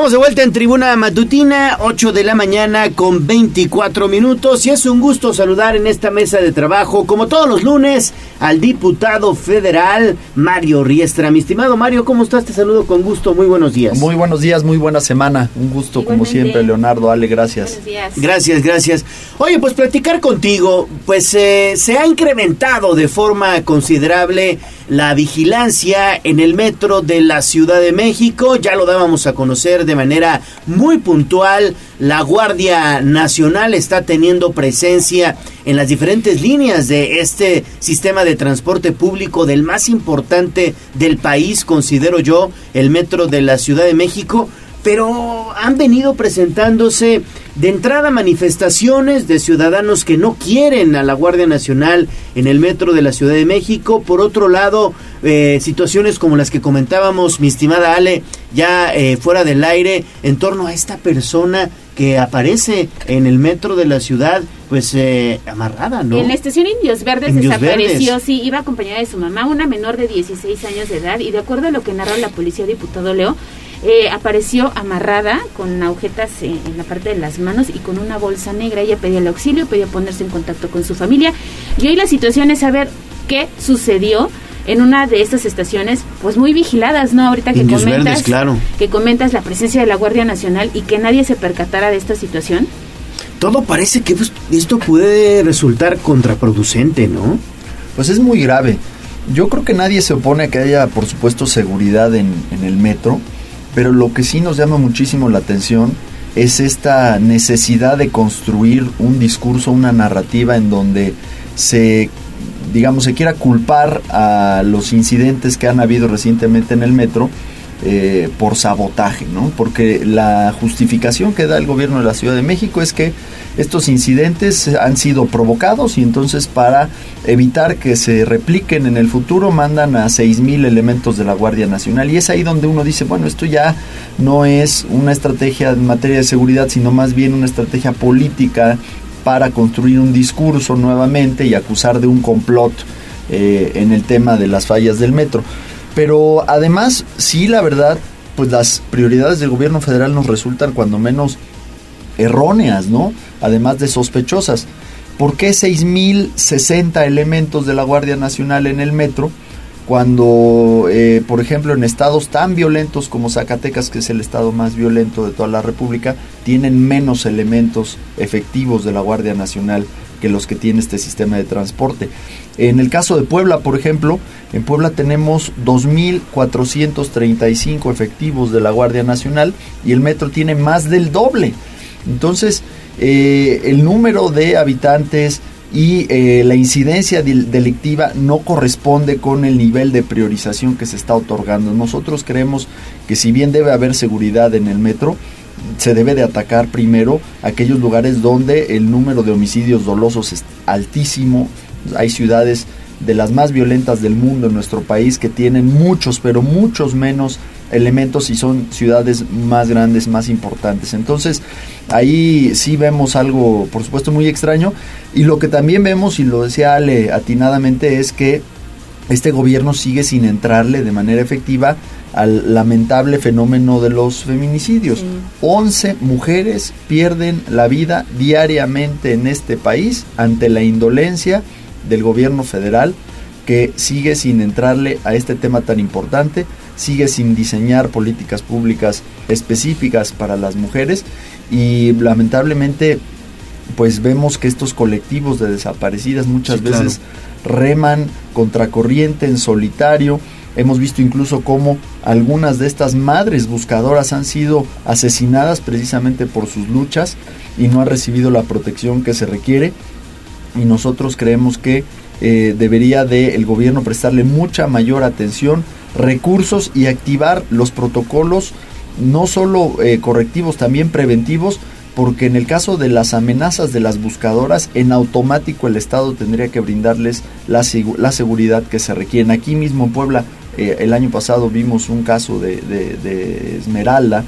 Estamos de vuelta en Tribuna Matutina, 8 de la mañana con 24 minutos y es un gusto saludar en esta mesa de trabajo, como todos los lunes, al diputado federal Mario Riestra. Mi estimado Mario, ¿cómo estás? Te saludo con gusto, muy buenos días. Muy buenos días, muy buena semana, un gusto como siempre, Leonardo, Ale, gracias. Gracias, gracias. Oye, pues platicar contigo, pues eh, se ha incrementado de forma considerable la vigilancia en el metro de la Ciudad de México, ya lo dábamos a conocer de manera muy puntual. La Guardia Nacional está teniendo presencia en las diferentes líneas de este sistema de transporte público del más importante del país, considero yo, el metro de la Ciudad de México pero han venido presentándose de entrada manifestaciones de ciudadanos que no quieren a la Guardia Nacional en el metro de la Ciudad de México. Por otro lado, eh, situaciones como las que comentábamos, mi estimada Ale, ya eh, fuera del aire, en torno a esta persona que aparece en el metro de la ciudad, pues eh, amarrada, ¿no? En la estación Indios Verdes desapareció, sí, iba acompañada de su mamá, una menor de 16 años de edad, y de acuerdo a lo que narra la policía, diputado Leo, eh, apareció amarrada con agujetas en, la parte de las manos y con una bolsa negra. Ella pedía el auxilio, pedía ponerse en contacto con su familia. Y hoy la situación es saber qué sucedió. en una de estas estaciones, pues muy vigiladas, ¿no? Ahorita que Indios comentas, Verdes, claro. que comentas la presencia de la Guardia Nacional y que nadie se percatara de esta situación. Todo parece que pues, esto puede resultar contraproducente, ¿no? Pues es muy grave. Yo creo que nadie se opone a que haya, por supuesto, seguridad en, en el metro, pero lo que sí nos llama muchísimo la atención es esta necesidad de construir un discurso, una narrativa en donde se digamos se quiera culpar a los incidentes que han habido recientemente en el metro eh, por sabotaje, ¿no? Porque la justificación que da el gobierno de la Ciudad de México es que estos incidentes han sido provocados y entonces para evitar que se repliquen en el futuro mandan a 6.000 elementos de la Guardia Nacional y es ahí donde uno dice, bueno, esto ya no es una estrategia en materia de seguridad, sino más bien una estrategia política para construir un discurso nuevamente y acusar de un complot eh, en el tema de las fallas del metro. Pero además, sí, la verdad, pues las prioridades del gobierno federal nos resultan cuando menos erróneas, ¿no? Además de sospechosas. ¿Por qué 6.060 elementos de la Guardia Nacional en el metro? Cuando, eh, por ejemplo, en estados tan violentos como Zacatecas, que es el estado más violento de toda la República, tienen menos elementos efectivos de la Guardia Nacional que los que tiene este sistema de transporte. En el caso de Puebla, por ejemplo, en Puebla tenemos 2.435 efectivos de la Guardia Nacional y el metro tiene más del doble. Entonces, eh, el número de habitantes y eh, la incidencia delictiva no corresponde con el nivel de priorización que se está otorgando. Nosotros creemos que si bien debe haber seguridad en el metro, se debe de atacar primero aquellos lugares donde el número de homicidios dolosos es altísimo. Hay ciudades de las más violentas del mundo en nuestro país que tienen muchos, pero muchos menos elementos y son ciudades más grandes, más importantes. Entonces, ahí sí vemos algo, por supuesto, muy extraño. Y lo que también vemos, y lo decía Ale atinadamente, es que este gobierno sigue sin entrarle de manera efectiva al lamentable fenómeno de los feminicidios. 11 mujeres pierden la vida diariamente en este país ante la indolencia del gobierno federal que sigue sin entrarle a este tema tan importante, sigue sin diseñar políticas públicas específicas para las mujeres y lamentablemente pues vemos que estos colectivos de desaparecidas muchas Sí, veces reman contracorriente en solitario. Hemos visto incluso cómo algunas de estas madres buscadoras han sido asesinadas precisamente por sus luchas y no han recibido la protección que se requiere. Y nosotros creemos que eh, debería de el gobierno prestarle mucha mayor atención, recursos y activar los protocolos no solo eh, correctivos, también preventivos, porque en el caso de las amenazas de las buscadoras, en automático el Estado tendría que brindarles la, la seguridad que se requieren. Aquí mismo en Puebla, eh, el año pasado vimos un caso de, de- de Esmeralda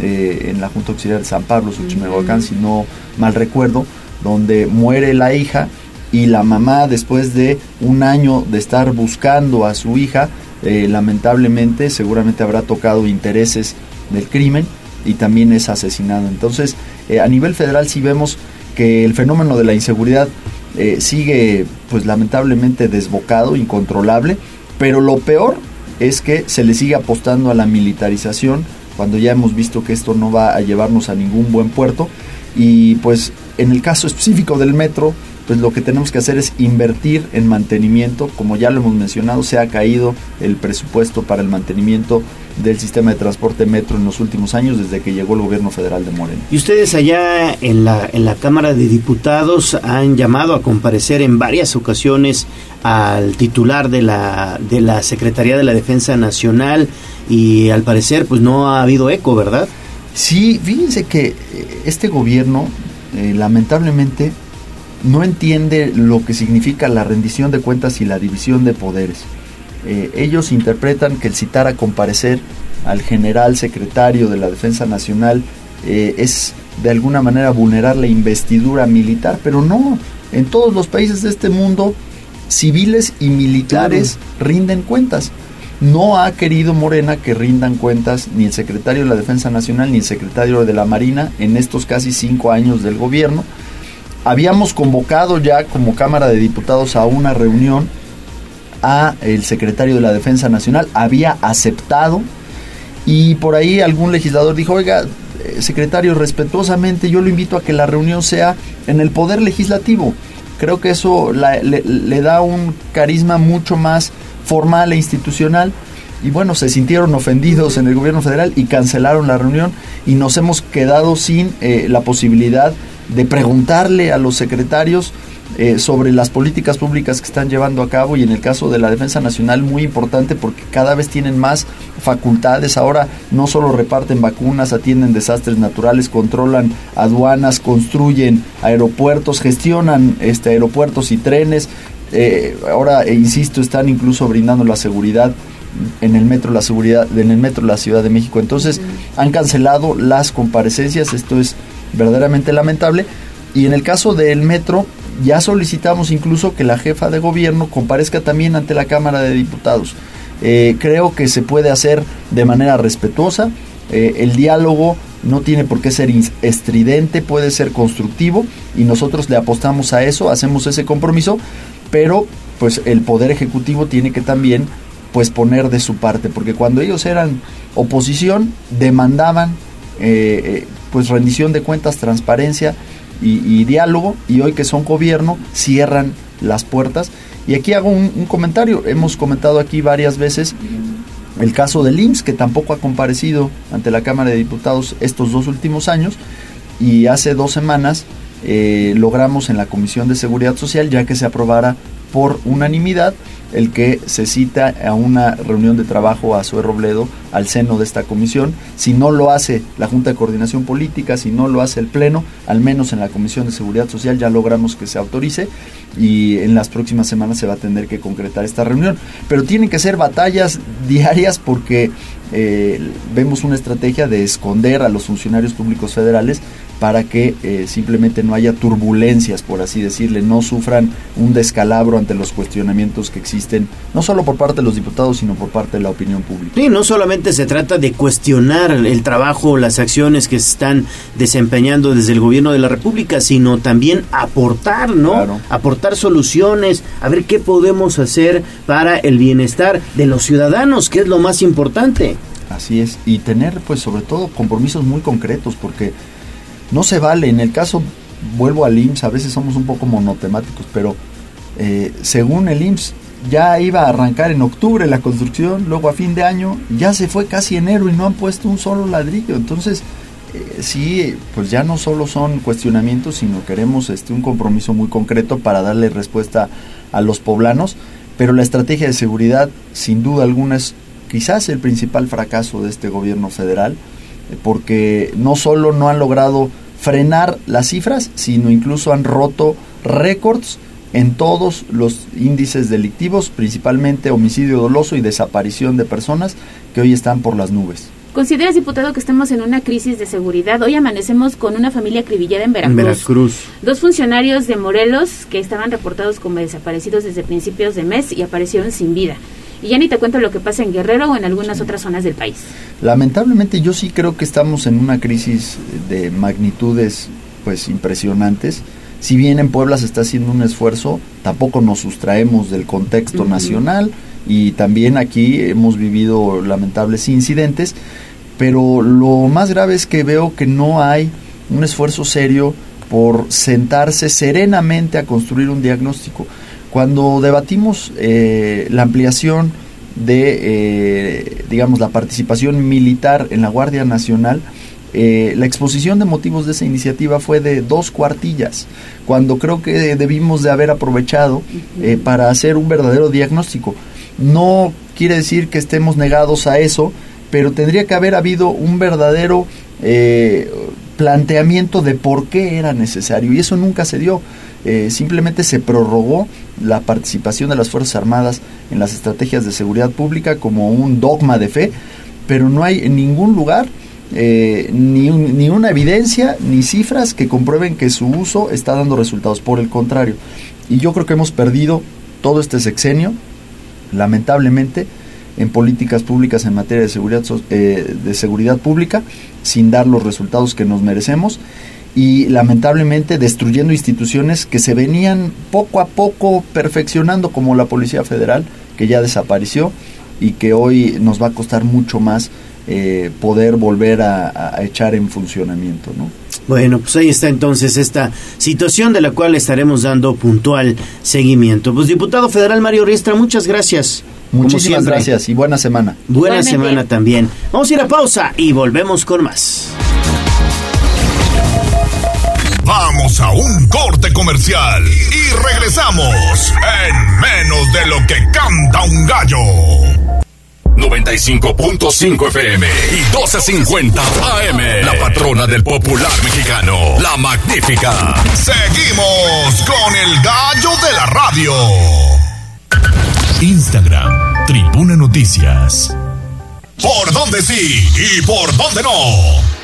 eh, en la Junta Auxiliar de San Pablo, Xochimehuacán, si no mal recuerdo, donde muere la hija y la mamá después de un año de estar buscando a su hija, eh, lamentablemente seguramente habrá tocado intereses del crimen y también es asesinado. Entonces, eh, a nivel federal sí vemos que el fenómeno de la inseguridad eh, sigue, pues lamentablemente desbocado, incontrolable, pero lo peor es que se le sigue apostando a la militarización cuando ya hemos visto que esto no va a llevarnos a ningún buen puerto y pues en el caso específico del metro pues lo que tenemos que hacer es invertir en mantenimiento como ya lo hemos mencionado se ha caído el presupuesto para el mantenimiento del sistema de transporte metro en los últimos años desde que llegó el gobierno federal de Moreno Y ustedes allá en la, en la Cámara de Diputados han llamado a comparecer en varias ocasiones al titular de la, de la Secretaría de la Defensa Nacional y al parecer pues no ha habido eco, ¿verdad? Sí, fíjense que eh, este gobierno eh, lamentablemente no entiende lo que significa la rendición de cuentas y la división de poderes. Eh, ellos interpretan que el citar a comparecer al general secretario de la Defensa Nacional eh, es de alguna manera vulnerar la investidura militar, pero no, en todos los países de este mundo, civiles y militares rinden cuentas. No ha querido Morena que rindan cuentas ni el secretario de la Defensa Nacional ni el secretario de la Marina en estos casi cinco años del gobierno. Habíamos convocado ya como Cámara de Diputados a una reunión a el secretario de la Defensa Nacional, había aceptado y por ahí algún legislador dijo, oiga, eh, secretario, respetuosamente yo lo invito a que la reunión sea en el Poder Legislativo. Creo que eso le, da un carisma mucho más formal e institucional. Y bueno, se sintieron ofendidos en el gobierno federal y cancelaron la reunión y nos hemos quedado sin eh, la posibilidad de preguntarle a los secretarios eh, sobre las políticas públicas que están llevando a cabo y en el caso de la Defensa Nacional muy importante porque cada vez tienen más facultades. Ahora no solo reparten vacunas, atienden desastres naturales, controlan aduanas, construyen aeropuertos, gestionan este, aeropuertos y trenes. Eh, ahora, insisto, están incluso brindando la seguridad en el metro la seguridad en el metro la Ciudad de México. Entonces, han cancelado las comparecencias, esto es verdaderamente lamentable. Y en el caso del metro, ya solicitamos incluso que la jefa de gobierno comparezca también ante la Cámara de Diputados. Eh, creo que se puede hacer de manera respetuosa. Eh, el diálogo no tiene por qué ser estridente, puede ser constructivo y nosotros le apostamos a eso, hacemos ese compromiso, pero pues el poder ejecutivo tiene que también pues poner de su parte, porque cuando ellos eran oposición demandaban eh, pues rendición de cuentas, transparencia y, diálogo, y hoy que son gobierno cierran las puertas. Y aquí hago un, comentario, hemos comentado aquí varias veces el caso del IMSS, que tampoco ha comparecido ante la Cámara de Diputados estos dos últimos años, y hace dos semanas eh, logramos en la Comisión de Seguridad Social, ya que se aprobara por unanimidad, el que se cita a una reunión de trabajo a Sue Robledo al seno de esta comisión. Si no lo hace la Junta de Coordinación Política, si no lo hace el Pleno, al menos en la Comisión de Seguridad Social ya logramos que se autorice y en las próximas semanas se va a tener que concretar esta reunión. Pero tienen que ser batallas diarias porque eh, vemos una estrategia de esconder a los funcionarios públicos federales para que eh, simplemente no haya turbulencias, por así decirle, no sufran un descalabro ante los cuestionamientos que existen, no solo por parte de los diputados, sino por parte de la opinión pública. Sí, no solamente se trata de cuestionar el trabajo, las acciones que se están desempeñando desde el gobierno de la República, sino también aportar, ¿no? Aportar soluciones, a ver qué podemos hacer para el bienestar de los ciudadanos, que es lo más importante. Así es, y tener pues sobre todo compromisos muy concretos, porque no se vale. En el caso, vuelvo al IMSS, a veces somos un poco monotemáticos, pero eh, según el IMSS ya iba a arrancar en octubre la construcción, luego a fin de año, ya se fue casi enero y no han puesto un solo ladrillo. Entonces, eh, sí, pues ya no solo son cuestionamientos, sino queremos este, un compromiso muy concreto para darle respuesta a los poblanos. Pero la estrategia de seguridad, sin duda alguna, es quizás el principal fracaso de este gobierno federal porque no solo no han logrado frenar las cifras, sino incluso han roto récords en todos los índices delictivos, principalmente homicidio doloso y desaparición de personas que hoy están por las nubes. ¿Consideras, diputado, que estamos en una crisis de seguridad? Hoy amanecemos con una familia acribillada en Veracruz. En Veracruz. Dos funcionarios de Morelos que estaban reportados como desaparecidos desde principios de mes y aparecieron sin vida. Y ya ni te cuento lo que pasa en Guerrero o en algunas otras zonas del país. Lamentablemente yo sí creo que estamos en una crisis de magnitudes pues impresionantes. Si bien en Puebla se está haciendo un esfuerzo, tampoco nos sustraemos del contexto nacional y también aquí hemos vivido lamentables incidentes, pero lo más grave es que veo que no hay un esfuerzo serio por sentarse serenamente a construir un diagnóstico. Cuando debatimos eh, la ampliación de, eh, digamos, la participación militar en la Guardia Nacional, eh, la exposición de motivos de esa iniciativa fue de dos cuartillas, cuando creo que debimos de haber aprovechado para hacer un verdadero diagnóstico. No quiere decir que estemos negados a eso, pero tendría que haber habido un verdadero planteamiento de por qué era necesario y eso nunca se dio. Eh, simplemente se prorrogó la participación de las Fuerzas Armadas en las estrategias de seguridad pública como un dogma de fe, pero no hay en ningún lugar eh, ni, ni, una evidencia ni cifras que comprueben que su uso está dando resultados. Por el contrario, y yo creo que hemos perdido todo este sexenio, lamentablemente, en políticas públicas en materia de seguridad, eh, de seguridad pública, sin dar los resultados que nos merecemos y lamentablemente destruyendo instituciones que se venían poco a poco perfeccionando como la Policía Federal que ya desapareció y que hoy nos va a costar mucho más eh, poder volver a, a echar en funcionamiento, ¿no? Bueno, pues ahí está entonces esta situación de la cual estaremos dando puntual seguimiento. Pues diputado federal Mario Riestra, muchas gracias. Muchísimas gracias y buena semana. Buena semana también. Vamos a ir a pausa y volvemos con más. Vamos a un corte comercial y regresamos en menos de lo que canta un gallo. 95.5 FM y 12.50 AM. La patrona del popular mexicano, la magnífica. Seguimos con el gallo de la radio. Instagram, Tribuna Noticias. ¿Por dónde sí y por dónde no?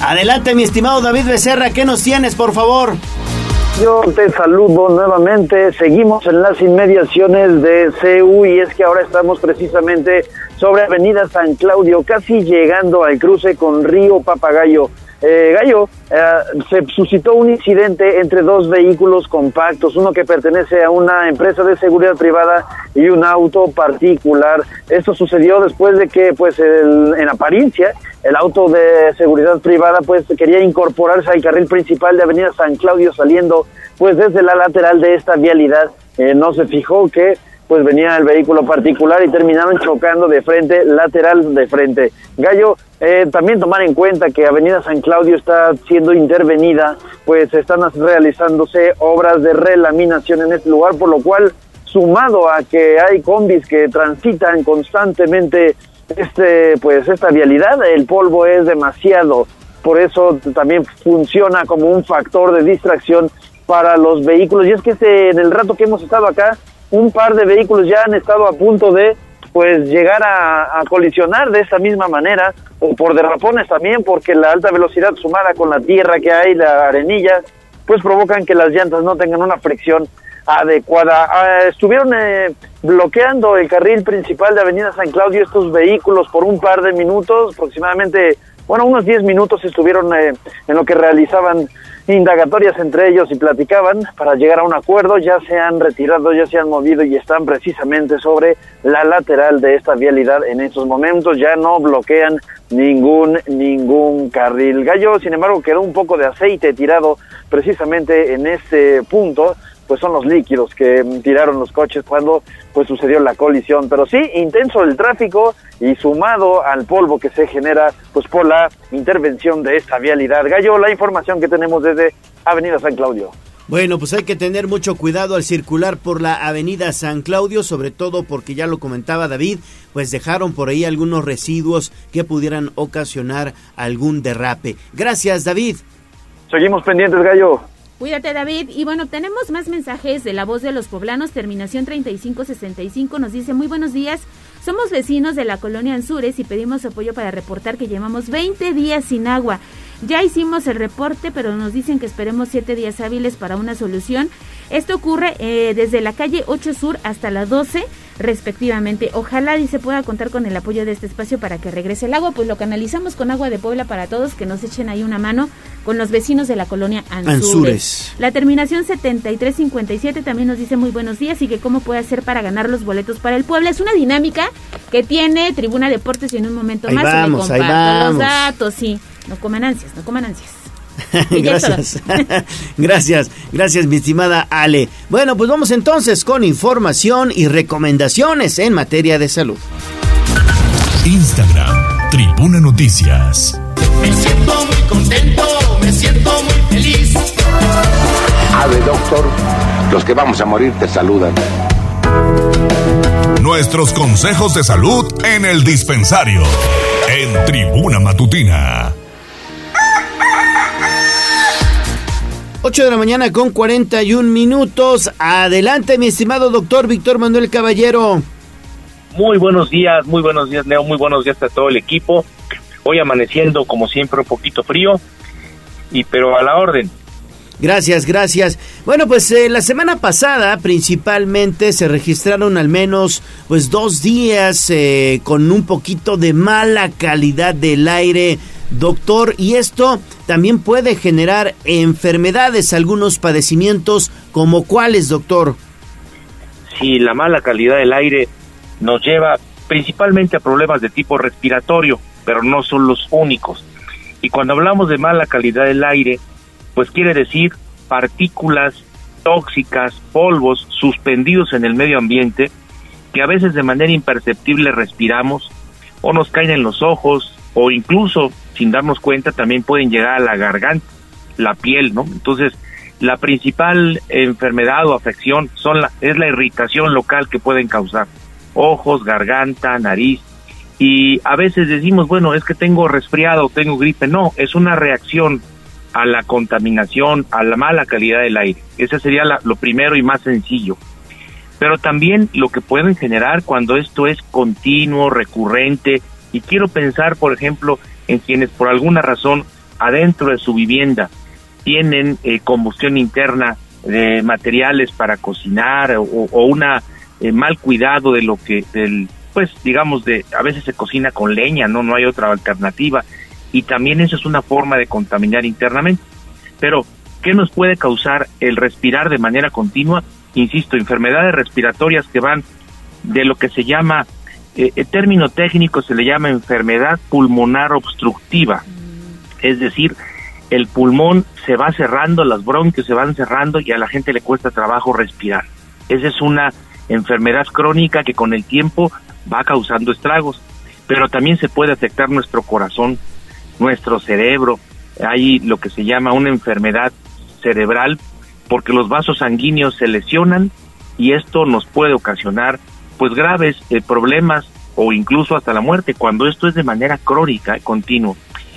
Adelante, mi estimado David Becerra, ¿qué nos tienes, por favor? Yo te saludo nuevamente. Seguimos en las inmediaciones de CEU y es que ahora estamos precisamente sobre Avenida San Claudio, casi llegando al cruce con Río Papagayo. Eh, Gallo, eh, se suscitó un incidente entre dos vehículos compactos, uno que pertenece a una empresa de seguridad privada y un auto particular. Esto sucedió después de que, pues, en apariencia, el auto de seguridad privada, pues, quería incorporarse al carril principal de Avenida San Claudio saliendo, pues, desde la lateral de esta vialidad. Eh, no se fijó que pues venía el vehículo particular y terminaron chocando de frente, lateral de frente. Gallo, eh, también tomar en cuenta que Avenida San Claudio está siendo intervenida, pues están realizándose obras de relaminación en este lugar, por lo cual, sumado a que hay combis que transitan constantemente este, pues esta vialidad, el polvo es demasiado, por eso también funciona como un factor de distracción para los vehículos. Y es que este, en el rato que hemos estado acá, un par de vehículos ya han estado a punto de pues llegar a, colisionar de esta misma manera o por derrapones también porque la alta velocidad sumada con la tierra que hay, la arenilla, pues provocan que las llantas no tengan una fricción adecuada. Ah, estuvieron eh, bloqueando el carril principal de Avenida San Claudio estos vehículos por un par de minutos, aproximadamente, bueno, unos 10 minutos estuvieron eh, en lo que realizaban indagatorias entre ellos y platicaban para llegar a un acuerdo, ya se han retirado, ya se han movido y están precisamente sobre la lateral de esta vialidad en estos momentos, ya no bloquean ningún ningún carril. Gallo, sin embargo, quedó un poco de aceite tirado precisamente en este punto, pues son los líquidos que tiraron los coches cuando pues sucedió la colisión, pero sí intenso el tráfico y sumado al polvo que se genera pues por la intervención de esta vialidad. Gallo, la información que tenemos desde Avenida San Claudio. Bueno, pues hay que tener mucho cuidado al circular por la avenida San Claudio, sobre todo porque ya lo comentaba David, pues dejaron por ahí algunos residuos que pudieran ocasionar algún derrape. Gracias, David. Seguimos pendientes, Gallo. Cuídate, David. Y bueno, tenemos más mensajes de la voz de los poblanos. Terminación 3565 nos dice, muy buenos días. Somos vecinos de la colonia Anzures y pedimos apoyo para reportar que llevamos 20 días sin agua. Ya hicimos el reporte, pero nos dicen que esperemos 7 días hábiles para una solución. Esto ocurre eh, desde la calle 8 Sur hasta la 12, respectivamente. Ojalá y se pueda contar con el apoyo de este espacio para que regrese el agua, pues lo canalizamos con agua de Puebla para todos, que nos echen ahí una mano con los vecinos de la colonia Anzures. Anzures. La terminación 7357 también nos dice muy buenos días y que cómo puede hacer para ganar los boletos para el Puebla. Es una dinámica que tiene Tribuna Deportes y en un momento Ahí más vamos, le ahí comparto los datos, sí. No coman ansias, no coman ansias. Gracias. gracias, gracias, mi estimada Ale. Bueno, pues vamos entonces con información y recomendaciones en materia de salud. Instagram, Tribuna Noticias. Me siento muy contento, me siento muy feliz. Ave, doctor. Los que vamos a morir te saludan. Nuestros consejos de salud en el dispensario. En Tribuna Matutina. 8 de la mañana con 41 minutos. Adelante, mi estimado doctor Víctor Manuel Caballero. Muy buenos días, muy buenos días, Leo. Muy buenos días a todo el equipo. Hoy amaneciendo, como siempre, un poquito frío, y pero a la orden. Gracias, gracias. Bueno, pues eh, la semana pasada principalmente se registraron al menos pues dos días eh, con un poquito de mala calidad del aire doctor, y esto también puede generar enfermedades, algunos padecimientos, como cuáles, doctor. Sí, la mala calidad del aire nos lleva principalmente a problemas de tipo respiratorio, pero no son los únicos. Y cuando hablamos de mala calidad del aire, pues quiere decir partículas tóxicas, polvos suspendidos en el medio ambiente que a veces de manera imperceptible respiramos o nos caen en los ojos o incluso sin darnos cuenta también pueden llegar a la garganta, la piel, ¿no? Entonces, la principal enfermedad o afección son la, es la irritación local que pueden causar ojos, garganta, nariz. Y a veces decimos, bueno, es que tengo resfriado, tengo gripe. No, es una reacción a la contaminación, a la mala calidad del aire. Ese sería lo primero y más sencillo. Pero también lo que pueden generar cuando esto es continuo, recurrente, y quiero pensar, por ejemplo, en quienes por alguna razón adentro de su vivienda tienen eh, combustión interna de materiales para cocinar o, o una eh, mal cuidado de lo que, del, pues digamos, de a veces se cocina con leña, no, no hay otra alternativa y también eso es una forma de contaminar internamente. Pero, ¿qué nos puede causar el respirar de manera continua? Insisto, enfermedades respiratorias que van de lo que se llama, eh, el término técnico se le llama enfermedad pulmonar obstructiva, es decir, el pulmón se va cerrando, las bronquios se van cerrando y a la gente le cuesta trabajo respirar. Esa es una enfermedad crónica que con el tiempo va causando estragos, pero también se puede afectar nuestro corazón, nuestro cerebro, hay lo que se llama una enfermedad cerebral porque los vasos sanguíneos se lesionan y esto nos puede ocasionar pues graves eh, problemas o incluso hasta la muerte cuando esto es de manera crónica, continua.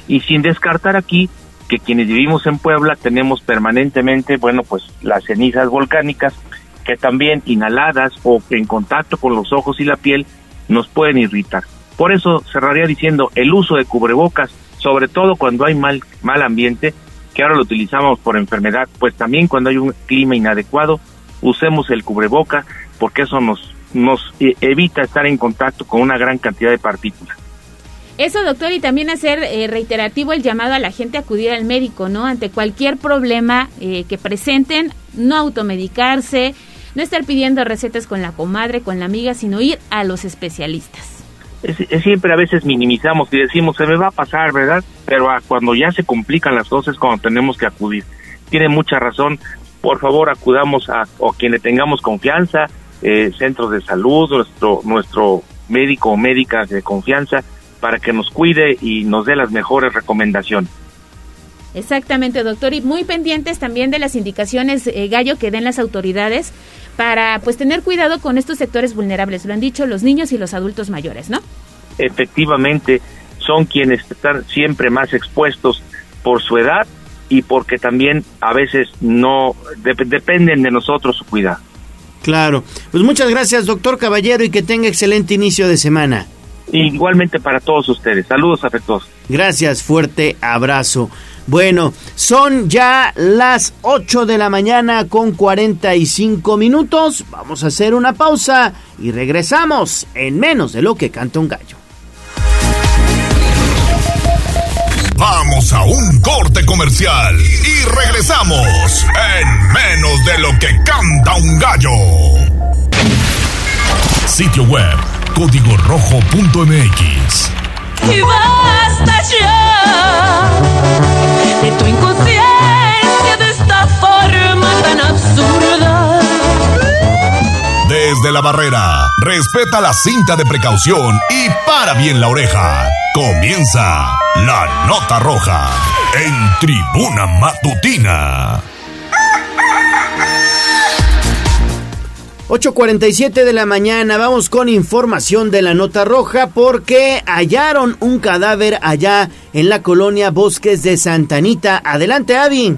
Y sin descartar aquí que quienes vivimos en Puebla tenemos permanentemente, bueno, pues las cenizas volcánicas que también inhaladas o en contacto con los ojos y la piel nos pueden irritar. Por eso cerraría diciendo el uso de cubrebocas, sobre todo cuando hay mal, mal ambiente, que ahora lo utilizamos por enfermedad, pues también cuando hay un clima inadecuado, usemos el cubreboca porque eso nos, nos e, evita estar en contacto con una gran cantidad de partículas. Eso, doctor, y también hacer eh, reiterativo el llamado a la gente a acudir al médico, ¿no? Ante cualquier problema eh, que presenten, no automedicarse, no estar pidiendo recetas con la comadre, con la amiga, sino ir a los especialistas. Es, siempre a veces minimizamos y decimos, se me va a pasar, ¿verdad? Pero cuando ya se complican las cosas cuando tenemos que acudir. Tiene mucha razón. Por favor, acudamos a o quien le tengamos confianza, eh, centros de salud, nuestro, nuestro médico o médica de confianza, para que nos cuide y nos dé las mejores recomendaciones. Exactamente, doctor, y muy pendientes también de las indicaciones, eh, Gallo, que den las autoridades para pues tener cuidado con estos sectores vulnerables, lo han dicho los niños y los adultos mayores, ¿no? Efectivamente, son quienes están siempre más expuestos por su edad y porque también a veces no dependen de nosotros su cuidado. Claro, pues muchas gracias, doctor Caballero, y que tenga excelente inicio de semana. Igualmente para todos ustedes. Saludos afectuosos. Gracias, fuerte abrazo. Bueno, son ya las 8 de la mañana con 45 minutos. Vamos a hacer una pausa y regresamos en menos de lo que canta un gallo. Vamos a un corte comercial y regresamos en menos de lo que canta un gallo. Sitio web código rojo.mx. Y basta ya Desde la barrera, respeta la cinta de precaución y para bien la oreja. Comienza la nota roja en tribuna matutina. 8.47 de la mañana, vamos con información de la nota roja porque hallaron un cadáver allá en la colonia Bosques de Santanita. Adelante, Avi.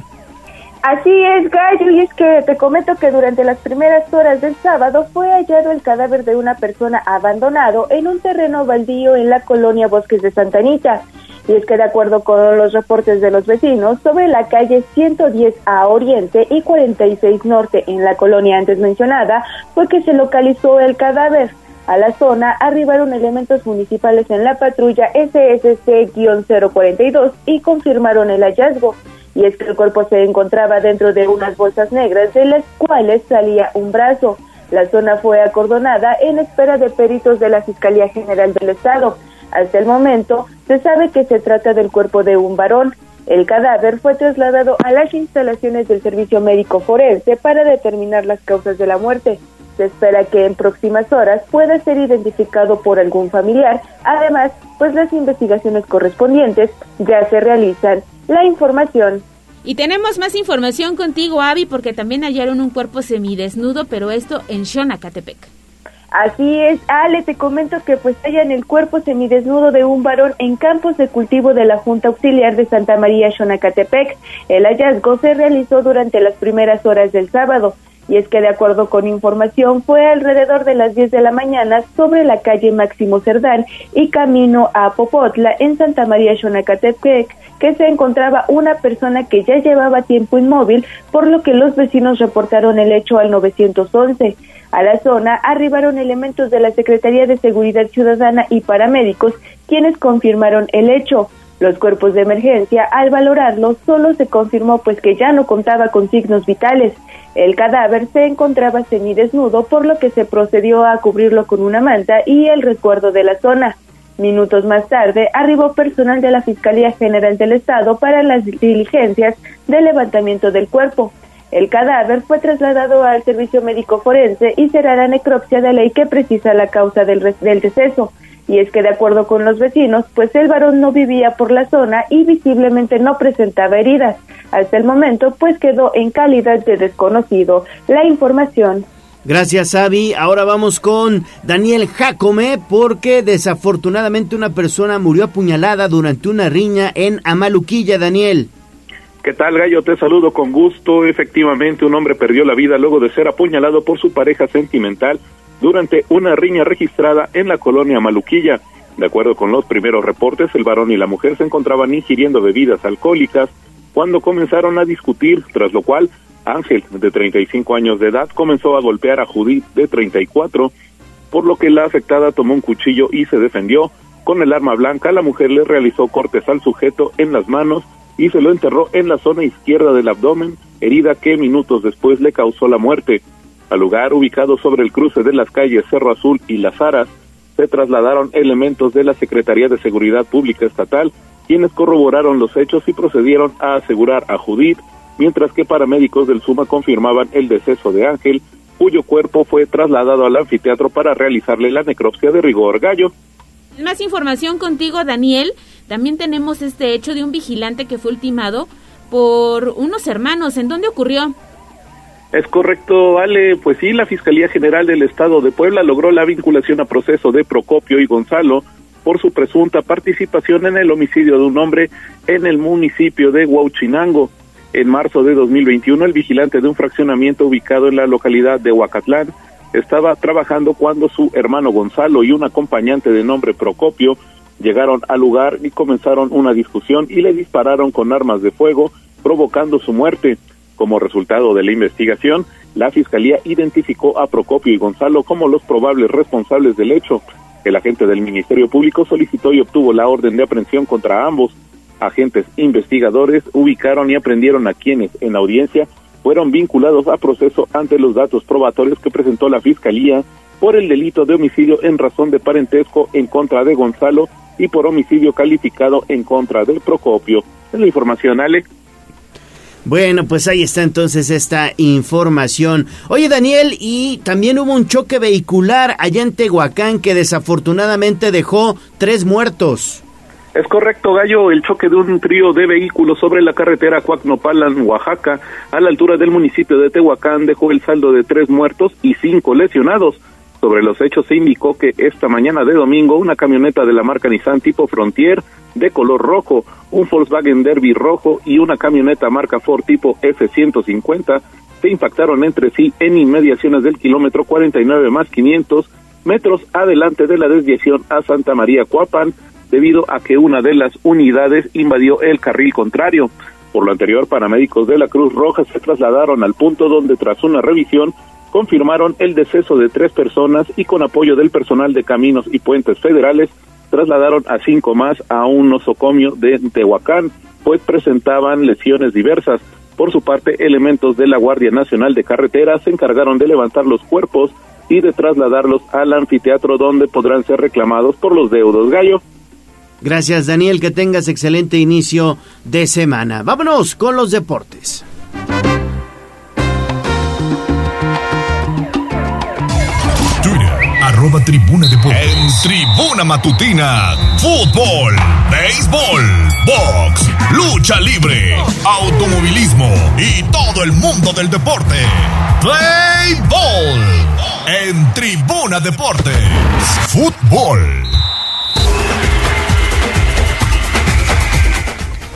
Así es, Gallo, y es que te comento que durante las primeras horas del sábado fue hallado el cadáver de una persona abandonado en un terreno baldío en la colonia Bosques de Santanita. Y es que de acuerdo con los reportes de los vecinos, sobre la calle 110 a Oriente y 46 Norte en la colonia antes mencionada, fue que se localizó el cadáver. A la zona arribaron elementos municipales en la patrulla SSC-042 y confirmaron el hallazgo. Y es que el cuerpo se encontraba dentro de unas bolsas negras de las cuales salía un brazo. La zona fue acordonada en espera de peritos de la Fiscalía General del Estado. Hasta el momento se sabe que se trata del cuerpo de un varón. El cadáver fue trasladado a las instalaciones del Servicio Médico Forense para determinar las causas de la muerte. Se espera que en próximas horas pueda ser identificado por algún familiar. Además, pues las investigaciones correspondientes ya se realizan. La información. Y tenemos más información contigo, Avi, porque también hallaron un cuerpo semidesnudo, pero esto en Xonacatepec. Así es, Ale, te comento que pues hallan el cuerpo semidesnudo de un varón en campos de cultivo de la Junta Auxiliar de Santa María Xonacatepec. El hallazgo se realizó durante las primeras horas del sábado. Y es que de acuerdo con información fue alrededor de las 10 de la mañana sobre la calle Máximo Cerdán y camino a Popotla en Santa María Xonacatepec que se encontraba una persona que ya llevaba tiempo inmóvil, por lo que los vecinos reportaron el hecho al 911. A la zona arribaron elementos de la Secretaría de Seguridad Ciudadana y paramédicos, quienes confirmaron el hecho. Los cuerpos de emergencia, al valorarlo, solo se confirmó pues que ya no contaba con signos vitales. El cadáver se encontraba semidesnudo, por lo que se procedió a cubrirlo con una manta y el recuerdo de la zona. Minutos más tarde, arribó personal de la Fiscalía General del Estado para las diligencias de levantamiento del cuerpo. El cadáver fue trasladado al servicio médico forense y será la necropsia de ley que precisa la causa del, del deceso. Y es que de acuerdo con los vecinos, pues el varón no vivía por la zona y visiblemente no presentaba heridas. Hasta el momento, pues quedó en calidad de desconocido. La información. Gracias, Avi. Ahora vamos con Daniel Jacome, porque desafortunadamente una persona murió apuñalada durante una riña en Amaluquilla, Daniel. ¿Qué tal, Gallo? Te saludo con gusto. Efectivamente, un hombre perdió la vida luego de ser apuñalado por su pareja sentimental durante una riña registrada en la colonia Maluquilla. De acuerdo con los primeros reportes, el varón y la mujer se encontraban ingiriendo bebidas alcohólicas cuando comenzaron a discutir, tras lo cual Ángel, de 35 años de edad, comenzó a golpear a Judith, de 34, por lo que la afectada tomó un cuchillo y se defendió. Con el arma blanca, la mujer le realizó cortes al sujeto en las manos y se lo enterró en la zona izquierda del abdomen, herida que minutos después le causó la muerte. Al lugar, ubicado sobre el cruce de las calles Cerro Azul y Las Aras, se trasladaron elementos de la Secretaría de Seguridad Pública Estatal, quienes corroboraron los hechos y procedieron a asegurar a Judith, mientras que paramédicos del SUMA confirmaban el deceso de Ángel, cuyo cuerpo fue trasladado al anfiteatro para realizarle la necropsia de rigor gallo. Más información contigo, Daniel. También tenemos este hecho de un vigilante que fue ultimado por unos hermanos. ¿En dónde ocurrió? Es correcto, Ale. Pues sí, la Fiscalía General del Estado de Puebla logró la vinculación a proceso de Procopio y Gonzalo por su presunta participación en el homicidio de un hombre en el municipio de Huauchinango. En marzo de 2021, el vigilante de un fraccionamiento ubicado en la localidad de Huacatlán estaba trabajando cuando su hermano Gonzalo y un acompañante de nombre Procopio llegaron al lugar y comenzaron una discusión y le dispararon con armas de fuego, provocando su muerte. Como resultado de la investigación, la Fiscalía identificó a Procopio y Gonzalo como los probables responsables del hecho. El agente del Ministerio Público solicitó y obtuvo la orden de aprehensión contra ambos, agentes investigadores ubicaron y aprendieron a quienes en audiencia fueron vinculados a proceso ante los datos probatorios que presentó la Fiscalía por el delito de homicidio en razón de parentesco en contra de Gonzalo y por homicidio calificado en contra del Procopio. Es la información, Alex. Bueno, pues ahí está entonces esta información. Oye Daniel, y también hubo un choque vehicular allá en Tehuacán que desafortunadamente dejó tres muertos. Es correcto, Gallo, el choque de un trío de vehículos sobre la carretera Cuacnopalan, Oaxaca, a la altura del municipio de Tehuacán, dejó el saldo de tres muertos y cinco lesionados. Sobre los hechos se indicó que esta mañana de domingo una camioneta de la marca Nissan tipo Frontier de color rojo, un Volkswagen Derby rojo y una camioneta marca Ford tipo F-150 se impactaron entre sí en inmediaciones del kilómetro 49 más 500 metros adelante de la desviación a Santa María Cuapan, debido a que una de las unidades invadió el carril contrario. Por lo anterior, paramédicos de la Cruz Roja se trasladaron al punto donde tras una revisión confirmaron el deceso de tres personas y con apoyo del personal de caminos y puentes federales trasladaron a cinco más a un nosocomio de Tehuacán, pues presentaban lesiones diversas. Por su parte, elementos de la Guardia Nacional de Carreteras se encargaron de levantar los cuerpos y de trasladarlos al anfiteatro donde podrán ser reclamados por los deudos gallo. Gracias Daniel, que tengas excelente inicio de semana. Vámonos con los deportes. En tribuna matutina, fútbol, béisbol, box, lucha libre, automovilismo y todo el mundo del deporte. Play ball en tribuna deportes. Fútbol.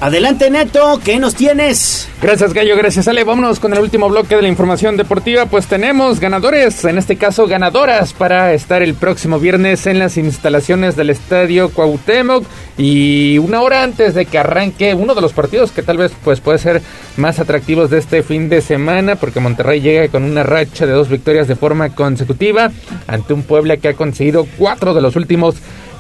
Adelante Neto, ¿qué nos tienes? Gracias Gallo, gracias Ale. Vámonos con el último bloque de la información deportiva. Pues tenemos ganadores, en este caso ganadoras, para estar el próximo viernes en las instalaciones del Estadio Cuauhtémoc. Y una hora antes de que arranque uno de los partidos que tal vez pues puede ser más atractivos de este fin de semana, porque Monterrey llega con una racha de dos victorias de forma consecutiva ante un Puebla que ha conseguido cuatro de los últimos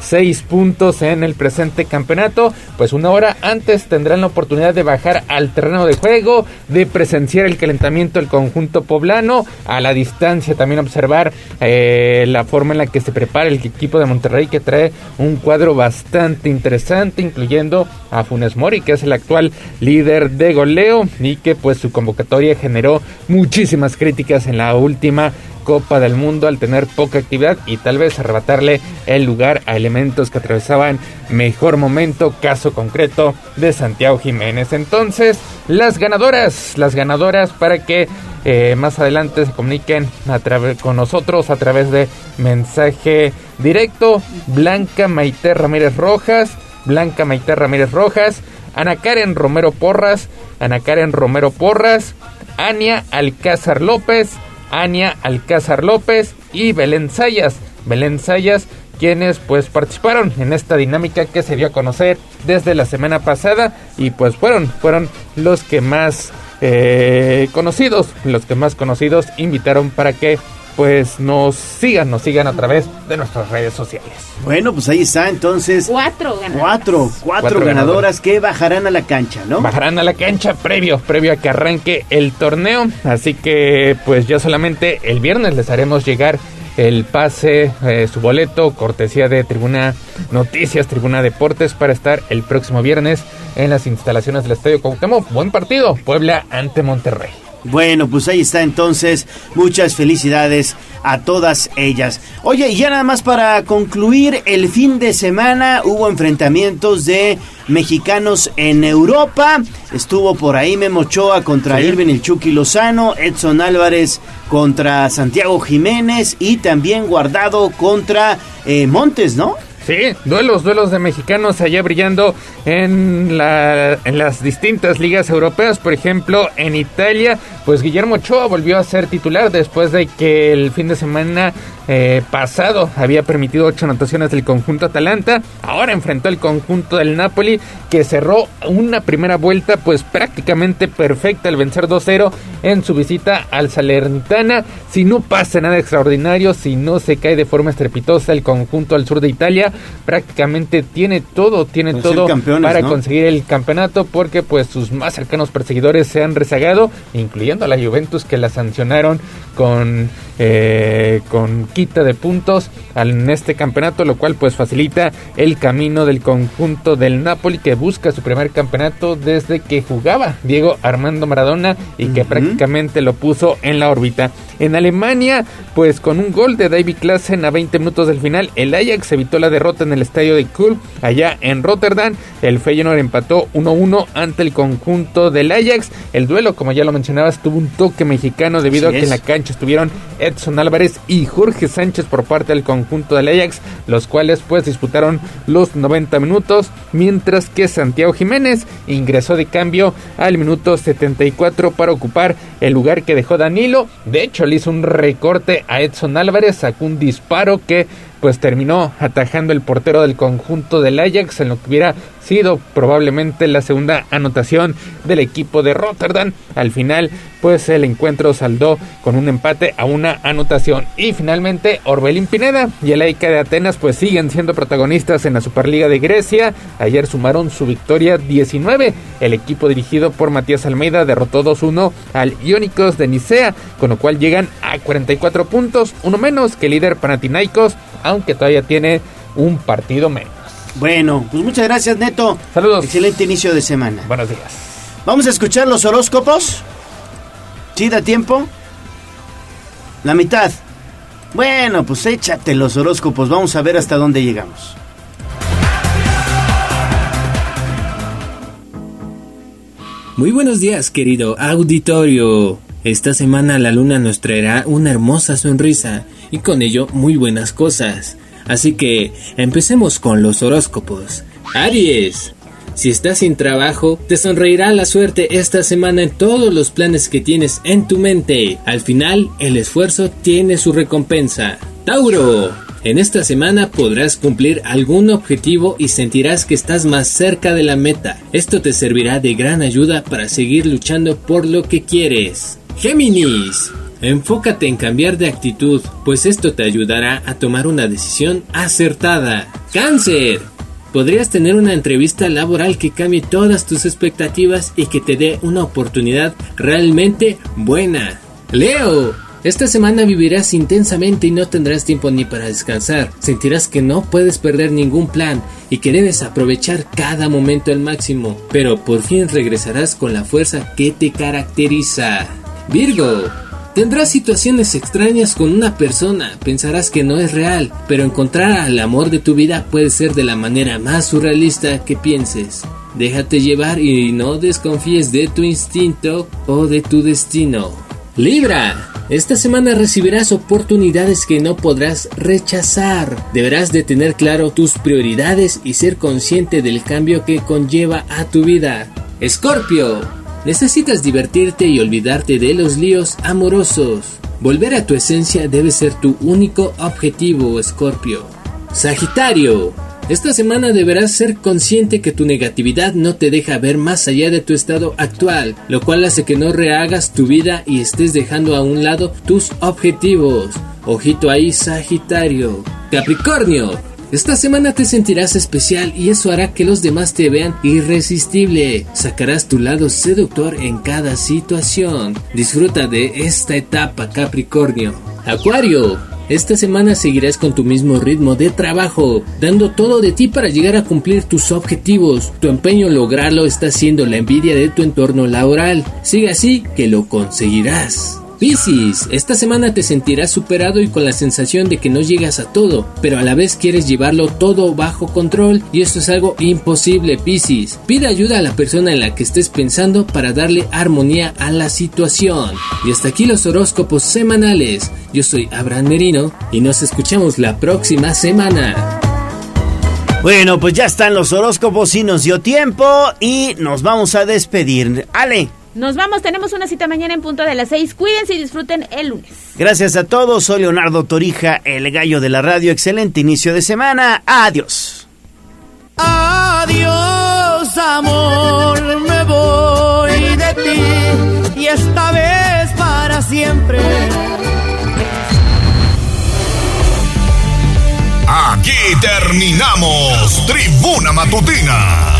seis puntos en el presente campeonato. Pues una hora antes tendrán la oportunidad de bajar al terreno de juego, de presenciar el calentamiento del conjunto poblano, a la distancia también observar eh, la forma en la que se prepara el equipo de Monterrey que trae un cuadro bastante interesante, incluyendo a Funes Mori, que es el actual líder de goleo y que pues su convocatoria generó muchísimas críticas en la última Copa del Mundo al tener poca actividad y tal vez arrebatarle el lugar a elementos que atravesaban mejor momento, caso concreto de Santiago Jiménez. Entonces, las ganadoras, las ganadoras para que eh, más adelante se comuniquen a con nosotros a través de mensaje directo. Blanca Maite Ramírez Rojas, Blanca Maite Ramírez Rojas, Ana Karen Romero Porras, Ana Karen Romero Porras, Ania Alcázar López, Ania Alcázar López y Belén Sayas. Belén Sayas, quienes pues participaron en esta dinámica que se dio a conocer desde la semana pasada y pues fueron, fueron los que más eh, conocidos, los que más conocidos invitaron para que pues nos sigan, nos sigan a través de nuestras redes sociales. Bueno, pues ahí está entonces. Cuatro ganadoras. Cuatro, cuatro, ganadoras, que bajarán a la cancha, ¿no? Bajarán a la cancha previo, previo a que arranque el torneo. Así que pues ya solamente el viernes les haremos llegar el pase, eh, su boleto, cortesía de Tribuna Noticias, Tribuna Deportes, para estar el próximo viernes en las instalaciones del Estadio Cuauhtémoc. Buen partido, Puebla ante Monterrey. Bueno, pues ahí está entonces. Muchas felicidades a todas ellas. Oye, y ya nada más para concluir, el fin de semana hubo enfrentamientos de mexicanos en Europa. Estuvo por ahí Memo Ochoa contra Irving el Chucky Lozano, Edson Álvarez contra Santiago Jiménez y también Guardado contra eh, Montes, ¿no? Sí, duelos, duelos de mexicanos allá brillando en, la, en las distintas ligas europeas. Por ejemplo, en Italia, pues Guillermo Ochoa volvió a ser titular después de que el fin de semana eh, pasado había permitido ocho anotaciones del conjunto Atalanta. Ahora enfrentó el conjunto del Napoli que cerró una primera vuelta pues prácticamente perfecta al vencer 2-0 en su visita al Salernitana. Si no pasa nada extraordinario, si no se cae de forma estrepitosa el conjunto al sur de Italia, prácticamente tiene todo, tiene Pues todo para ¿no? conseguir el campeonato porque pues sus más cercanos perseguidores se han rezagado, incluyendo a la Juventus que la sancionaron con eh, con quita de puntos en este campeonato, lo cual pues facilita el camino del conjunto del Napoli que busca su primer campeonato desde que jugaba Diego Armando Maradona y que prácticamente lo puso en la órbita. En Alemania, pues con un gol de David Klassen a 20 minutos del final, el Ajax evitó la derrota en el estadio de Kulm allá en Rotterdam. El Feyenoord empató 1-1 ante el conjunto del Ajax. El duelo, como ya lo mencionabas, tuvo un toque mexicano debido Así a que en la cancha estuvieron Edson Álvarez y Jorge Sánchez por parte del conjunto del Ajax, los cuales pues disputaron los 90 minutos, mientras que Santiago Jiménez ingresó de cambio al minuto 74 para ocupar el lugar que dejó Danilo. De hecho, le hizo un recorte a Edson Álvarez, sacó un disparo que pues terminó atajando el portero del conjunto del Ajax en lo que hubiera sido probablemente la segunda anotación del equipo de Rotterdam. Al final, pues el encuentro saldó con un empate a una anotación. Y finalmente, Orbelín Pineda y el Eica de Atenas pues siguen siendo protagonistas en la Superliga de Grecia. Ayer sumaron su victoria 19. El equipo dirigido por Matías Almeida derrotó 2-1 al Iónicos de Nicea, con lo cual llegan a 44 puntos, uno menos que el líder Panathinaikos, aunque todavía tiene un partido menos. Bueno, pues muchas gracias, Neto. Saludos. Excelente inicio de semana. Buenos días. Vamos a escuchar los horóscopos. ¿Sí da tiempo? La mitad. Bueno, pues échate los horóscopos. Vamos a ver hasta dónde llegamos. Muy buenos días, querido auditorio. Esta semana la luna nos traerá una hermosa sonrisa y con ello muy buenas cosas. Así que empecemos con los horóscopos. Aries. Si estás sin trabajo, te sonreirá la suerte esta semana en todos los planes que tienes en tu mente. Al final, el esfuerzo tiene su recompensa. Tauro. En esta semana podrás cumplir algún objetivo y sentirás que estás más cerca de la meta. Esto te servirá de gran ayuda para seguir luchando por lo que quieres. Géminis. Enfócate en cambiar de actitud, pues esto te ayudará a tomar una decisión acertada. Cáncer. Podrías tener una entrevista laboral que cambie todas tus expectativas y que te dé una oportunidad realmente buena. Leo. Esta semana vivirás intensamente y no tendrás tiempo ni para descansar. Sentirás que no puedes perder ningún plan y que debes aprovechar cada momento al máximo, pero por fin regresarás con la fuerza que te caracteriza. Virgo. Tendrás situaciones extrañas con una persona, pensarás que no es real, pero encontrar al amor de tu vida puede ser de la manera más surrealista que pienses. Déjate llevar y no desconfíes de tu instinto o de tu destino. Libra. Esta semana recibirás oportunidades que no podrás rechazar. Deberás de tener claro tus prioridades y ser consciente del cambio que conlleva a tu vida. Escorpio. Necesitas divertirte y olvidarte de los líos amorosos. Volver a tu esencia debe ser tu único objetivo, Escorpio. Sagitario. Esta semana deberás ser consciente que tu negatividad no te deja ver más allá de tu estado actual, lo cual hace que no rehagas tu vida y estés dejando a un lado tus objetivos. Ojito ahí, Sagitario. Capricornio. Esta semana te sentirás especial y eso hará que los demás te vean irresistible. Sacarás tu lado seductor en cada situación. Disfruta de esta etapa, Capricornio. Acuario. Esta semana seguirás con tu mismo ritmo de trabajo, dando todo de ti para llegar a cumplir tus objetivos. Tu empeño en lograrlo está siendo la envidia de tu entorno laboral. Sigue así que lo conseguirás. Piscis, esta semana te sentirás superado y con la sensación de que no llegas a todo, pero a la vez quieres llevarlo todo bajo control y esto es algo imposible, Piscis. Pide ayuda a la persona en la que estés pensando para darle armonía a la situación. Y hasta aquí los horóscopos semanales. Yo soy Abraham Merino y nos escuchamos la próxima semana. Bueno, pues ya están los horóscopos y nos dio tiempo y nos vamos a despedir. Ale. Nos vamos, tenemos una cita mañana en punto de las seis. Cuídense y disfruten el lunes. Gracias a todos, soy Leonardo Torija, el gallo de la radio. Excelente inicio de semana. Adiós. Adiós, amor, me voy de ti y esta vez para siempre. Aquí terminamos Tribuna Matutina